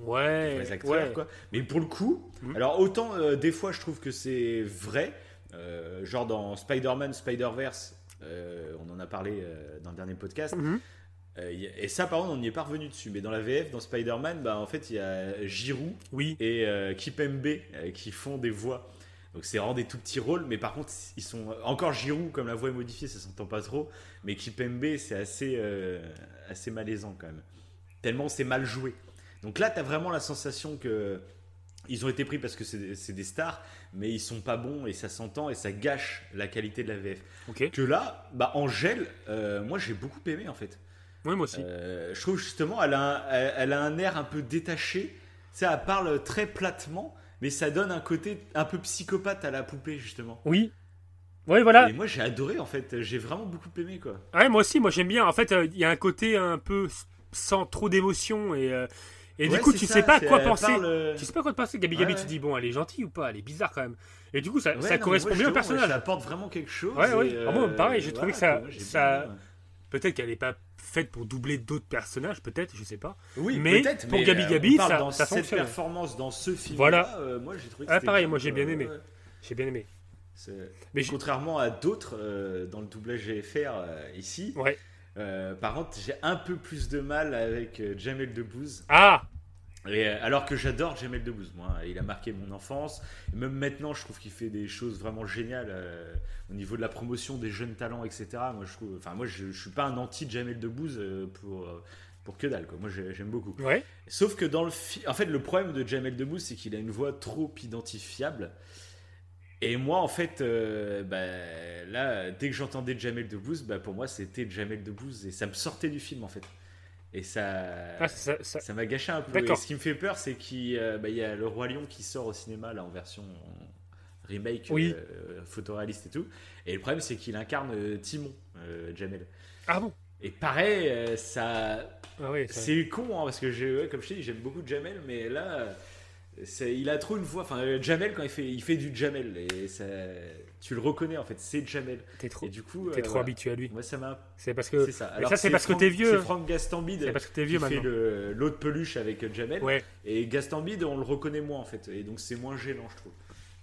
Ouais, les acteurs, ouais. quoi. Mais pour le coup, Mhm. alors autant euh, des fois je trouve que c'est vrai, euh, genre dans Spider-Man, Spider-Verse, euh, on en a parlé dans le dernier podcast. A- et ça, par contre, on n'y est pas revenu dessus. Mais dans la VF, dans Spider-Man, bah, en fait, il y a Giroud Oui. et Kipembe qui font des voix. Donc c'est vraiment des tout petits rôles, mais par contre, ils sont encore Giroud, comme la voix est modifiée, ça s'entend pas trop. Mais Kipembe, c'est assez, euh, assez malaisant quand même. Tellement c'est mal joué. Donc là, tu as vraiment la sensation que ils ont été pris parce que c'est des- stars, mais ils sont pas bons et ça s'entend et ça gâche la qualité de la VF. Que là, bah Angèle, euh, moi j'ai beaucoup aimé en fait. Oui, moi aussi. Euh, je trouve justement, elle a, un, elle, elle a un air un peu détaché. Ça, elle parle très platement, mais ça donne un côté un peu psychopathe à la poupée justement. Oui. Oui, voilà. Et moi j'ai adoré en fait, j'ai vraiment beaucoup aimé quoi. Ouais, moi aussi, moi j'aime bien. En fait, euh, il y a un côté un peu sans trop d'émotion et, euh, et Ouais, du coup, tu ça, sais pas quoi penser. parle, Tu sais pas quoi te penser. Gabi Ouais, Gabi, ouais. tu dis bon, elle est gentille ou pas? Elle est bizarre quand même. Et du coup, ça, ça correspond bien au personnage. Ça apporte vraiment quelque chose. Ouais, ouais. Ah, moi, euh, pareil, j'ai trouvé que ça, ça. Peut-être qu'elle est pas faite pour doubler d'autres personnages, peut-être, je sais pas. Oui, mais pour mais, Gabi euh, Gabi, ça, dans ça cette performance dans ce film. Voilà. moi j'ai trouvé que Ah, pareil, moi j'ai bien aimé. Ouais. J'ai bien aimé. Mais Contrairement à d'autres euh, dans le doublage GFR euh, ici, Ouais. euh, par contre j'ai un peu plus de mal avec euh, Jamel Debbouze. Ah Et, euh, alors que j'adore Jamel Debbouze, moi, il a marqué mon enfance. Et même maintenant, je trouve qu'il fait des choses vraiment géniales euh, au niveau de la promotion des jeunes talents, etc. Moi, je trouve, enfin, moi, je, je suis pas un anti Jamel Debbouze euh, pour euh, pour que dalle, quoi. Moi, j'ai- j'aime beaucoup. Ouais. Sauf que dans le en fait, le problème de Jamel Debbouze, c'est qu'il a une voix trop identifiable. Et moi, en fait, euh, bah, là, dès que j'entendais Jamel Debbouze, bah, pour moi, c'était Jamel Debbouze et ça me sortait du film, en fait. Et ça, Ah, ça- ça- ça m'a gâché un peu. Et ce qui me fait peur, c'est qu'il y a- bah, y a le Roi Lion qui sort au cinéma là en version remake, Oui. euh, photoréaliste et tout. Et le problème, c'est qu'il incarne euh, Timon, euh, Jamel. Ah bon? Et pareil, euh, ça, Ah ça- c'est con hein, parce que ouais, comme je dit, j'aime beaucoup Jamel, mais là, euh, c'est- il a trop une voix. Enfin, euh, Jamel quand il fait, il fait du Jamel et ça, tu le reconnais en fait, c'est Jamel. T'es trop, Et du coup, t'es euh, trop voilà. habitué à lui. Moi, ça m'a. C'est parce que. C'est ça. Alors ça, c'est parce que t'es vieux. C'est Franck Gastambide. C'est parce que t'es vieux qui fait maintenant. le- l'autre peluche avec Jamel. Ouais. Et Gastambide, on le reconnaît moins en fait. Et donc c'est moins gênant, je trouve.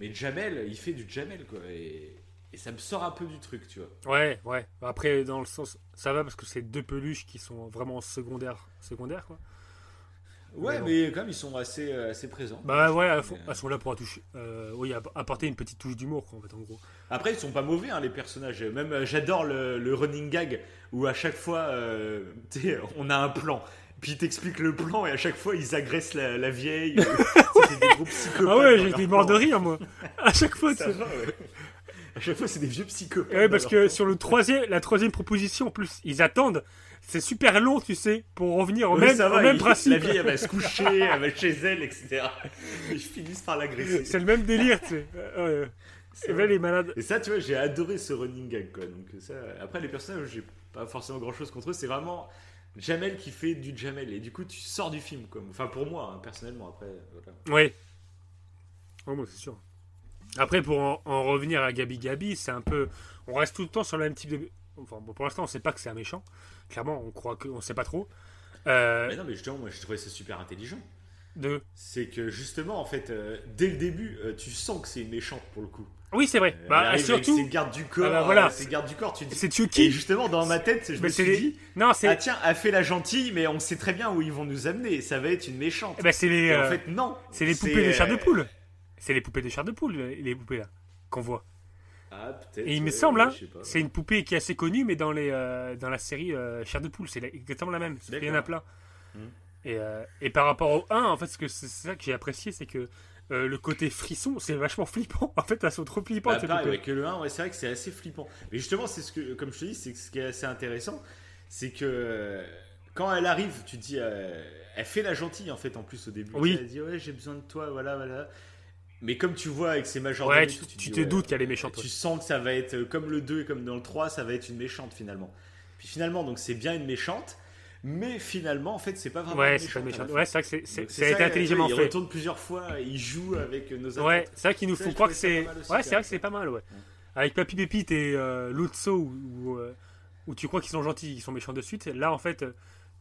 Mais Jamel, il fait du Jamel quoi. Et, et ça me sort un peu du truc, tu vois. Ouais, ouais. Après, dans le sens, ça va parce que c'est deux peluches qui sont vraiment secondaires, secondaires quoi. Ouais, mais quand même, ils sont assez, euh, assez présents. Bah ouais, elles, Mais, sont là pour toucher. Euh, oui, apporter une petite touche d'humour quoi, en fait, en gros. Après, ils sont pas mauvais, hein, les personnages. Même, euh, j'adore le, le running gag où à chaque fois, euh, on a un plan. Puis ils t'expliquent le plan et à chaque fois, ils agressent la, la vieille. euh, c'est des gros psychopathes Ah ouais, j'étais leur mort de rire moi. À chaque fois. Tu-. À chaque fois, c'est des vieux psychopathes. Ouais, parce que sur le troisième, la troisième proposition, en plus, ils attendent. C'est super long, tu sais, pour revenir au Oui, même, ça au va, même il- principe. La vieille, elle va se coucher, elle va chez elle, etc. Et ils finissent par l'agresser. C'est le même délire, tu sais. Euh, ouais. C'est Et vrai. là, les malades. Et ça, tu vois, j'ai adoré ce running gag, quoi. Donc, ça, après, les personnages, j'ai pas forcément grand chose contre eux. C'est vraiment Jamel qui fait du Jamel. Et du coup, tu sors du film, quoi. Enfin, pour moi, hein, personnellement, après. Voilà. Ouais. Oh, moi, c'est sûr. Après, pour en, en revenir à Gabi Gabi, c'est un peu. On reste tout le temps sur le même type de. Enfin, bon, pour l'instant, on sait pas que c'est un méchant. Clairement, on croit que. On sait pas trop. Euh, Mais non, mais justement, moi, j'ai trouvé ça super intelligent. de... C'est que justement, en fait, euh, dès le début, euh, tu sens que c'est une méchante pour le coup. Oui, c'est vrai. Bah, surtout. avec ses gardes du corps. Ah bah, voilà. ses gardes du corps, tu dis. C'est Chucky. Et justement, dans ma tête, je me c'est suis les- dit. Non, c'est. Ah tiens, elle fait la gentille, mais on sait très bien où ils vont nous amener. Ça va être une méchante. Eh ben, c'est les. Et en fait, non. C'est les poupées de chair de poule. C'est les poupées de chair de poule, les poupées là, qu'on voit. Ah, peut-être. Et il me ouais, semble, hein, c'est une poupée qui est assez connue, mais dans, les, euh, dans la série euh, Chair de poule, c'est exactement la même. qu'il y en a plein. Hmm. Et, euh, et par rapport au 1, en fait, ce que c'est ça que j'ai apprécié, c'est que euh, le côté frisson, c'est vachement flippant. En fait, elles sont trop flippantes. Bah, ouais, que le 1, ouais, c'est vrai que c'est assez flippant. Mais justement, c'est ce que, comme je te dis, c'est ce qui est assez intéressant, c'est que euh, quand elle arrive, tu te dis, euh, elle fait la gentille en fait, en plus au début. Oui. Elle dit, ouais, j'ai besoin de toi, voilà, voilà. Mais comme tu vois avec ses majors Ouais, tu- te doutes qu'elle est méchante, Tu sens que ça va être euh, comme le 2 et comme dans le 3, ça va être une méchante finalement. Puis finalement, donc c'est bien une méchante, mais finalement, en fait, c'est pas vraiment Ouais, une méchante. Ouais, c'est vrai que c'est- été intelligemment vois, Il fait. retourne plusieurs fois, il joue avec nos attentes. Ouais, c'est vrai qu'ils nous je croire que c'est. pas mal aussi, Ouais, c'est vrai que c'est pas mal, ouais. Avec Papy Pépite et euh, ou, euh, où tu crois qu'ils sont gentils, ils sont méchants de suite. Là, en fait, euh,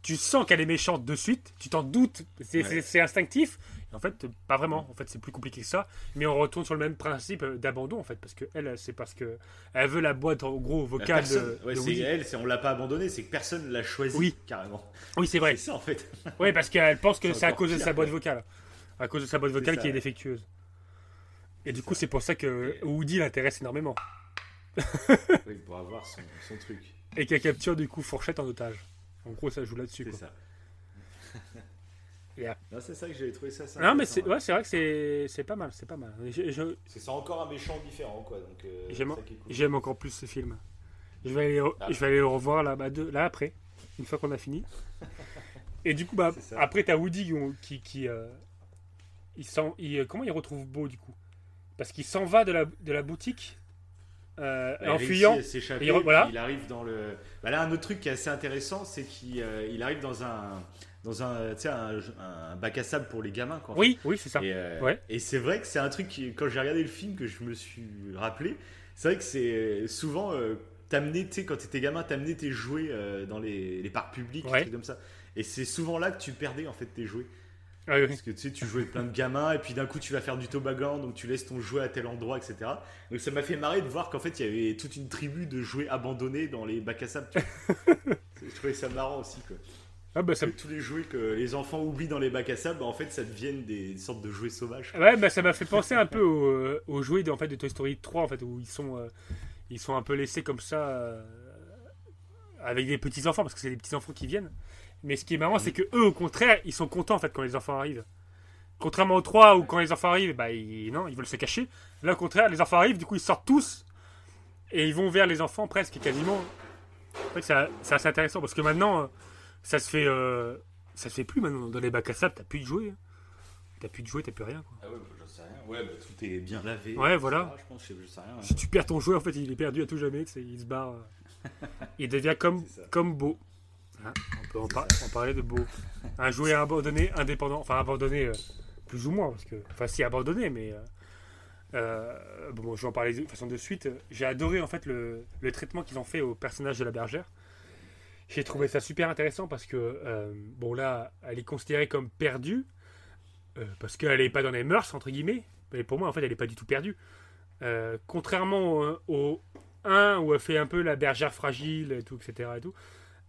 tu sens qu'elle est méchante de suite, tu t'en doutes, c'est instinctif. En fait, pas vraiment. En fait, c'est plus compliqué que ça. Mais on retourne sur le même principe euh, d'abandon, en fait, parce que elle, c'est parce que elle veut la boîte en gros vocale personne- de, ouais, de c'est Woody. elle, c'est- on l'a pas abandonné, c'est que personne l'a choisi Oui. carrément. Oui, c'est vrai. C'est ça en fait. Oui, parce qu'elle pense que C'est à cause de sa boîte vocale. À cause de sa boîte vocale qui est défectueuse. Et du coup, c'est pour ça que Woody l'intéresse énormément. Oui, pour avoir son, son truc. Et qu'elle capture du coup Fourchette en otage. En gros, ça joue là-dessus. C'est ça. Yeah. Non, c'est ça que j'avais trouvé ça. Non, mais c'est ouais. vrai que c'est c'est pas mal, c'est pas mal. Je- je- C'est encore un méchant différent quoi. Donc euh, J'aime cool. encore plus ce film. Je vais aller, Ah. je vais aller le revoir là, bah, de- là après, une fois qu'on a fini. Et du coup, bah, après, t'as Woody qui. qui euh, il s'en- il- comment il retrouve Beau du coup? Parce qu'il s'en va de la, de la boutique euh, en fuyant. à il voilà. arrive dans le. Bah là, un autre truc qui est assez intéressant, c'est qu'il euh, il arrive dans un dans un, un, un bac à sable pour les gamins. Quoi, Oui, oui, c'est ça. Et, euh, Ouais. et c'est vrai que c'est un truc qui, quand j'ai regardé le film, que je me suis rappelé. C'est vrai que c'est souvent euh, t'amener, tu sais, quand t'étais gamin, t'amener tes jouets dans les, les parcs publics, des Ouais. trucs comme ça. Et c'est souvent là que tu perdais en fait tes jouets. Ah oui. Parce que tu sais, tu jouais avec plein de gamins, et puis d'un coup tu vas faire du toboggan, donc tu laisses ton jouet à tel endroit, etc. Donc ça m'a fait marrer de voir qu'en fait il y avait toute une tribu de jouets abandonnés dans les bacs à sable. je trouvais ça marrant aussi. Quoi. Ah bah, ça, tous les jouets que les enfants oublient dans les bacs à sable, bah, en fait ça deviennent des sortes de jouets sauvages. Ouais, bah, ça m'a fait penser un peu aux, euh, aux jouets de, en fait, de Toy Story 3, en fait, où ils sont, euh, ils sont un peu laissés comme ça euh, avec des petits enfants, parce que c'est des petits enfants qui viennent. Mais ce qui est marrant, c'est que eux, au contraire, ils sont contents en fait quand les enfants arrivent. Contrairement aux 3 où quand les enfants arrivent, bah ils, non, ils veulent se cacher. Là, au contraire, les enfants arrivent, du coup, ils sortent tous et ils vont vers les enfants presque quasiment. En fait, c'est assez intéressant parce que maintenant, euh, ça se fait, euh, ça se fait plus maintenant dans les bacs à sable. T'as plus de jouets, hein. t'as plus de jouets, t'as plus rien. Quoi. Ah ouais, bah, j'en sais rien. Ouais, bah, tout est bien lavé. Ouais, voilà. Je pense, je sais, rien. ouais. Si tu perds ton jouet, en fait, il est perdu à tout jamais. Il se barre. euh. il devient comme, comme beau. Hein, on peut en, par- en parler de beau. Un jouet abandonné, indépendant. Enfin, abandonné, euh, plus ou moins. Parce que, enfin, si abandonné, mais. euh, euh, bon, je vais en parler de façon de suite. J'ai adoré, en fait, le, traitement qu'ils ont fait au personnage de la bergère. J'ai trouvé ça super intéressant parce que, bon, là, elle est considérée comme perdue. parce qu'elle n'est pas dans les mœurs, entre guillemets. Mais pour moi, en fait, elle n'est pas du tout perdue. Contrairement au, au 1 où elle fait un peu la bergère fragile et tout, etc. Et tout,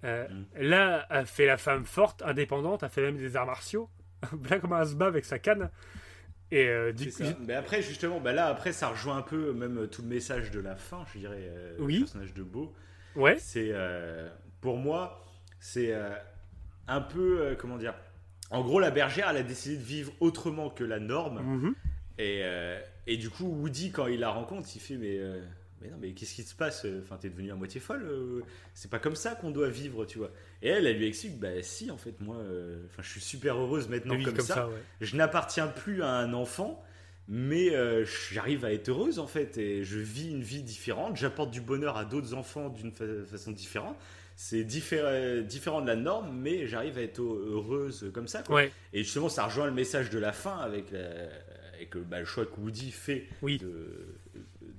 euh. Là, elle fait la femme forte, indépendante, elle fait même des arts martiaux. Là, comment elle se bat avec sa canne. Et euh, du coup. Mais après, justement, bah là, après, ça rejoint un peu même euh, tout le message de la fin, je dirais, euh, Oui. le personnage de Beau. ouais, C'est, pour moi, c'est un peu, comment dire, en gros, la bergère, elle a décidé de vivre autrement que la norme. mhm. Et, et du coup, Woody, quand il la rencontre, il fait Mais, mais non, mais qu'est-ce qui se passe Enfin, t'es devenue à moitié folle. euh, C'est pas comme ça qu'on doit vivre, tu vois. Et elle, elle lui explique Bah, si, en fait, moi, euh, enfin, je suis super heureuse maintenant comme, comme ça. ça, ouais. Je n'appartiens plus à un enfant. Mais euh, j'arrive à être heureuse en fait et je vis une vie différente. J'apporte du bonheur à d'autres enfants d'une fa- façon différente. C'est diffé- différent de la norme, mais j'arrive à être heureuse comme ça. quoi. Ouais, Et justement, ça rejoint le message de la fin avec, la- avec le, bah, le choix que Woody fait Oui. de,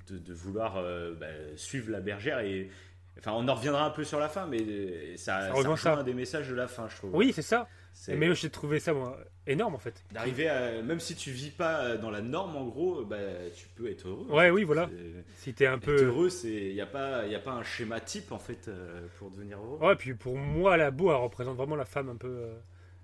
de, de vouloir euh, bah, suivre la bergère. Et, enfin, on en reviendra un peu sur la fin, mais euh, ça, Ça rejoint ça. un des messages de la fin, je trouve. oui, c'est ça. C'est- Mais j'ai trouvé ça moi, énorme en fait. D'arriver à. Même si tu vis pas dans la norme, en gros, bah, tu peux être heureux. Ouais, oui, voilà. C'est- Si t'es un Être peu. heureux, il n'y a, pas- y a pas un schéma type en fait euh, pour devenir heureux. Ouais, puis pour moi, la beau, elle représente vraiment la femme un peu. euh,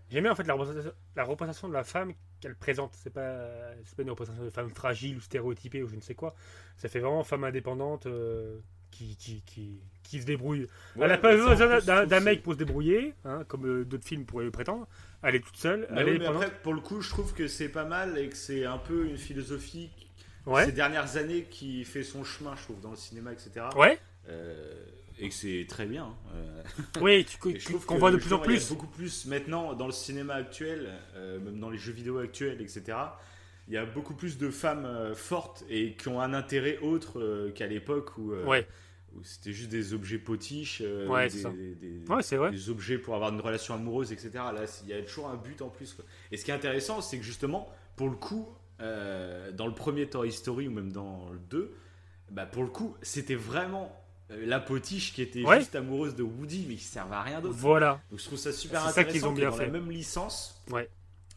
J'aime bien en fait la représentation, la représentation de la femme qu'elle présente. C'est pas, pas une représentation de femme fragile ou stéréotypée ou je ne sais quoi. Ça fait vraiment femme indépendante euh, qui, qui, qui, qui se débrouille. Ouais, elle n'a pas besoin d'un- mec pour se débrouiller, hein, comme euh, d'autres films pourraient le prétendre. Elle est toute seule, elle oui, est mais après, pour le coup, je trouve que c'est pas mal et que c'est un peu une philosophie Ouais, ces dernières années qui fait son chemin, je trouve, dans le cinéma, etc. ouais, Euh, et que c'est très bien. euh. oui, qu'on voit de plus en justement, il y a plus. beaucoup plus maintenant dans le cinéma actuel, euh, même dans les jeux vidéo actuels, etc. Il y a beaucoup plus de femmes euh, fortes et qui ont un intérêt autre euh, qu'à l'époque où, Ouais, où c'était juste des objets potiches, Ouais, des, des- des- ouais, c'est vrai. des objets pour avoir une relation amoureuse, etc. Là, il y a toujours un but en plus. quoi. Et ce qui est intéressant, c'est que justement, pour le coup, dans le premier Toy Story ou même dans le 2, bah, pour le coup, c'était vraiment la potiche qui était Ouais. juste amoureuse de Woody, mais qui servait à rien d'autre. Voilà. Donc je trouve ça super C'est ça intéressant. qu'ils ont bien dans fait. la même licence, Ouais.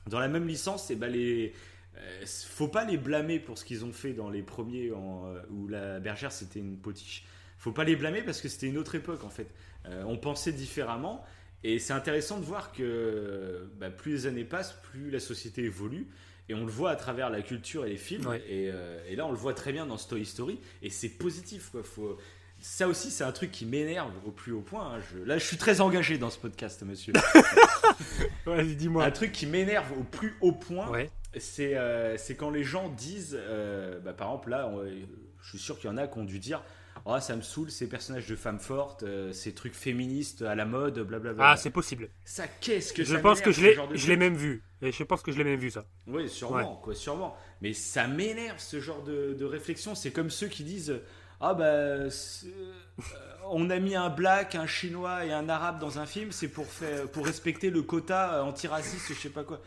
dans la même licence, et ben les, euh, faut pas les blâmer pour ce qu'ils ont fait dans les premiers en, euh, où la bergère c'était une potiche. Faut pas les blâmer parce que c'était une autre époque en fait. Euh, on pensait différemment et c'est intéressant de voir que bah, plus les années passent, plus la société évolue. Et on le voit à travers la culture et les films. Ouais. Et, euh, et là, on le voit très bien dans Toy Story. Et c'est positif. Quoi. Faut... Ça aussi, c'est un truc qui m'énerve au plus haut point. hein. Je- Là, je suis très engagé dans ce podcast, monsieur. Vas-y, dis-moi. Un truc qui m'énerve au plus haut point, Ouais. c'est euh, quand les gens disent, euh, bah, par exemple, là, on- je suis sûr qu'il y en a qui ont dû dire Oh, ça me saoule, ces personnages de femmes fortes, euh, ces trucs féministes à la mode, blablabla. Ah, c'est possible. Ça, qu'est-ce que Je ça pense que je l'ai, même vu. Et je pense que je l'ai même vu ça. Oui, sûrement, quoi, sûrement. Mais ça m'énerve ce genre de, de réflexion. C'est comme ceux qui disent Ah, bah, c'est- euh, on a mis un black, un chinois et un arabe dans un film, c'est pour, faire, pour respecter le quota euh, antiraciste, je sais pas quoi.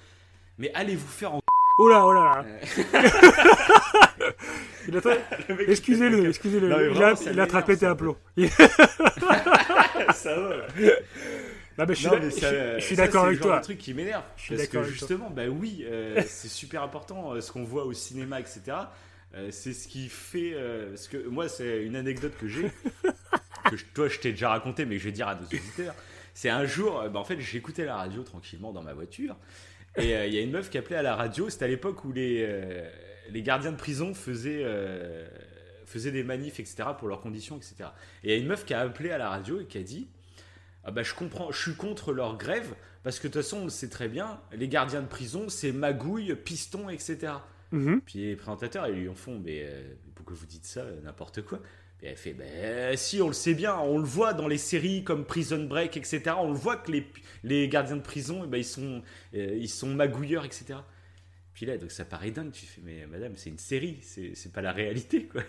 Mais allez vous faire en. Oh là, oh là là. Il a tra- Le mec, Excusez-le, excusez-le. Non, mais Il a, il a attrapé aplombs. Il- ça va. là. Non, mais je suis, Non, d'ac- mais je ça, suis- je suis ça, d'accord c'est avec le genre toi. de truc qui m'énerve. suis Parce d'accord que avec toi. justement, bah oui, euh, c'est super important euh, ce qu'on voit au cinéma, etc. Euh, c'est ce qui fait. euh, parce que moi, c'est une anecdote que j'ai, que je- toi, je t'ai déjà raconté, mais que je vais dire à nos auditeurs. C'est un jour, euh, bah, en fait, j'écoutais la radio tranquillement dans ma voiture. Et euh, il y a une meuf qui appelait à la radio. C'était à l'époque où les, les gardiens de prison faisaient, faisaient des manifs, etc., pour leurs conditions, etc. Et il y a une meuf qui a appelé à la radio et qui a dit ah bah, je comprends, je suis contre leur grève parce que de toute façon, on le sait très bien, les gardiens de prison, c'est magouille, piston, etc. Mhm. Puis les présentateurs, ils lui en font, mais euh, pourquoi vous dites ça, n'importe quoi Et elle fait, ben si, on le sait bien, on le voit dans les séries comme Prison Break, etc. On le voit que les, les gardiens de prison, eh ben, ils, sont, euh, ils sont magouilleurs, etc. Puis là, donc ça paraît dingue, tu fais, mais madame, c'est une série, c'est pas la réalité, quoi.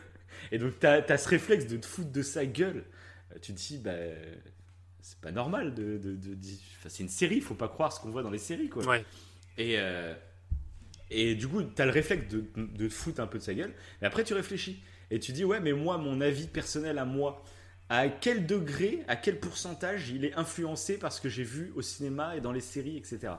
Et donc, t'as as ce réflexe de te foutre de sa gueule. Euh, Tu te dis, bah, c'est pas normal de. de, de- de- enfin, c'est une série, faut pas croire ce qu'on voit dans les séries, quoi. Ouais. Et, euh, et du coup, t'as le réflexe de, de te foutre un peu de sa gueule. Mais après, tu réfléchis. Et tu dis, ouais, mais moi, mon avis personnel à moi, à quel degré, à quel pourcentage il est influencé par ce que j'ai vu au cinéma et dans les séries, etc.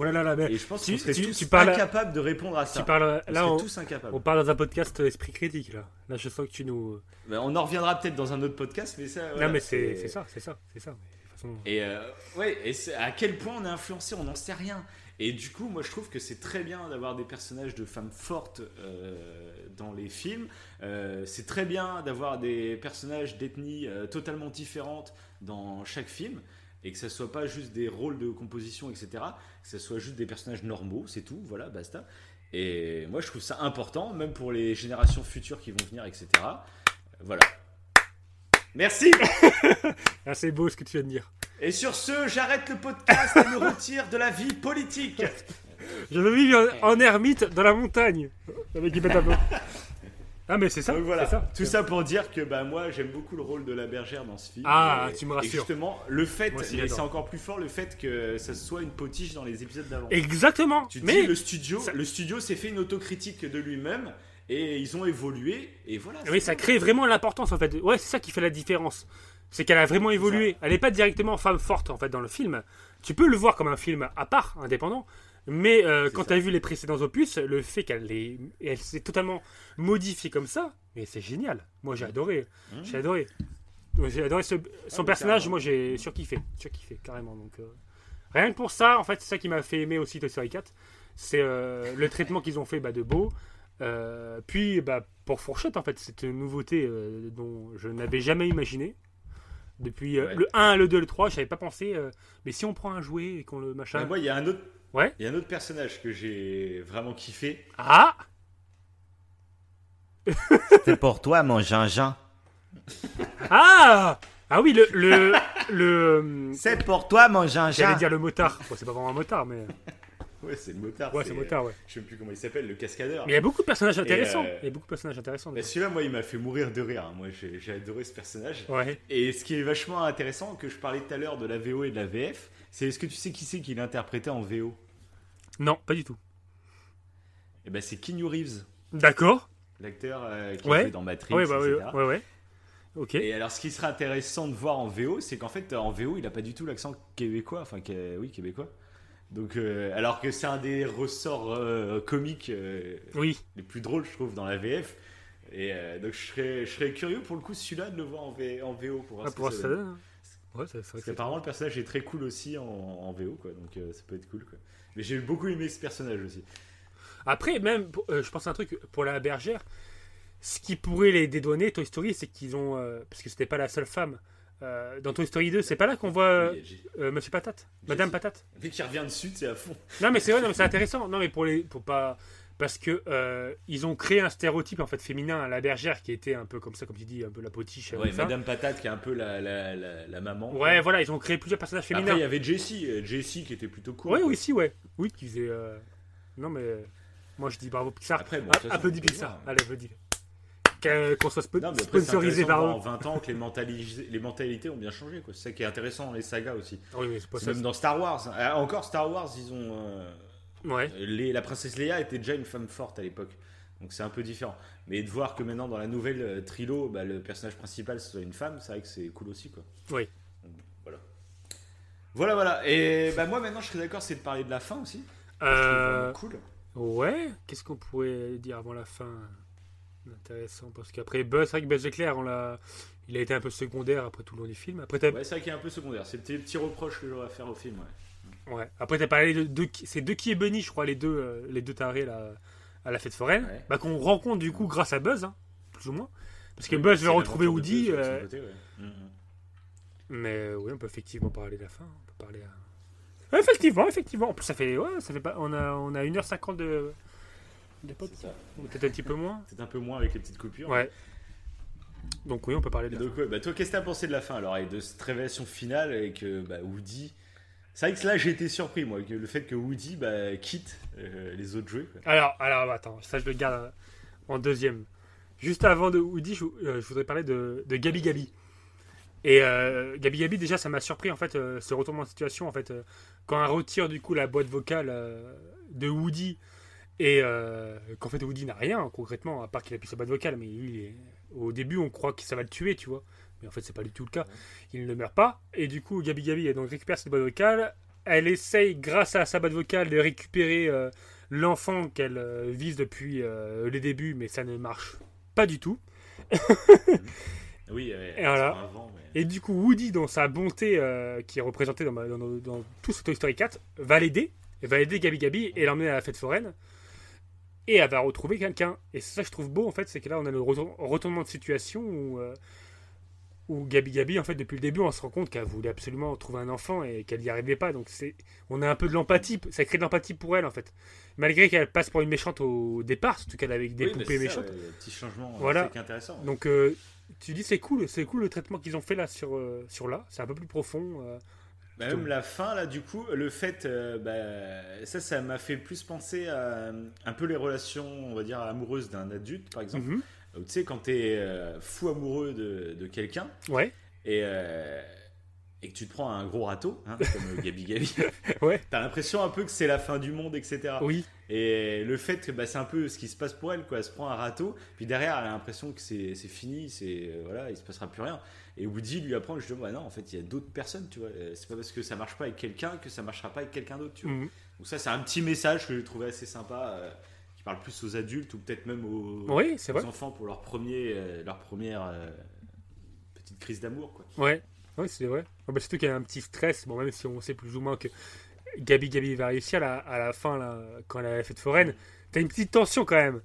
Oh là là là, mais Et je pense qu'on serait tu- tous tu parles- incapables de répondre à ça. tu parles- On là, on, tous incapables. on parle dans un podcast esprit critique là. Là, je sens que tu nous. Ben, on en reviendra peut-être dans un autre podcast, mais ça. voilà, non, mais c'est ça, c'est ça, c'est ça. Mais de toute façon- Et euh, ouais, et à quel point on est influencé, on n'en sait rien. Et du coup, moi je trouve que c'est très bien d'avoir des personnages de femmes fortes euh, dans les films. Euh, c'est très bien d'avoir des personnages d'ethnie euh, totalement différentes dans chaque film. Et que ça soit pas juste des rôles de composition, etc. Que ça soit juste des personnages normaux, c'est tout, voilà, basta. Et moi je trouve ça important, même pour les générations futures qui vont venir, etc. Voilà. Merci Ah, c'est beau ce que tu viens de dire. Et sur ce, j'arrête le podcast et me retire de la vie politique. Je veux vivre en, en ermite dans la montagne. Qui pète. Ah, mais c'est ça, Donc voilà, c'est ça. tout ça pour dire que bah, moi j'aime beaucoup le rôle de la bergère dans ce film. Ah, Et- tu me Et rassures. justement, le fait, et c'est encore plus fort le fait que ça soit une potiche dans les épisodes d'avant. Exactement. Tu mais dis, le studio, le studio s'est fait une autocritique de lui-même et ils ont évolué et voilà. Oui, ça crée vraiment l'importance en fait. Ouais, c'est ça qui fait la différence. C'est qu'elle a vraiment évolué. Elle n'est pas directement femme forte en fait dans le film. Tu peux le voir comme un film à part, indépendant. Mais euh, quand tu as vu les précédents opus, le fait qu'elle est- elle s'est totalement modifiée comme ça, mais c'est génial. Moi j'ai adoré. Mmh. J'ai adoré. J'ai adoré ce- son personnage, carrément. moi j'ai surkiffé. Surkiffé, carrément. Donc, euh, rien que pour ça, en fait, c'est ça qui m'a fait aimer aussi Toy Story 4. C'est euh, le traitement qu'ils ont fait bah, de beau. Euh, puis bah, pour Fourchette, en fait, c'est une nouveauté euh, dont je n'avais jamais imaginé. Depuis euh, Ouais. le 1, le 2, le 3, je n'avais pas pensé. euh, mais si on prend un jouet et qu'on le machin. Mais moi, il y a un autre. Ouais. Il y a un autre personnage que j'ai vraiment kiffé. Ah C'est pour toi, mon gingein. Ah Ah oui, le. le, le C'est pour toi, mon gingein. J'allais dire le motard. Bon, c'est pas vraiment un motard, mais. Ouais, c'est le motard. Ouais, c'est le motard, ouais. Je sais plus comment il s'appelle, le cascadeur. Mais il y a beaucoup de personnages Et, intéressants. euh, Il y a beaucoup de personnages intéressants. Bah, celui-là, moi, il m'a fait mourir de rire. hein. Moi, j'ai j'ai adoré ce personnage. Ouais. Et ce qui est vachement intéressant, que je parlais tout à l'heure de la VO et de la VF, c'est est-ce que tu sais qui c'est qui l'a interprété en VO Non, pas du tout. Eh ben, c'est Keanu Reeves, D'accord. l'acteur euh, qui Ouais. fait dans Matrix, Ouais, bah, ouais, etc. ouais, ouais. Ok. Et alors, ce qui serait intéressant de voir en VO, c'est qu'en fait, en VO, il a pas du tout l'accent québécois. Enfin, oui, québécois. Donc, euh, alors que c'est un des ressorts euh, comiques euh, Oui. les plus drôles, je trouve, dans la VF. Et donc, je serais, je serais curieux pour le coup, celui-là, de le voir en, V- en VO pour voir Ah, pour ça ça donne. hein. Ouais, Parce qu'apparemment, le personnage est très cool aussi en, en VO, quoi. Donc, ça peut être cool, quoi. Mais j'ai beaucoup aimé ce personnage aussi. Après, même, je pense à un truc pour la bergère. Ce qui pourrait les dédouaner, Toy Story, c'est qu'ils ont. parce que c'était pas la seule femme. Euh, dans Toy Story 2, c'est pas là qu'on voit euh, euh, Monsieur Patate Madame Patate Dès qu'il revient dessus, c'est à fond. Non, mais c'est vrai, non, mais c'est intéressant. Non, mais pour les. Pour pas. Parce que euh, ils ont créé un stéréotype en fait féminin la bergère qui était un peu comme ça, comme tu dis, un peu la potiche. Ouais. Madame Patate, qui est un peu la, la, la, la maman. Ouais, voilà, ils ont créé plusieurs personnages Après, féminins. il y avait Jessie, Jessie qui était plutôt cool. Oui, quoi. oui, si, ouais. Oui, qui faisait. Non, mais. Moi, je dis bravo Pixar. Après, bon, Ah, on peut Pixar. Allez, applaudis. Qu'un- Qu'on soit spo- Non, mais après, sponsorisé par eux. En 20 ans, que les, mentalités- les mentalités ont bien changé. C'est ça qui est intéressant dans les sagas aussi. Oui, mais c'est pas C'est ça. Même dans Star Wars. Ah, encore Star Wars, ils ont. euh, Ouais. les- la princesse Leia était déjà une femme forte à l'époque. Donc c'est un peu différent. Mais de voir que maintenant dans la nouvelle euh, trilo, bah, le personnage principal soit une femme, c'est vrai que c'est cool aussi. quoi. Oui. Donc, voilà. Voilà, voilà. Et bah, moi maintenant je serais d'accord, c'est de parler de la fin aussi. Euh, cool. Ouais, qu'est-ce qu'on pourrait dire avant la fin? Intéressant, parce qu'après Buzz, c'est vrai que Buzz l'éclair, on l'a... il a été un peu secondaire après tout le long du film. Après, t'as... Ouais, c'est vrai qu'il est un peu secondaire. C'est le petit, reproche que j'aurais à faire au film. Ouais. Ouais. Après, t'as parlé de, de c'est deux qui est Bunny, je crois, les deux, euh, les deux tarés là, à la fête foraine, Ouais. bah, qu'on rencontre du coup grâce à Buzz, hein, plus ou moins. Parce que Oui, Buzz veut retrouver de Woody, Buzz de son euh, côté, ouais. Mhm. mais euh, oui, on peut effectivement parler de la fin. On peut parler à... Ouais, effectivement, effectivement. En plus, ça fait, ouais, ça fait pas, on a, on a 1h50 de, peut-être un petit peu moins. Peut-être un peu moins avec les petites coupures. Ouais. Donc oui, on peut parler de donc, ouais, bah, toi, qu'est-ce que t'as pensé de la fin alors et de cette révélation finale avec euh, bah, Woody C'est vrai que là, j'ai été surpris, moi, que le fait que Woody bah, quitte euh, les autres jeux. quoi. Alors, alors attends, ça je le garde euh, en deuxième. Juste avant de Woody, je, euh, je voudrais parler de, de Gabi Gabi. Et euh, Gabi Gabi, déjà, ça m'a surpris en fait euh, ce retournement de situation en fait euh, quand elle retire du coup la boîte vocale euh, de Woody et euh, qu'en fait Woody n'a rien concrètement à part qu'il appuie sa boîte vocale, mais lui, est- au début on croit que ça va le tuer, tu vois, mais en fait c'est pas du tout le cas. Il ne meurt pas et du coup Gabi Gabi elle donc récupère cette boîte vocale. Elle essaye grâce à sa boîte vocale de récupérer euh, l'enfant qu'elle euh, vise depuis les débuts, mais ça ne marche pas du tout. Oui, Et voilà. mais- Et du coup, Woody, dans sa bonté qui est représentée dans, ma- dans, dans- dans tout ce Toy Story 4, va l'aider, va aider Gabi Gabi et l'emmener à la fête foraine. Et elle va retrouver quelqu'un. Et c'est ça que je trouve beau, en fait, c'est que là, on a le retour- retournement de situation où, euh, où Gabi Gabi, en fait, depuis le début, on se rend compte qu'elle voulait absolument trouver un enfant et qu'elle n'y arrivait pas. Donc, c'est, on a un peu de l'empathie, ça crée de l'empathie pour elle, en fait. Malgré qu'elle passe pour une méchante au départ, surtout qu'elle avec des Oui, poupées ça, méchantes. ouais, le petit changement, euh, Voilà. c'est intéressant. Donc, euh, tu dis, c'est cool, c'est cool le traitement qu'ils ont fait là sur, euh, sur là. C'est un peu plus profond. Euh. Bah, même la fin, là, du coup, le fait, euh, bah, ça, ça m'a fait plus penser à euh, un peu les relations, on va dire, amoureuses d'un adulte, par exemple. Donc, tu sais, quand t'es euh, fou amoureux de, de quelqu'un Ouais. et, euh, et que tu te prends un gros râteau, hein, comme Gabi Gabi, Ouais. t'as l'impression un peu que c'est la fin du monde, etc. Oui. Et le fait que bah, c'est un peu ce qui se passe pour elle, quoi. Elle se prend un râteau, puis derrière, elle a l'impression que c'est c'est fini, c'est euh, voilà, il se passera plus rien. Et Woody lui apprend justement, bah non, en fait, il y a d'autres personnes, tu vois. Euh, C'est pas parce que ça marche pas avec quelqu'un que ça marchera pas avec quelqu'un d'autre, tu vois. Mhm. Donc ça, c'est un petit message que j'ai trouvé assez sympa, euh, qui parle plus aux adultes ou peut-être même aux, Oui, c'est aux vrai. enfants pour leur premier, euh, leur première euh, petite crise d'amour, quoi. Ouais, ouais c'est vrai. Ah bah, surtout qu'il y a un petit stress, bon, même si on sait plus ou moins que Gabi Gabi va réussir là, à la fin, là, quand elle a la fête foraine, t'as une petite tension quand même.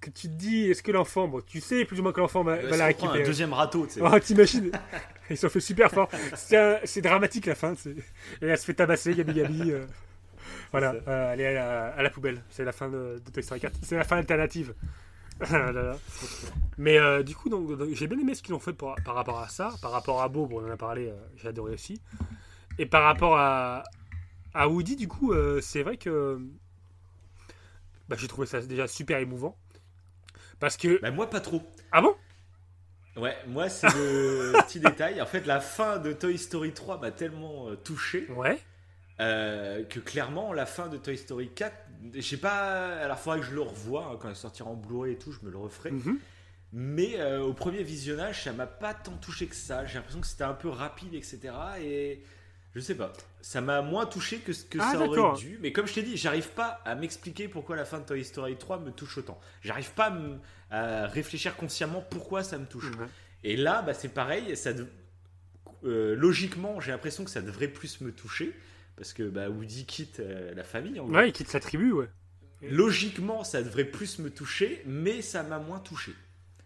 Que tu te dis, est-ce que l'enfant, bon, tu sais plus ou moins que l'enfant va, va la récupérer. un deuxième râteau, tu sais. Oh, t'imagines Ils s'en fait super fort. C'est dramatique la fin. Et elle se fait tabasser, Gabi Gabi. euh. Voilà, euh, elle est à la, à la poubelle. C'est la fin de, de Toy Story 4. C'est la fin alternative. Ah là là. Mais euh, du coup, donc, donc, j'ai bien aimé ce qu'ils ont fait par, par rapport à ça. Par rapport à Bob, on en a parlé, euh, j'ai adoré aussi. Et par rapport à, à Woody, du coup, c'est vrai que bah, j'ai trouvé ça déjà super émouvant. Parce que. Bah, moi, pas trop. Ah bon? Ouais, moi, c'est le petit détail. En fait, la fin de Toy Story 3 m'a tellement euh, touché. Ouais. Euh, que clairement la fin de Toy Story 4 je sais pas alors faudrait que je le revoie hein, quand il sortira en Blu-ray et tout je me le referai Mhm. Mais euh, au premier visionnage, ça m'a pas tant touché que ça. J'ai l'impression que c'était un peu rapide, etc. Et je sais pas. Ça m'a moins touché que ce que Ah, ça aurait dû. Mais comme je t'ai dit, j'arrive pas à m'expliquer pourquoi la fin de Toy Story 3 me touche autant. J'arrive pas à, réfléchir consciemment pourquoi ça me touche. Et là, bah, c'est pareil. Ça de- euh, logiquement, j'ai l'impression que ça devrait plus me toucher. Parce que bah, Woody quitte euh, la famille. En. Ouais, il quitte sa tribu, ouais. Logiquement, ça devrait plus me toucher, mais ça m'a moins touché.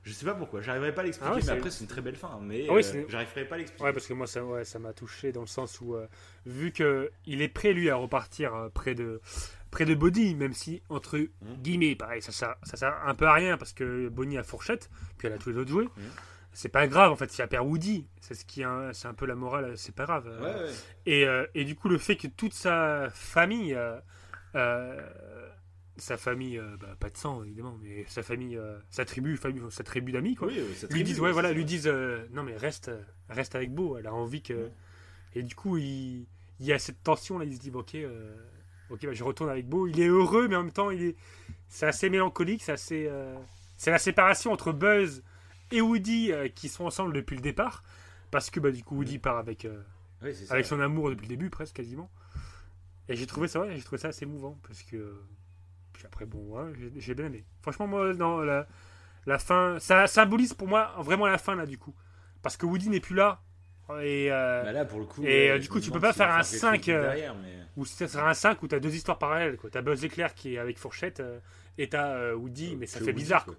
Je sais pas pourquoi, j'arriverai pas à l'expliquer, Ah ouais, mais après c'est une très belle fin, hein, mais Ah oui, euh, j'arriverai pas à l'expliquer. Ouais, parce que moi, ça ouais, ça m'a touché dans le sens où, euh, vu que il est prêt, lui, à repartir euh, près de près de Bonnie, même si, entre guillemets, pareil, ça sert, ça sert un peu à rien, parce que Bonnie a fourchette, puis elle a tous les autres jouets. C'est pas grave, en fait, si elle perd Woody, c'est ce qui c'est un peu la morale, c'est pas grave. Ouais. Et, et du coup, le fait que toute sa famille, sa famille, euh, bah, pas de sang évidemment, mais sa famille, euh, sa tribu, famille, sa tribu d'amis, quoi, Oui, euh, lui disent, ouais, voilà, lui disent, euh, non mais reste, reste avec Beau, elle a envie que. Et du coup, il, il y a cette tension là, il se dit, ok, ok, bah, je retourne avec Beau. Il est heureux, mais en même temps, il est, c'est assez mélancolique, c'est assez, c'est la séparation entre Buzz et Woody qui sont ensemble depuis le départ, parce que bah du coup Woody part avec, ça. avec son amour depuis le début presque quasiment. Et j'ai trouvé ça, ouais, j'ai trouvé ça assez émouvant parce que puis après bon, ouais, j'ai- bien aimé. Franchement, moi, dans la, la fin, ça symbolise pour moi vraiment la fin là du coup, parce que Woody n'est plus là. Et, euh, Bah là, pour le coup, et ouais, euh, du coup, tu peux pas faire un faire quelque 5 chose euh, derrière, mais- où ça sera un 5 où tu as deux histoires parallèles. Tu as Buzz l'éclair qui est avec Fourchette euh, et tu as Woody, mais ça fait Woody, bizarre. quoi.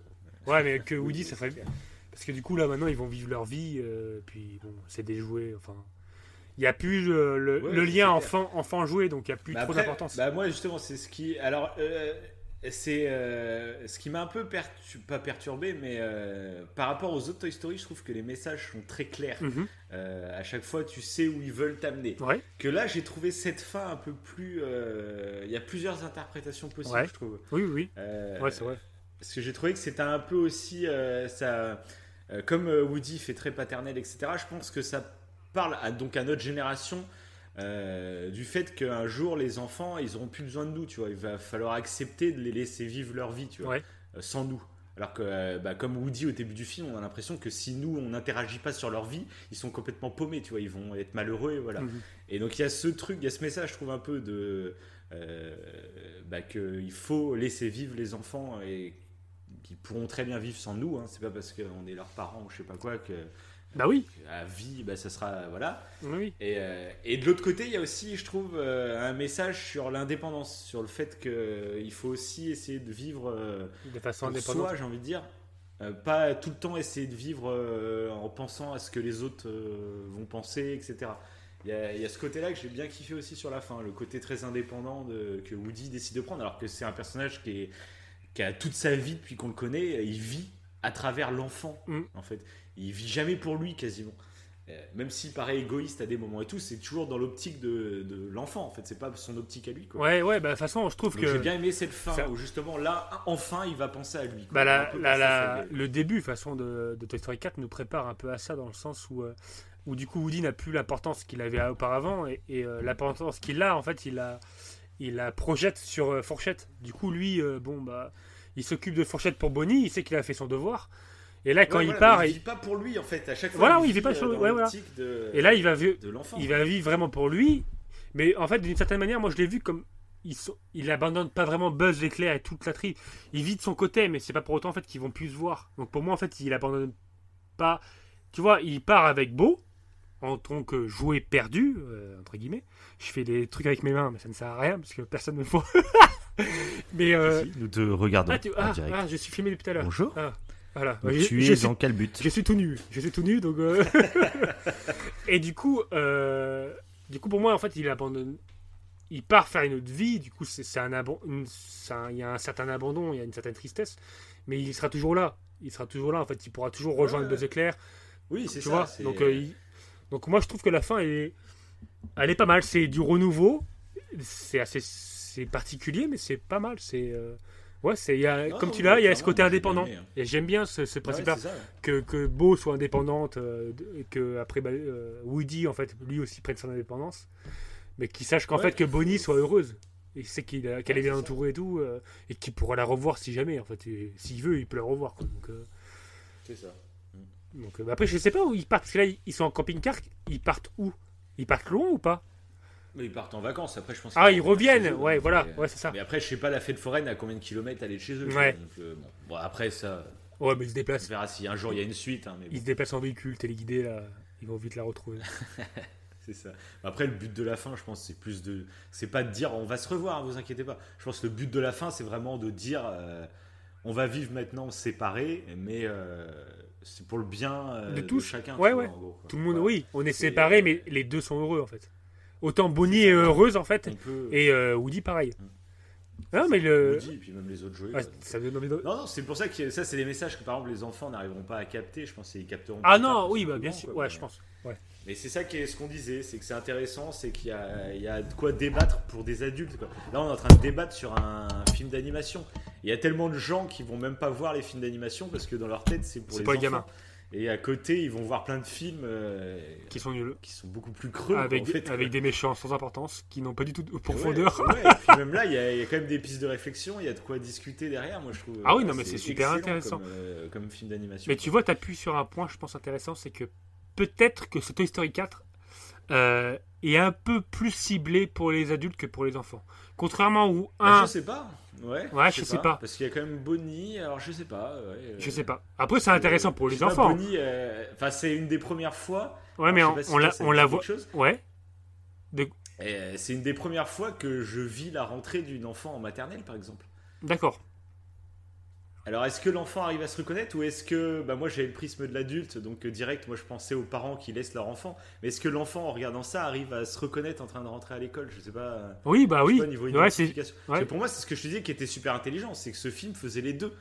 quoi. Ouais, mais que Woody, ça fait. Parce que du coup, là maintenant, ils vont vivre leur vie, euh, puis bon, c'est jouets, enfin. Il n'y a plus le, le- Ouais, le lien enfant, enfant jouet, donc il n'y a plus Bah trop d'importance. Bah moi justement c'est ce qui alors euh, c'est euh, ce qui m'a un peu pertu- pas perturbé mais euh, par rapport aux autres Toy Story je trouve que les messages sont très clairs. Euh, à chaque fois tu sais où ils veulent t'amener Ouais. que là j'ai trouvé cette fin un peu plus il y a plusieurs interprétations possibles Ouais. je trouve Oui, oui, Ouais, c'est vrai. parce que j'ai trouvé que c'était un peu aussi ça comme Woody fait très paternel etc je pense que ça parle à, donc à notre génération euh, du fait qu'un jour les enfants ils auront plus besoin de nous tu vois il va falloir accepter de les laisser vivre leur vie tu vois Ouais. euh, sans nous alors que euh, bah, comme Woody au début du film on a l'impression que si nous on n'interagit pas sur leur vie ils sont complètement paumés tu vois ils vont être malheureux et voilà Mhm. et donc il y a ce truc il y a ce message je trouve un peu de bah, qu'il faut laisser vivre les enfants et qu'ils pourront très bien vivre sans nous hein. c'est pas parce qu'on est leurs parents ou je sais pas quoi que Bah oui. à vie bah, ça sera voilà Oui, et, euh, et de l'autre côté, il y a aussi, je trouve, euh, un message sur l'indépendance, sur le fait qu'il faut aussi essayer de vivre euh, De façon indépendante. soi, j'ai envie de dire. Euh, pas tout le temps essayer de vivre euh, en pensant à ce que les autres euh, vont penser, etc. Il y, a, il y a ce côté-là que j'ai bien kiffé aussi sur la fin, le côté très indépendant de, que Woody décide de prendre, alors que c'est un personnage qui, est, qui a toute sa vie depuis qu'on le connaît, il vit à travers l'enfant, Mm. en fait. Il vit jamais pour lui quasiment. Euh, Même s'il paraît égoïste à des moments et tout, c'est toujours dans l'optique de, de l'enfant, en fait. C'est pas son optique à lui. Quoi. Ouais, ouais, bah de toute façon, je trouve Donc que. J'ai bien aimé cette fin ça- où justement là, enfin, il va penser à lui. quoi. Bah, la- la- le début façon de, de Toy Story 4 nous prépare un peu à ça dans le sens où, euh, où du coup Woody n'a plus l'importance qu'il avait auparavant et, et, euh, l'importance qu'il a en fait il la, il la projette sur euh, Fourchette. Du coup lui euh, bon bah il s'occupe de Fourchette pour Bonnie, il sait qu'il a fait son devoir. Et là quand Ouais, il voilà, part il vit pas pour lui en fait. À chaque fois, voilà, oui, il il vit pas sur ouais, voilà. de- Et là, il va, vi- de l'enfant. il va vivre vraiment pour lui. Mais en fait, d'une certaine manière, moi, je l'ai vu comme. Il, so- il abandonne pas vraiment Buzz l'éclair et toute la tri. Il vit de son côté, mais c'est pas pour autant en fait qu'ils vont plus se voir. Donc pour moi, en fait, il abandonne pas. Tu vois, il part avec Beau en tant que jouet perdu, euh, entre guillemets. Je fais des trucs avec mes mains, mais ça ne sert à rien parce que personne ne le voit. mais. euh, Nous te regardons ah, tu- en ah, direct. ah, je suis filmé depuis tout à l'heure. Bonjour. Ah, voilà. Donc Je- tu je es suis- dans quel but? Je suis tout nu. Je suis tout nu, donc. euh, Et du coup, euh, du coup, pour moi, en fait, il abandonne. Il part faire une autre vie. Du coup, c'est un abon- une- c'est un- Il y a un certain abandon, il y a une certaine tristesse, mais il sera toujours là. Il sera toujours là. En fait, il pourra toujours rejoindre Ouais. Buzz Éclair. Oui, c'est Tu ça, vois. Donc, euh, il- donc moi, je trouve que la fin, est, elle est pas mal. C'est du renouveau. C'est assez, c'est particulier, mais c'est pas mal. C'est euh, Ouais, c'est, il y a, Non, comme tu l'as, il y a ce côté indépendant. bien hein. Et j'aime bien ce, ce Ouais, principe-là. ouais. que, que Beau soit indépendante, euh, et que après bah, euh, Woody, en fait, lui aussi prenne son indépendance. Mais qu'il sache qu'en Ouais. fait, que Bonnie soit heureuse. Et sait qu'il a- qu'elle est bien entourée et tout. et qu'il pourra la revoir si jamais, en fait. Et S'il veut, il peut la revoir. quoi. Donc, C'est ça. Donc, bah après, je sais pas où ils partent. Parce que là, ils sont en camping-car. Ils partent où? Ils partent loin ou pas? Mais ils partent en vacances, après je pense Ah, ils reviennent, eux, ouais, voilà, mais- ouais, c'est ça. Mais après, je sais pas la fête foraine à combien de kilomètres aller de chez eux. Ouais. donc, euh, bon. Bon, après ça, Ouais, mais ils se on déplacent. verra si un jour il y a une suite. hein, mais bon, Ils se déplacent en véhicule, téléguidé, là. Ils vont vite la retrouver. c'est ça. Après, le but de la fin, je pense, c'est plus de. C'est pas de dire on va se revoir, hein, vous inquiétez pas. Je pense que le but de la fin, c'est vraiment de dire euh, on va vivre maintenant séparés, mais euh, c'est pour le bien de de, tous. chacun. ouais, vois, ouais. gros. Tout le monde, oui. On est séparés, mais les deux sont heureux, en fait. Autant Bonnie est heureuse, en fait. Peut- Et euh, Woody, pareil. Mm. Non, mais le. Woody, et puis même les autres jouets. Ouais, quoi. ça donne envie de- Non, non, c'est pour ça que ça, c'est des messages que par exemple les enfants n'arriveront pas à capter. Je pense qu'ils capteront. Ah non, oui, bah bien sûr. quoi, Ouais, je pense. Ouais. Mais c'est ça qui est ce qu'on disait, c'est que c'est intéressant, c'est qu'il y a, il y a de quoi débattre pour des adultes. quoi. Là, on est en train de débattre sur un film d'animation. Il y a tellement de gens qui vont même pas voir les films d'animation parce que dans leur tête, c'est pour les les enfants. gamins. Et à côté, ils vont voir plein de films euh, Qui sont nuls. qui sont beaucoup plus creux. Avec, en fait, avec des méchants sans importance, qui n'ont pas du tout de profondeur. ouais, et puis même là, il y, a, il y a quand même des pistes de réflexion, il y a de quoi discuter derrière, moi je trouve. Ah oui, non, mais c'est super intéressant. Comme, euh, comme film d'animation. Mais tu vois, tu appuies sur un point, je pense, intéressant, c'est que peut-être que ce Toy Story 4 euh, est un peu plus ciblé pour les adultes que pour les enfants. Contrairement au Bah, 1, je sais pas. Ouais, Ouais, je sais pas. Parce qu'il y a quand même Bonnie, alors je sais pas. ouais, euh, je sais pas. Après, c'est intéressant pour les sais pas, enfants. Bonnie, euh, enfin, c'est une des premières fois. Ouais, mais on, sais si la, on la voit. chose. Ouais. Euh, c'est une des premières fois que je vis la rentrée d'une enfant en maternelle, par exemple. D'accord. Alors, est-ce que l'enfant arrive à se reconnaître ou est-ce que, bah, moi, j'ai le prisme de l'adulte, donc euh, direct, moi, je pensais aux parents qui laissent leur enfant. Mais est-ce que l'enfant, en regardant ça, arrive à se reconnaître en train de rentrer à l'école? Je sais pas. euh, Oui, bah oui. pas, niveau Ouais, ouais. Pour moi, c'est ce que je te disais qui était super intelligent, c'est que ce film faisait les deux.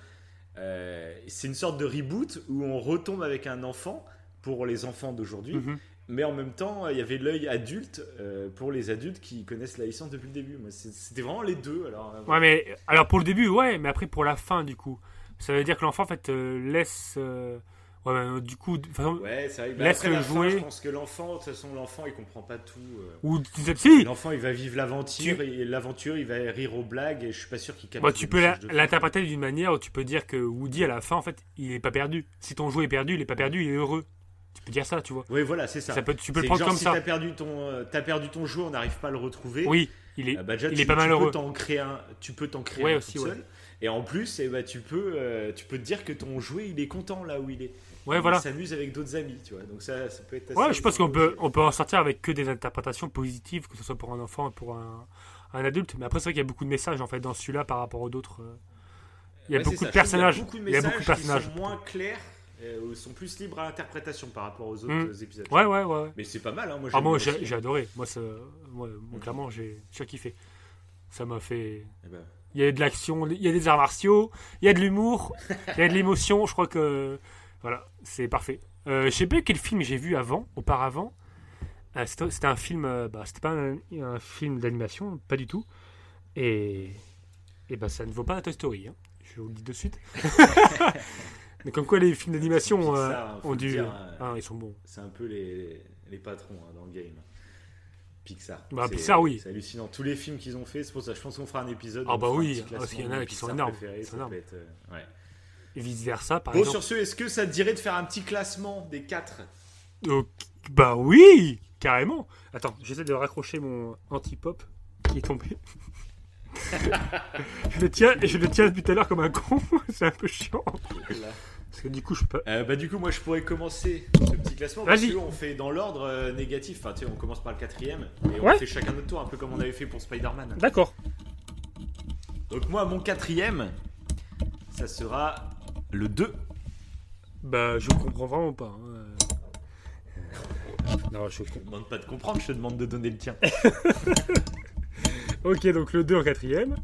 Euh, c'est une sorte de reboot où on retombe avec un enfant pour les enfants d'aujourd'hui, Mhm. mais en même temps, il y avait l'œil adulte euh, pour les adultes qui connaissent la licence depuis le début. C'était vraiment les deux. Alors, euh, Ouais, mais alors pour le début, ouais, mais après pour la fin, du coup, ça veut dire que l'enfant en fait euh, laisse. euh, Ouais, euh, du coup, façon, Ouais, vrai. Bah, laisse après le fin, jouer. je pense que l'enfant, de toute façon, l'enfant, il comprend pas tout. euh. Ou tu si, L'enfant, il va vivre l'aventure, Tu- et l'aventure, il va rire aux blagues, et je suis pas sûr qu'il capte. Bah, tu peux l'interpréter d'une manière où tu peux dire que Woody, à la fin, en fait, il est pas perdu. Si ton jouet est perdu, il est pas perdu, il est heureux. Tu peux dire ça, tu vois. Oui, voilà, c'est ça. Ça peut- tu peux le prendre genre, comme si ça. T'as perdu ton, euh, t'as perdu ton jouet, on n'arrive pas à le retrouver. Oui, il est, Ah bah déjà, il tu, est pas tu malheureux. peux t'en créer un, tu peux t'en créer Ouais, un aussi, seul. Et en plus, eh bah, tu peux, euh, tu peux te dire que ton jouet, il est content là où il est. Ouais, il voilà. s'amuse avec d'autres amis, tu vois. Donc ça, ça peut être. assez Ouais, je pense qu'on peut, on peut en sortir avec que des interprétations positives, que ce soit pour un enfant et pour un, un adulte. Mais après, c'est vrai qu'il y a beaucoup de messages en fait dans celui-là par rapport aux autres. euh. Il y a Ouais, beaucoup de personnages. Il y a beaucoup de messages qui personnages. sont moins clairs, euh, ou sont plus libres à l'interprétation par rapport aux autres Mm. épisodes. Ouais, ouais, ouais. Mais c'est pas mal, hein. Moi, Ah, j'ai j'ai adoré. Moi, ça, moi, moi, clairement, j'ai j'ai kiffé. Ça m'a fait. Eh ben, Il y a de l'action, il y a des arts martiaux, il y a de l'humour, il y a de l'émotion. Je crois que voilà, c'est parfait. Euh, je sais pas quel film j'ai vu avant, auparavant. Euh, c'était un film, euh, bah, c'était pas un, un film d'animation, pas du tout. Et et bah ça ne vaut pas la Toy Story. hein. Je vous le dis de suite. Mais comme quoi les films d'animation euh, hein, ont dû, dire, ah, ils sont bons. C'est un peu les, les patrons hein, dans le game. Pixar. Bah, Pixar, oui. C'est hallucinant. Tous les films qu'ils ont fait, c'est pour ça. Je pense qu'on fera un épisode. Ah bah oui, petit parce qu'il y en a qui sont énormes, sont ça énormes. être, euh, ouais. Et vice versa, par Bon, exemple. sur ce, est-ce que ça te dirait de faire un petit classement des quatre? Euh, bah oui, carrément. Attends, j'essaie de raccrocher mon anti-pop qui est tombé. je le tiens, je le tiens depuis tout à l'heure comme un con. C'est un peu chiant. Parce que du coup, je peux. Euh, bah du coup moi je pourrais commencer ce petit classement parce que on fait dans l'ordre euh, négatif, enfin tu sais on commence par le quatrième et on fait chacun notre tour un peu comme on avait fait pour Spider-Man. D'accord. Donc moi mon quatrième ça sera le 2. Bah, je comprends vraiment pas. hein. Euh, Non, je te demande pas de comprendre, je te demande de donner le tien. Ok, donc le 2 en quatrième.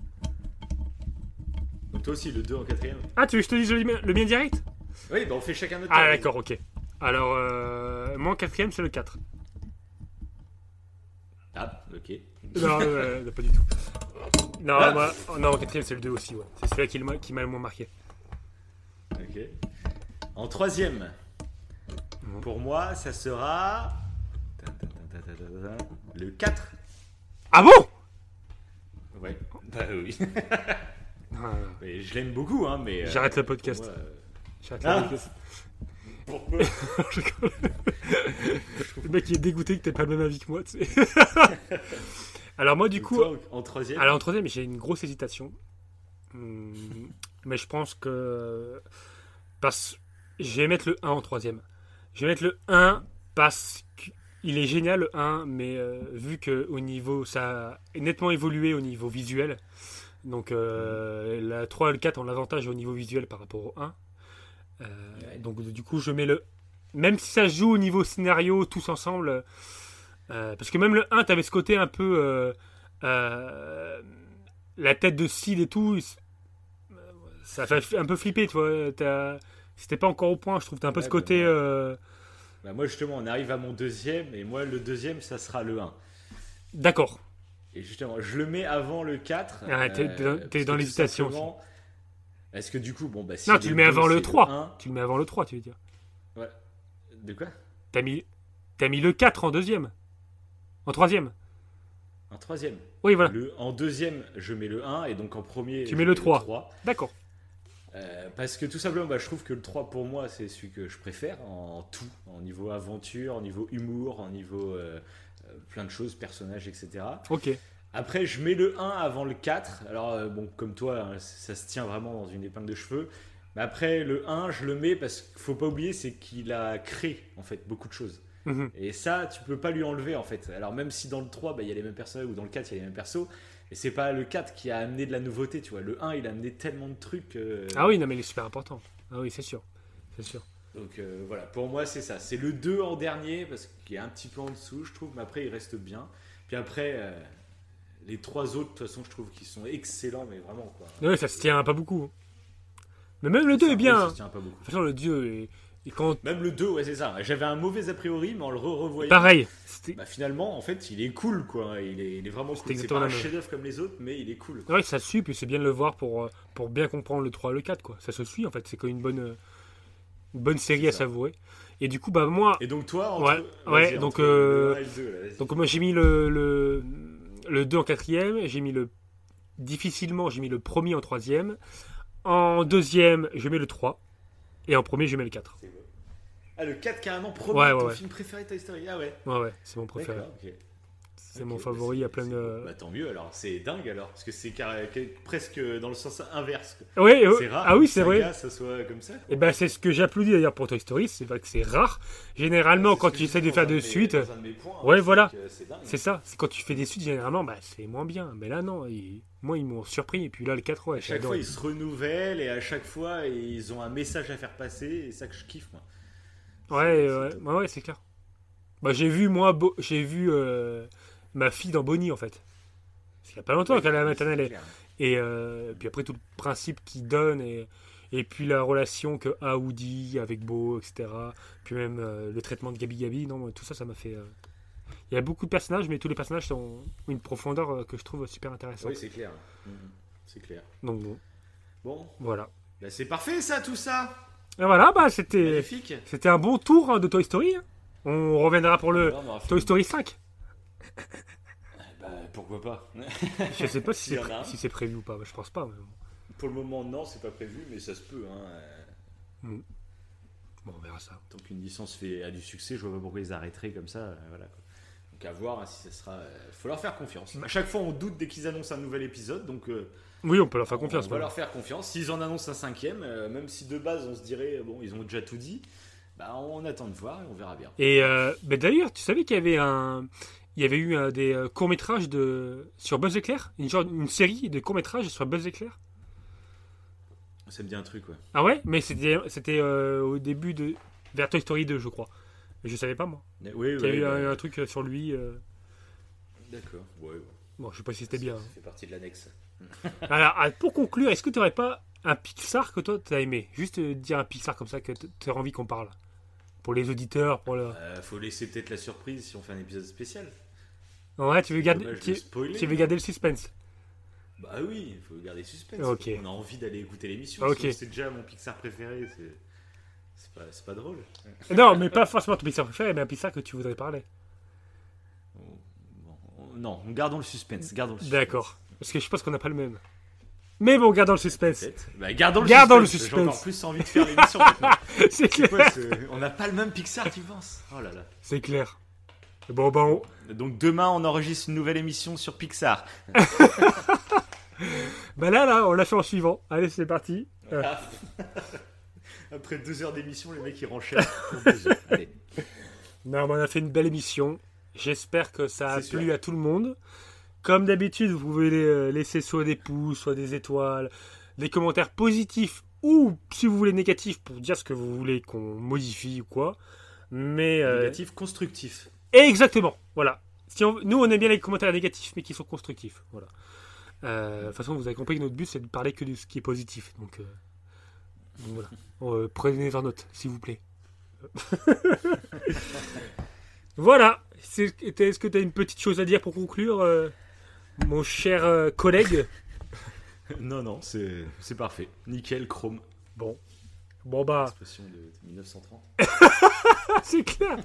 Donc toi aussi le 2 en quatrième. Ah, tu veux que je te dise le mien direct? Oui bah on fait chacun notre Ah, d'accord, ok. Alors, euh, moi en quatrième, c'est le 4. Ah ok. Non, euh, pas du tout. Non, Ah. moi, non, en quatrième, c'est le 2 aussi, ouais. C'est celui-là qui m'a- qui m'a le moins marqué. Ok. En troisième, pour moi ça sera le 4. Ah bon? Ouais. Bah oui. Ah, Mais je l'aime beaucoup, hein, mais. euh, J'arrête le podcast. moi, J'arrête Ah. Je rigole. Le mec il est dégoûté que t'aies pas le même avis que moi, tu sais. Alors moi du coup, toi, en troisième alors en troisième j'ai une grosse hésitation, Hum, mais je pense que parce je vais mettre le 1 en troisième. Je vais mettre le 1 parce qu'il est génial le 1, mais euh, vu que au niveau ça a nettement évolué au niveau visuel, donc euh, la 3 et le 4 ont l'avantage au niveau visuel par rapport au 1. Euh, Donc du coup je mets le même si ça se joue au niveau scénario tous ensemble, euh, parce que même le 1 t'avais ce côté un peu euh, la tête de Sid et tout, ça fait un peu flipper, tu vois. C'était pas encore au point, je trouve. T'as un peu Ouais, ce côté. moi- euh, Bah, moi justement, on arrive à mon deuxième, et moi le deuxième, ça sera le 1. D'accord. Et justement, je le mets avant le 4. Ah, t'es- dans- l'hésitation Est-ce que du coup, bon, bah si. non, tu le mets avant le c'est 3. 1, Tu le mets avant le 3, tu veux dire. Ouais. De quoi? T'as mis, mis le 4 en deuxième. En troisième. En troisième. Oui, voilà. Le, en deuxième, je mets le 1, et donc en premier, Tu je mets le 3. D'accord. Euh, parce que tout simplement, bah, je trouve que le 3 pour moi, c'est celui que je préfère en tout, en niveau aventure, en niveau humour, en niveau euh, euh, plein de choses, personnages, etc. Ok. Après, je mets le 1 avant le 4. Alors, euh, bon, comme toi, hein, ça se tient vraiment dans une épingle de cheveux. Mais après, le 1, je le mets parce qu'il faut pas oublier, c'est qu'il a créé, en fait, beaucoup de choses. Mhm. Et ça, tu peux pas lui enlever, en fait. Alors, même si dans le 3, bah, il y a les mêmes personnages, ou dans le 4, il y a les mêmes persos, et c'est pas le 4 qui a amené de la nouveauté, tu vois. Le 1, il a amené tellement de trucs. euh, Ah oui, non, mais il est super important. Ah oui, c'est sûr. C'est sûr. Donc euh, voilà, pour moi c'est ça. C'est le 2 en dernier parce qu'il est un petit peu en dessous, je trouve, mais après il reste bien. Puis après, euh, les trois autres, de toute façon, je trouve qu'ils sont excellents, mais vraiment quoi. Ouais, ça se tient pas beaucoup. Mais même le 2 est bien. ça hein. se tient pas beaucoup. De toute façon, le 2 est. et quand... Même le 2, ouais, c'est ça. J'avais un mauvais a priori, mais en le re-revoyant. Pareil. Bah, finalement, en fait, il est cool quoi. Il est, il est vraiment cool. C'est pas un chef-d'œuvre comme les autres, mais il est cool. Ouais, ça suit, puis c'est bien de le voir pour, euh, pour bien comprendre le 3 et le 4, quoi. Ça se suit, en fait. C'est comme une bonne, une bonne série à savourer. Et du coup, bah, moi. Et donc, toi, entre- Ouais, ouais donc. euh, un et le deux, là, vas-y. donc, moi, j'ai mis le, le, le 2 en quatrième, j'ai mis le. Difficilement, j'ai mis le premier en troisième. En deuxième, je mets le 3. Et en premier, je mets le 4. Ah, le 4 carrément premier, Ouais, ouais, ton ouais. film préféré de Story. Ah ouais. Ouais, ouais, c'est mon préféré. D'accord, ok. C'est mon bah, favori à plein de. Bah tant mieux alors, c'est dingue alors, parce que c'est presque dans le sens inverse. ouais. c'est rare. Ah oui, c'est vrai. ça soit comme ça. Et ben c'est ce que j'applaudis d'ailleurs pour Toy Story, c'est vrai que c'est rare. Généralement quand tu essaies de faire de mes- un de points, ouais c'est voilà, c'est ça. C'est quand tu fais des suites généralement, bah c'est moins bien. Mais là non, ils- moi ils m'ont surpris et puis là le 4 ouais, À chaque fois ils se renouvellent et à chaque fois ils ont un message à faire passer et ça que je kiffe moi. Ouais, ouais, ouais, ouais, c'est clair. Bah j'ai vu moi, Bo- j'ai vu euh, ma fille dans Bonnie en fait. C'est il y a pas longtemps Oui, qu'elle est à la maternelle. Et, euh, puis après tout le principe qu'il donne et, et puis la relation que a Woody avec Bo, etc. Puis même euh, le traitement de Gabi Gabi, non, tout ça, ça m'a fait. euh, Il y a beaucoup de personnages, mais tous les personnages ont une profondeur que je trouve super intéressante. Oui c'est clair. Mhm. C'est clair. Donc bon, Bon, voilà. bah, c'est parfait ça tout ça. Et voilà, bah c'était Magnifique. c'était un bon tour hein, de Toy Story. hein. On reviendra pour le Ah, Toy Story 5. Pourquoi pas. Je sais pas si c'est pré- si prévu ou pas, je pense pas. mais bon. Pour le moment non c'est pas prévu mais ça se peut. Hein. euh, Bon, on verra ça. Tant qu'une licence fait, a du succès, je vois pas pourquoi ils arrêteraient comme ça. euh, voilà, quoi. Donc à voir hein, si ça sera. euh, faut leur faire confiance. À chaque fois, on doute dès qu'ils annoncent un nouvel épisode, donc. euh, Oui, on peut leur faire confiance. On va leur faire confiance. S'ils en annoncent un cinquième, euh, même si de base on se dirait bon, ils ont déjà tout dit, bah on attend de voir et on verra bien. Et euh, bah, d'ailleurs, tu savais qu'il y avait un, il y avait eu euh, des courts métrages de sur Buzz Éclair, une genre une série de courts métrages sur Buzz Éclair. Ça me dit un truc, ouais. Ah ouais, mais c'était c'était euh, au début de vers Toy Story 2, je crois. Je savais pas moi. Mais Oui, Qu'il y a oui, eu bah, un, un truc euh, sur lui. euh, D'accord. Ouais, ouais. Bon, je sais pas si c'était bien. Ça fait partie de l'annexe. Alors, ah, pour conclure, est-ce que tu aurais pas un Pixar que toi t'as aimé? Juste euh, dire un Pixar comme ça que tu as envie qu'on parle. Pour les auditeurs, pour le. Euh, faut laisser peut-être la surprise si on fait un épisode spécial. Ouais, tu veux garder, dommage tu, spoiler, tu veux garder le suspense. Bah oui, il faut garder le suspense. On a envie d'aller écouter l'émission. C'est déjà mon Pixar préféré. C'est pas, pas drôle. Non, mais pas forcément ton Pixar préféré, mais un Pixar que tu voudrais parler. Non, gardons le suspense. Gardons suspense. D'accord. Parce que je pense qu'on n'a pas le même. Mais bon, gardons le suspense. Bah, gardons le Gardons le suspense. J'ai encore suspense. plus envie de faire l'émission maintenant. C'est clair. quoi, ce- On n'a pas le même Pixar, tu penses? Oh là là. C'est clair. Bon, ben, on- Donc demain, on enregistre une nouvelle émission sur Pixar. bah là, là, on l'a fait en suivant. Allez, c'est parti. Euh, Après deux heures d'émission, les mecs ils renchèrent pour deux heures. Allez. Non, mais on a fait une belle émission. J'espère que ça a sûr. plu à tout le monde. Comme d'habitude, vous pouvez euh, laisser soit des pouces, soit des étoiles, des commentaires positifs ou, si vous voulez, négatifs pour dire ce que vous voulez qu'on modifie ou quoi. Mais. euh, Négatif, constructif. Exactement, voilà. Si on- nous, on aime bien les commentaires négatifs, mais qui sont constructifs. Voilà. Euh, de toute façon, vous avez compris que notre but, c'est de parler que de ce qui est positif. Donc, euh, donc voilà. Euh, prenez en note, s'il vous plaît. voilà. Est-ce que tu as une petite chose à dire pour conclure, mon cher collègue? Non, non, c'est c'est parfait. Nickel, chrome. Bon. Bon, bah. Expression de 1930. c'est clair.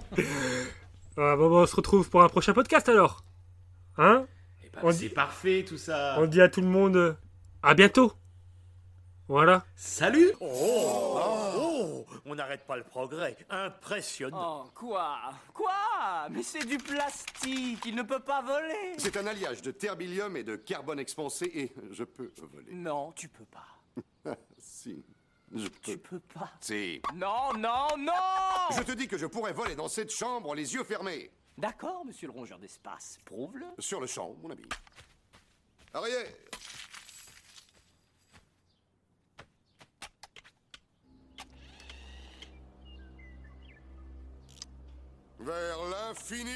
Ah, bon, bah, on se retrouve pour un prochain podcast alors. Hein Eh ben, On c'est dit- parfait tout ça. On dit à tout le monde euh, à bientôt. Voilà. Salut Oh, oh, on n'arrête pas le progrès. Impressionnant. Oh, quoi? Quoi? Mais c'est du plastique, il ne peut pas voler C'est un alliage de terbilium et de carbone expansé et je peux voler. Non, tu peux pas. si, je peux. Tu peux pas. Si. Non, non, non Je te dis que je pourrais voler dans cette chambre les yeux fermés. D'accord, monsieur le rongeur d'espace, prouve-le. Sur le champ, mon ami. Arrière Vers l'infini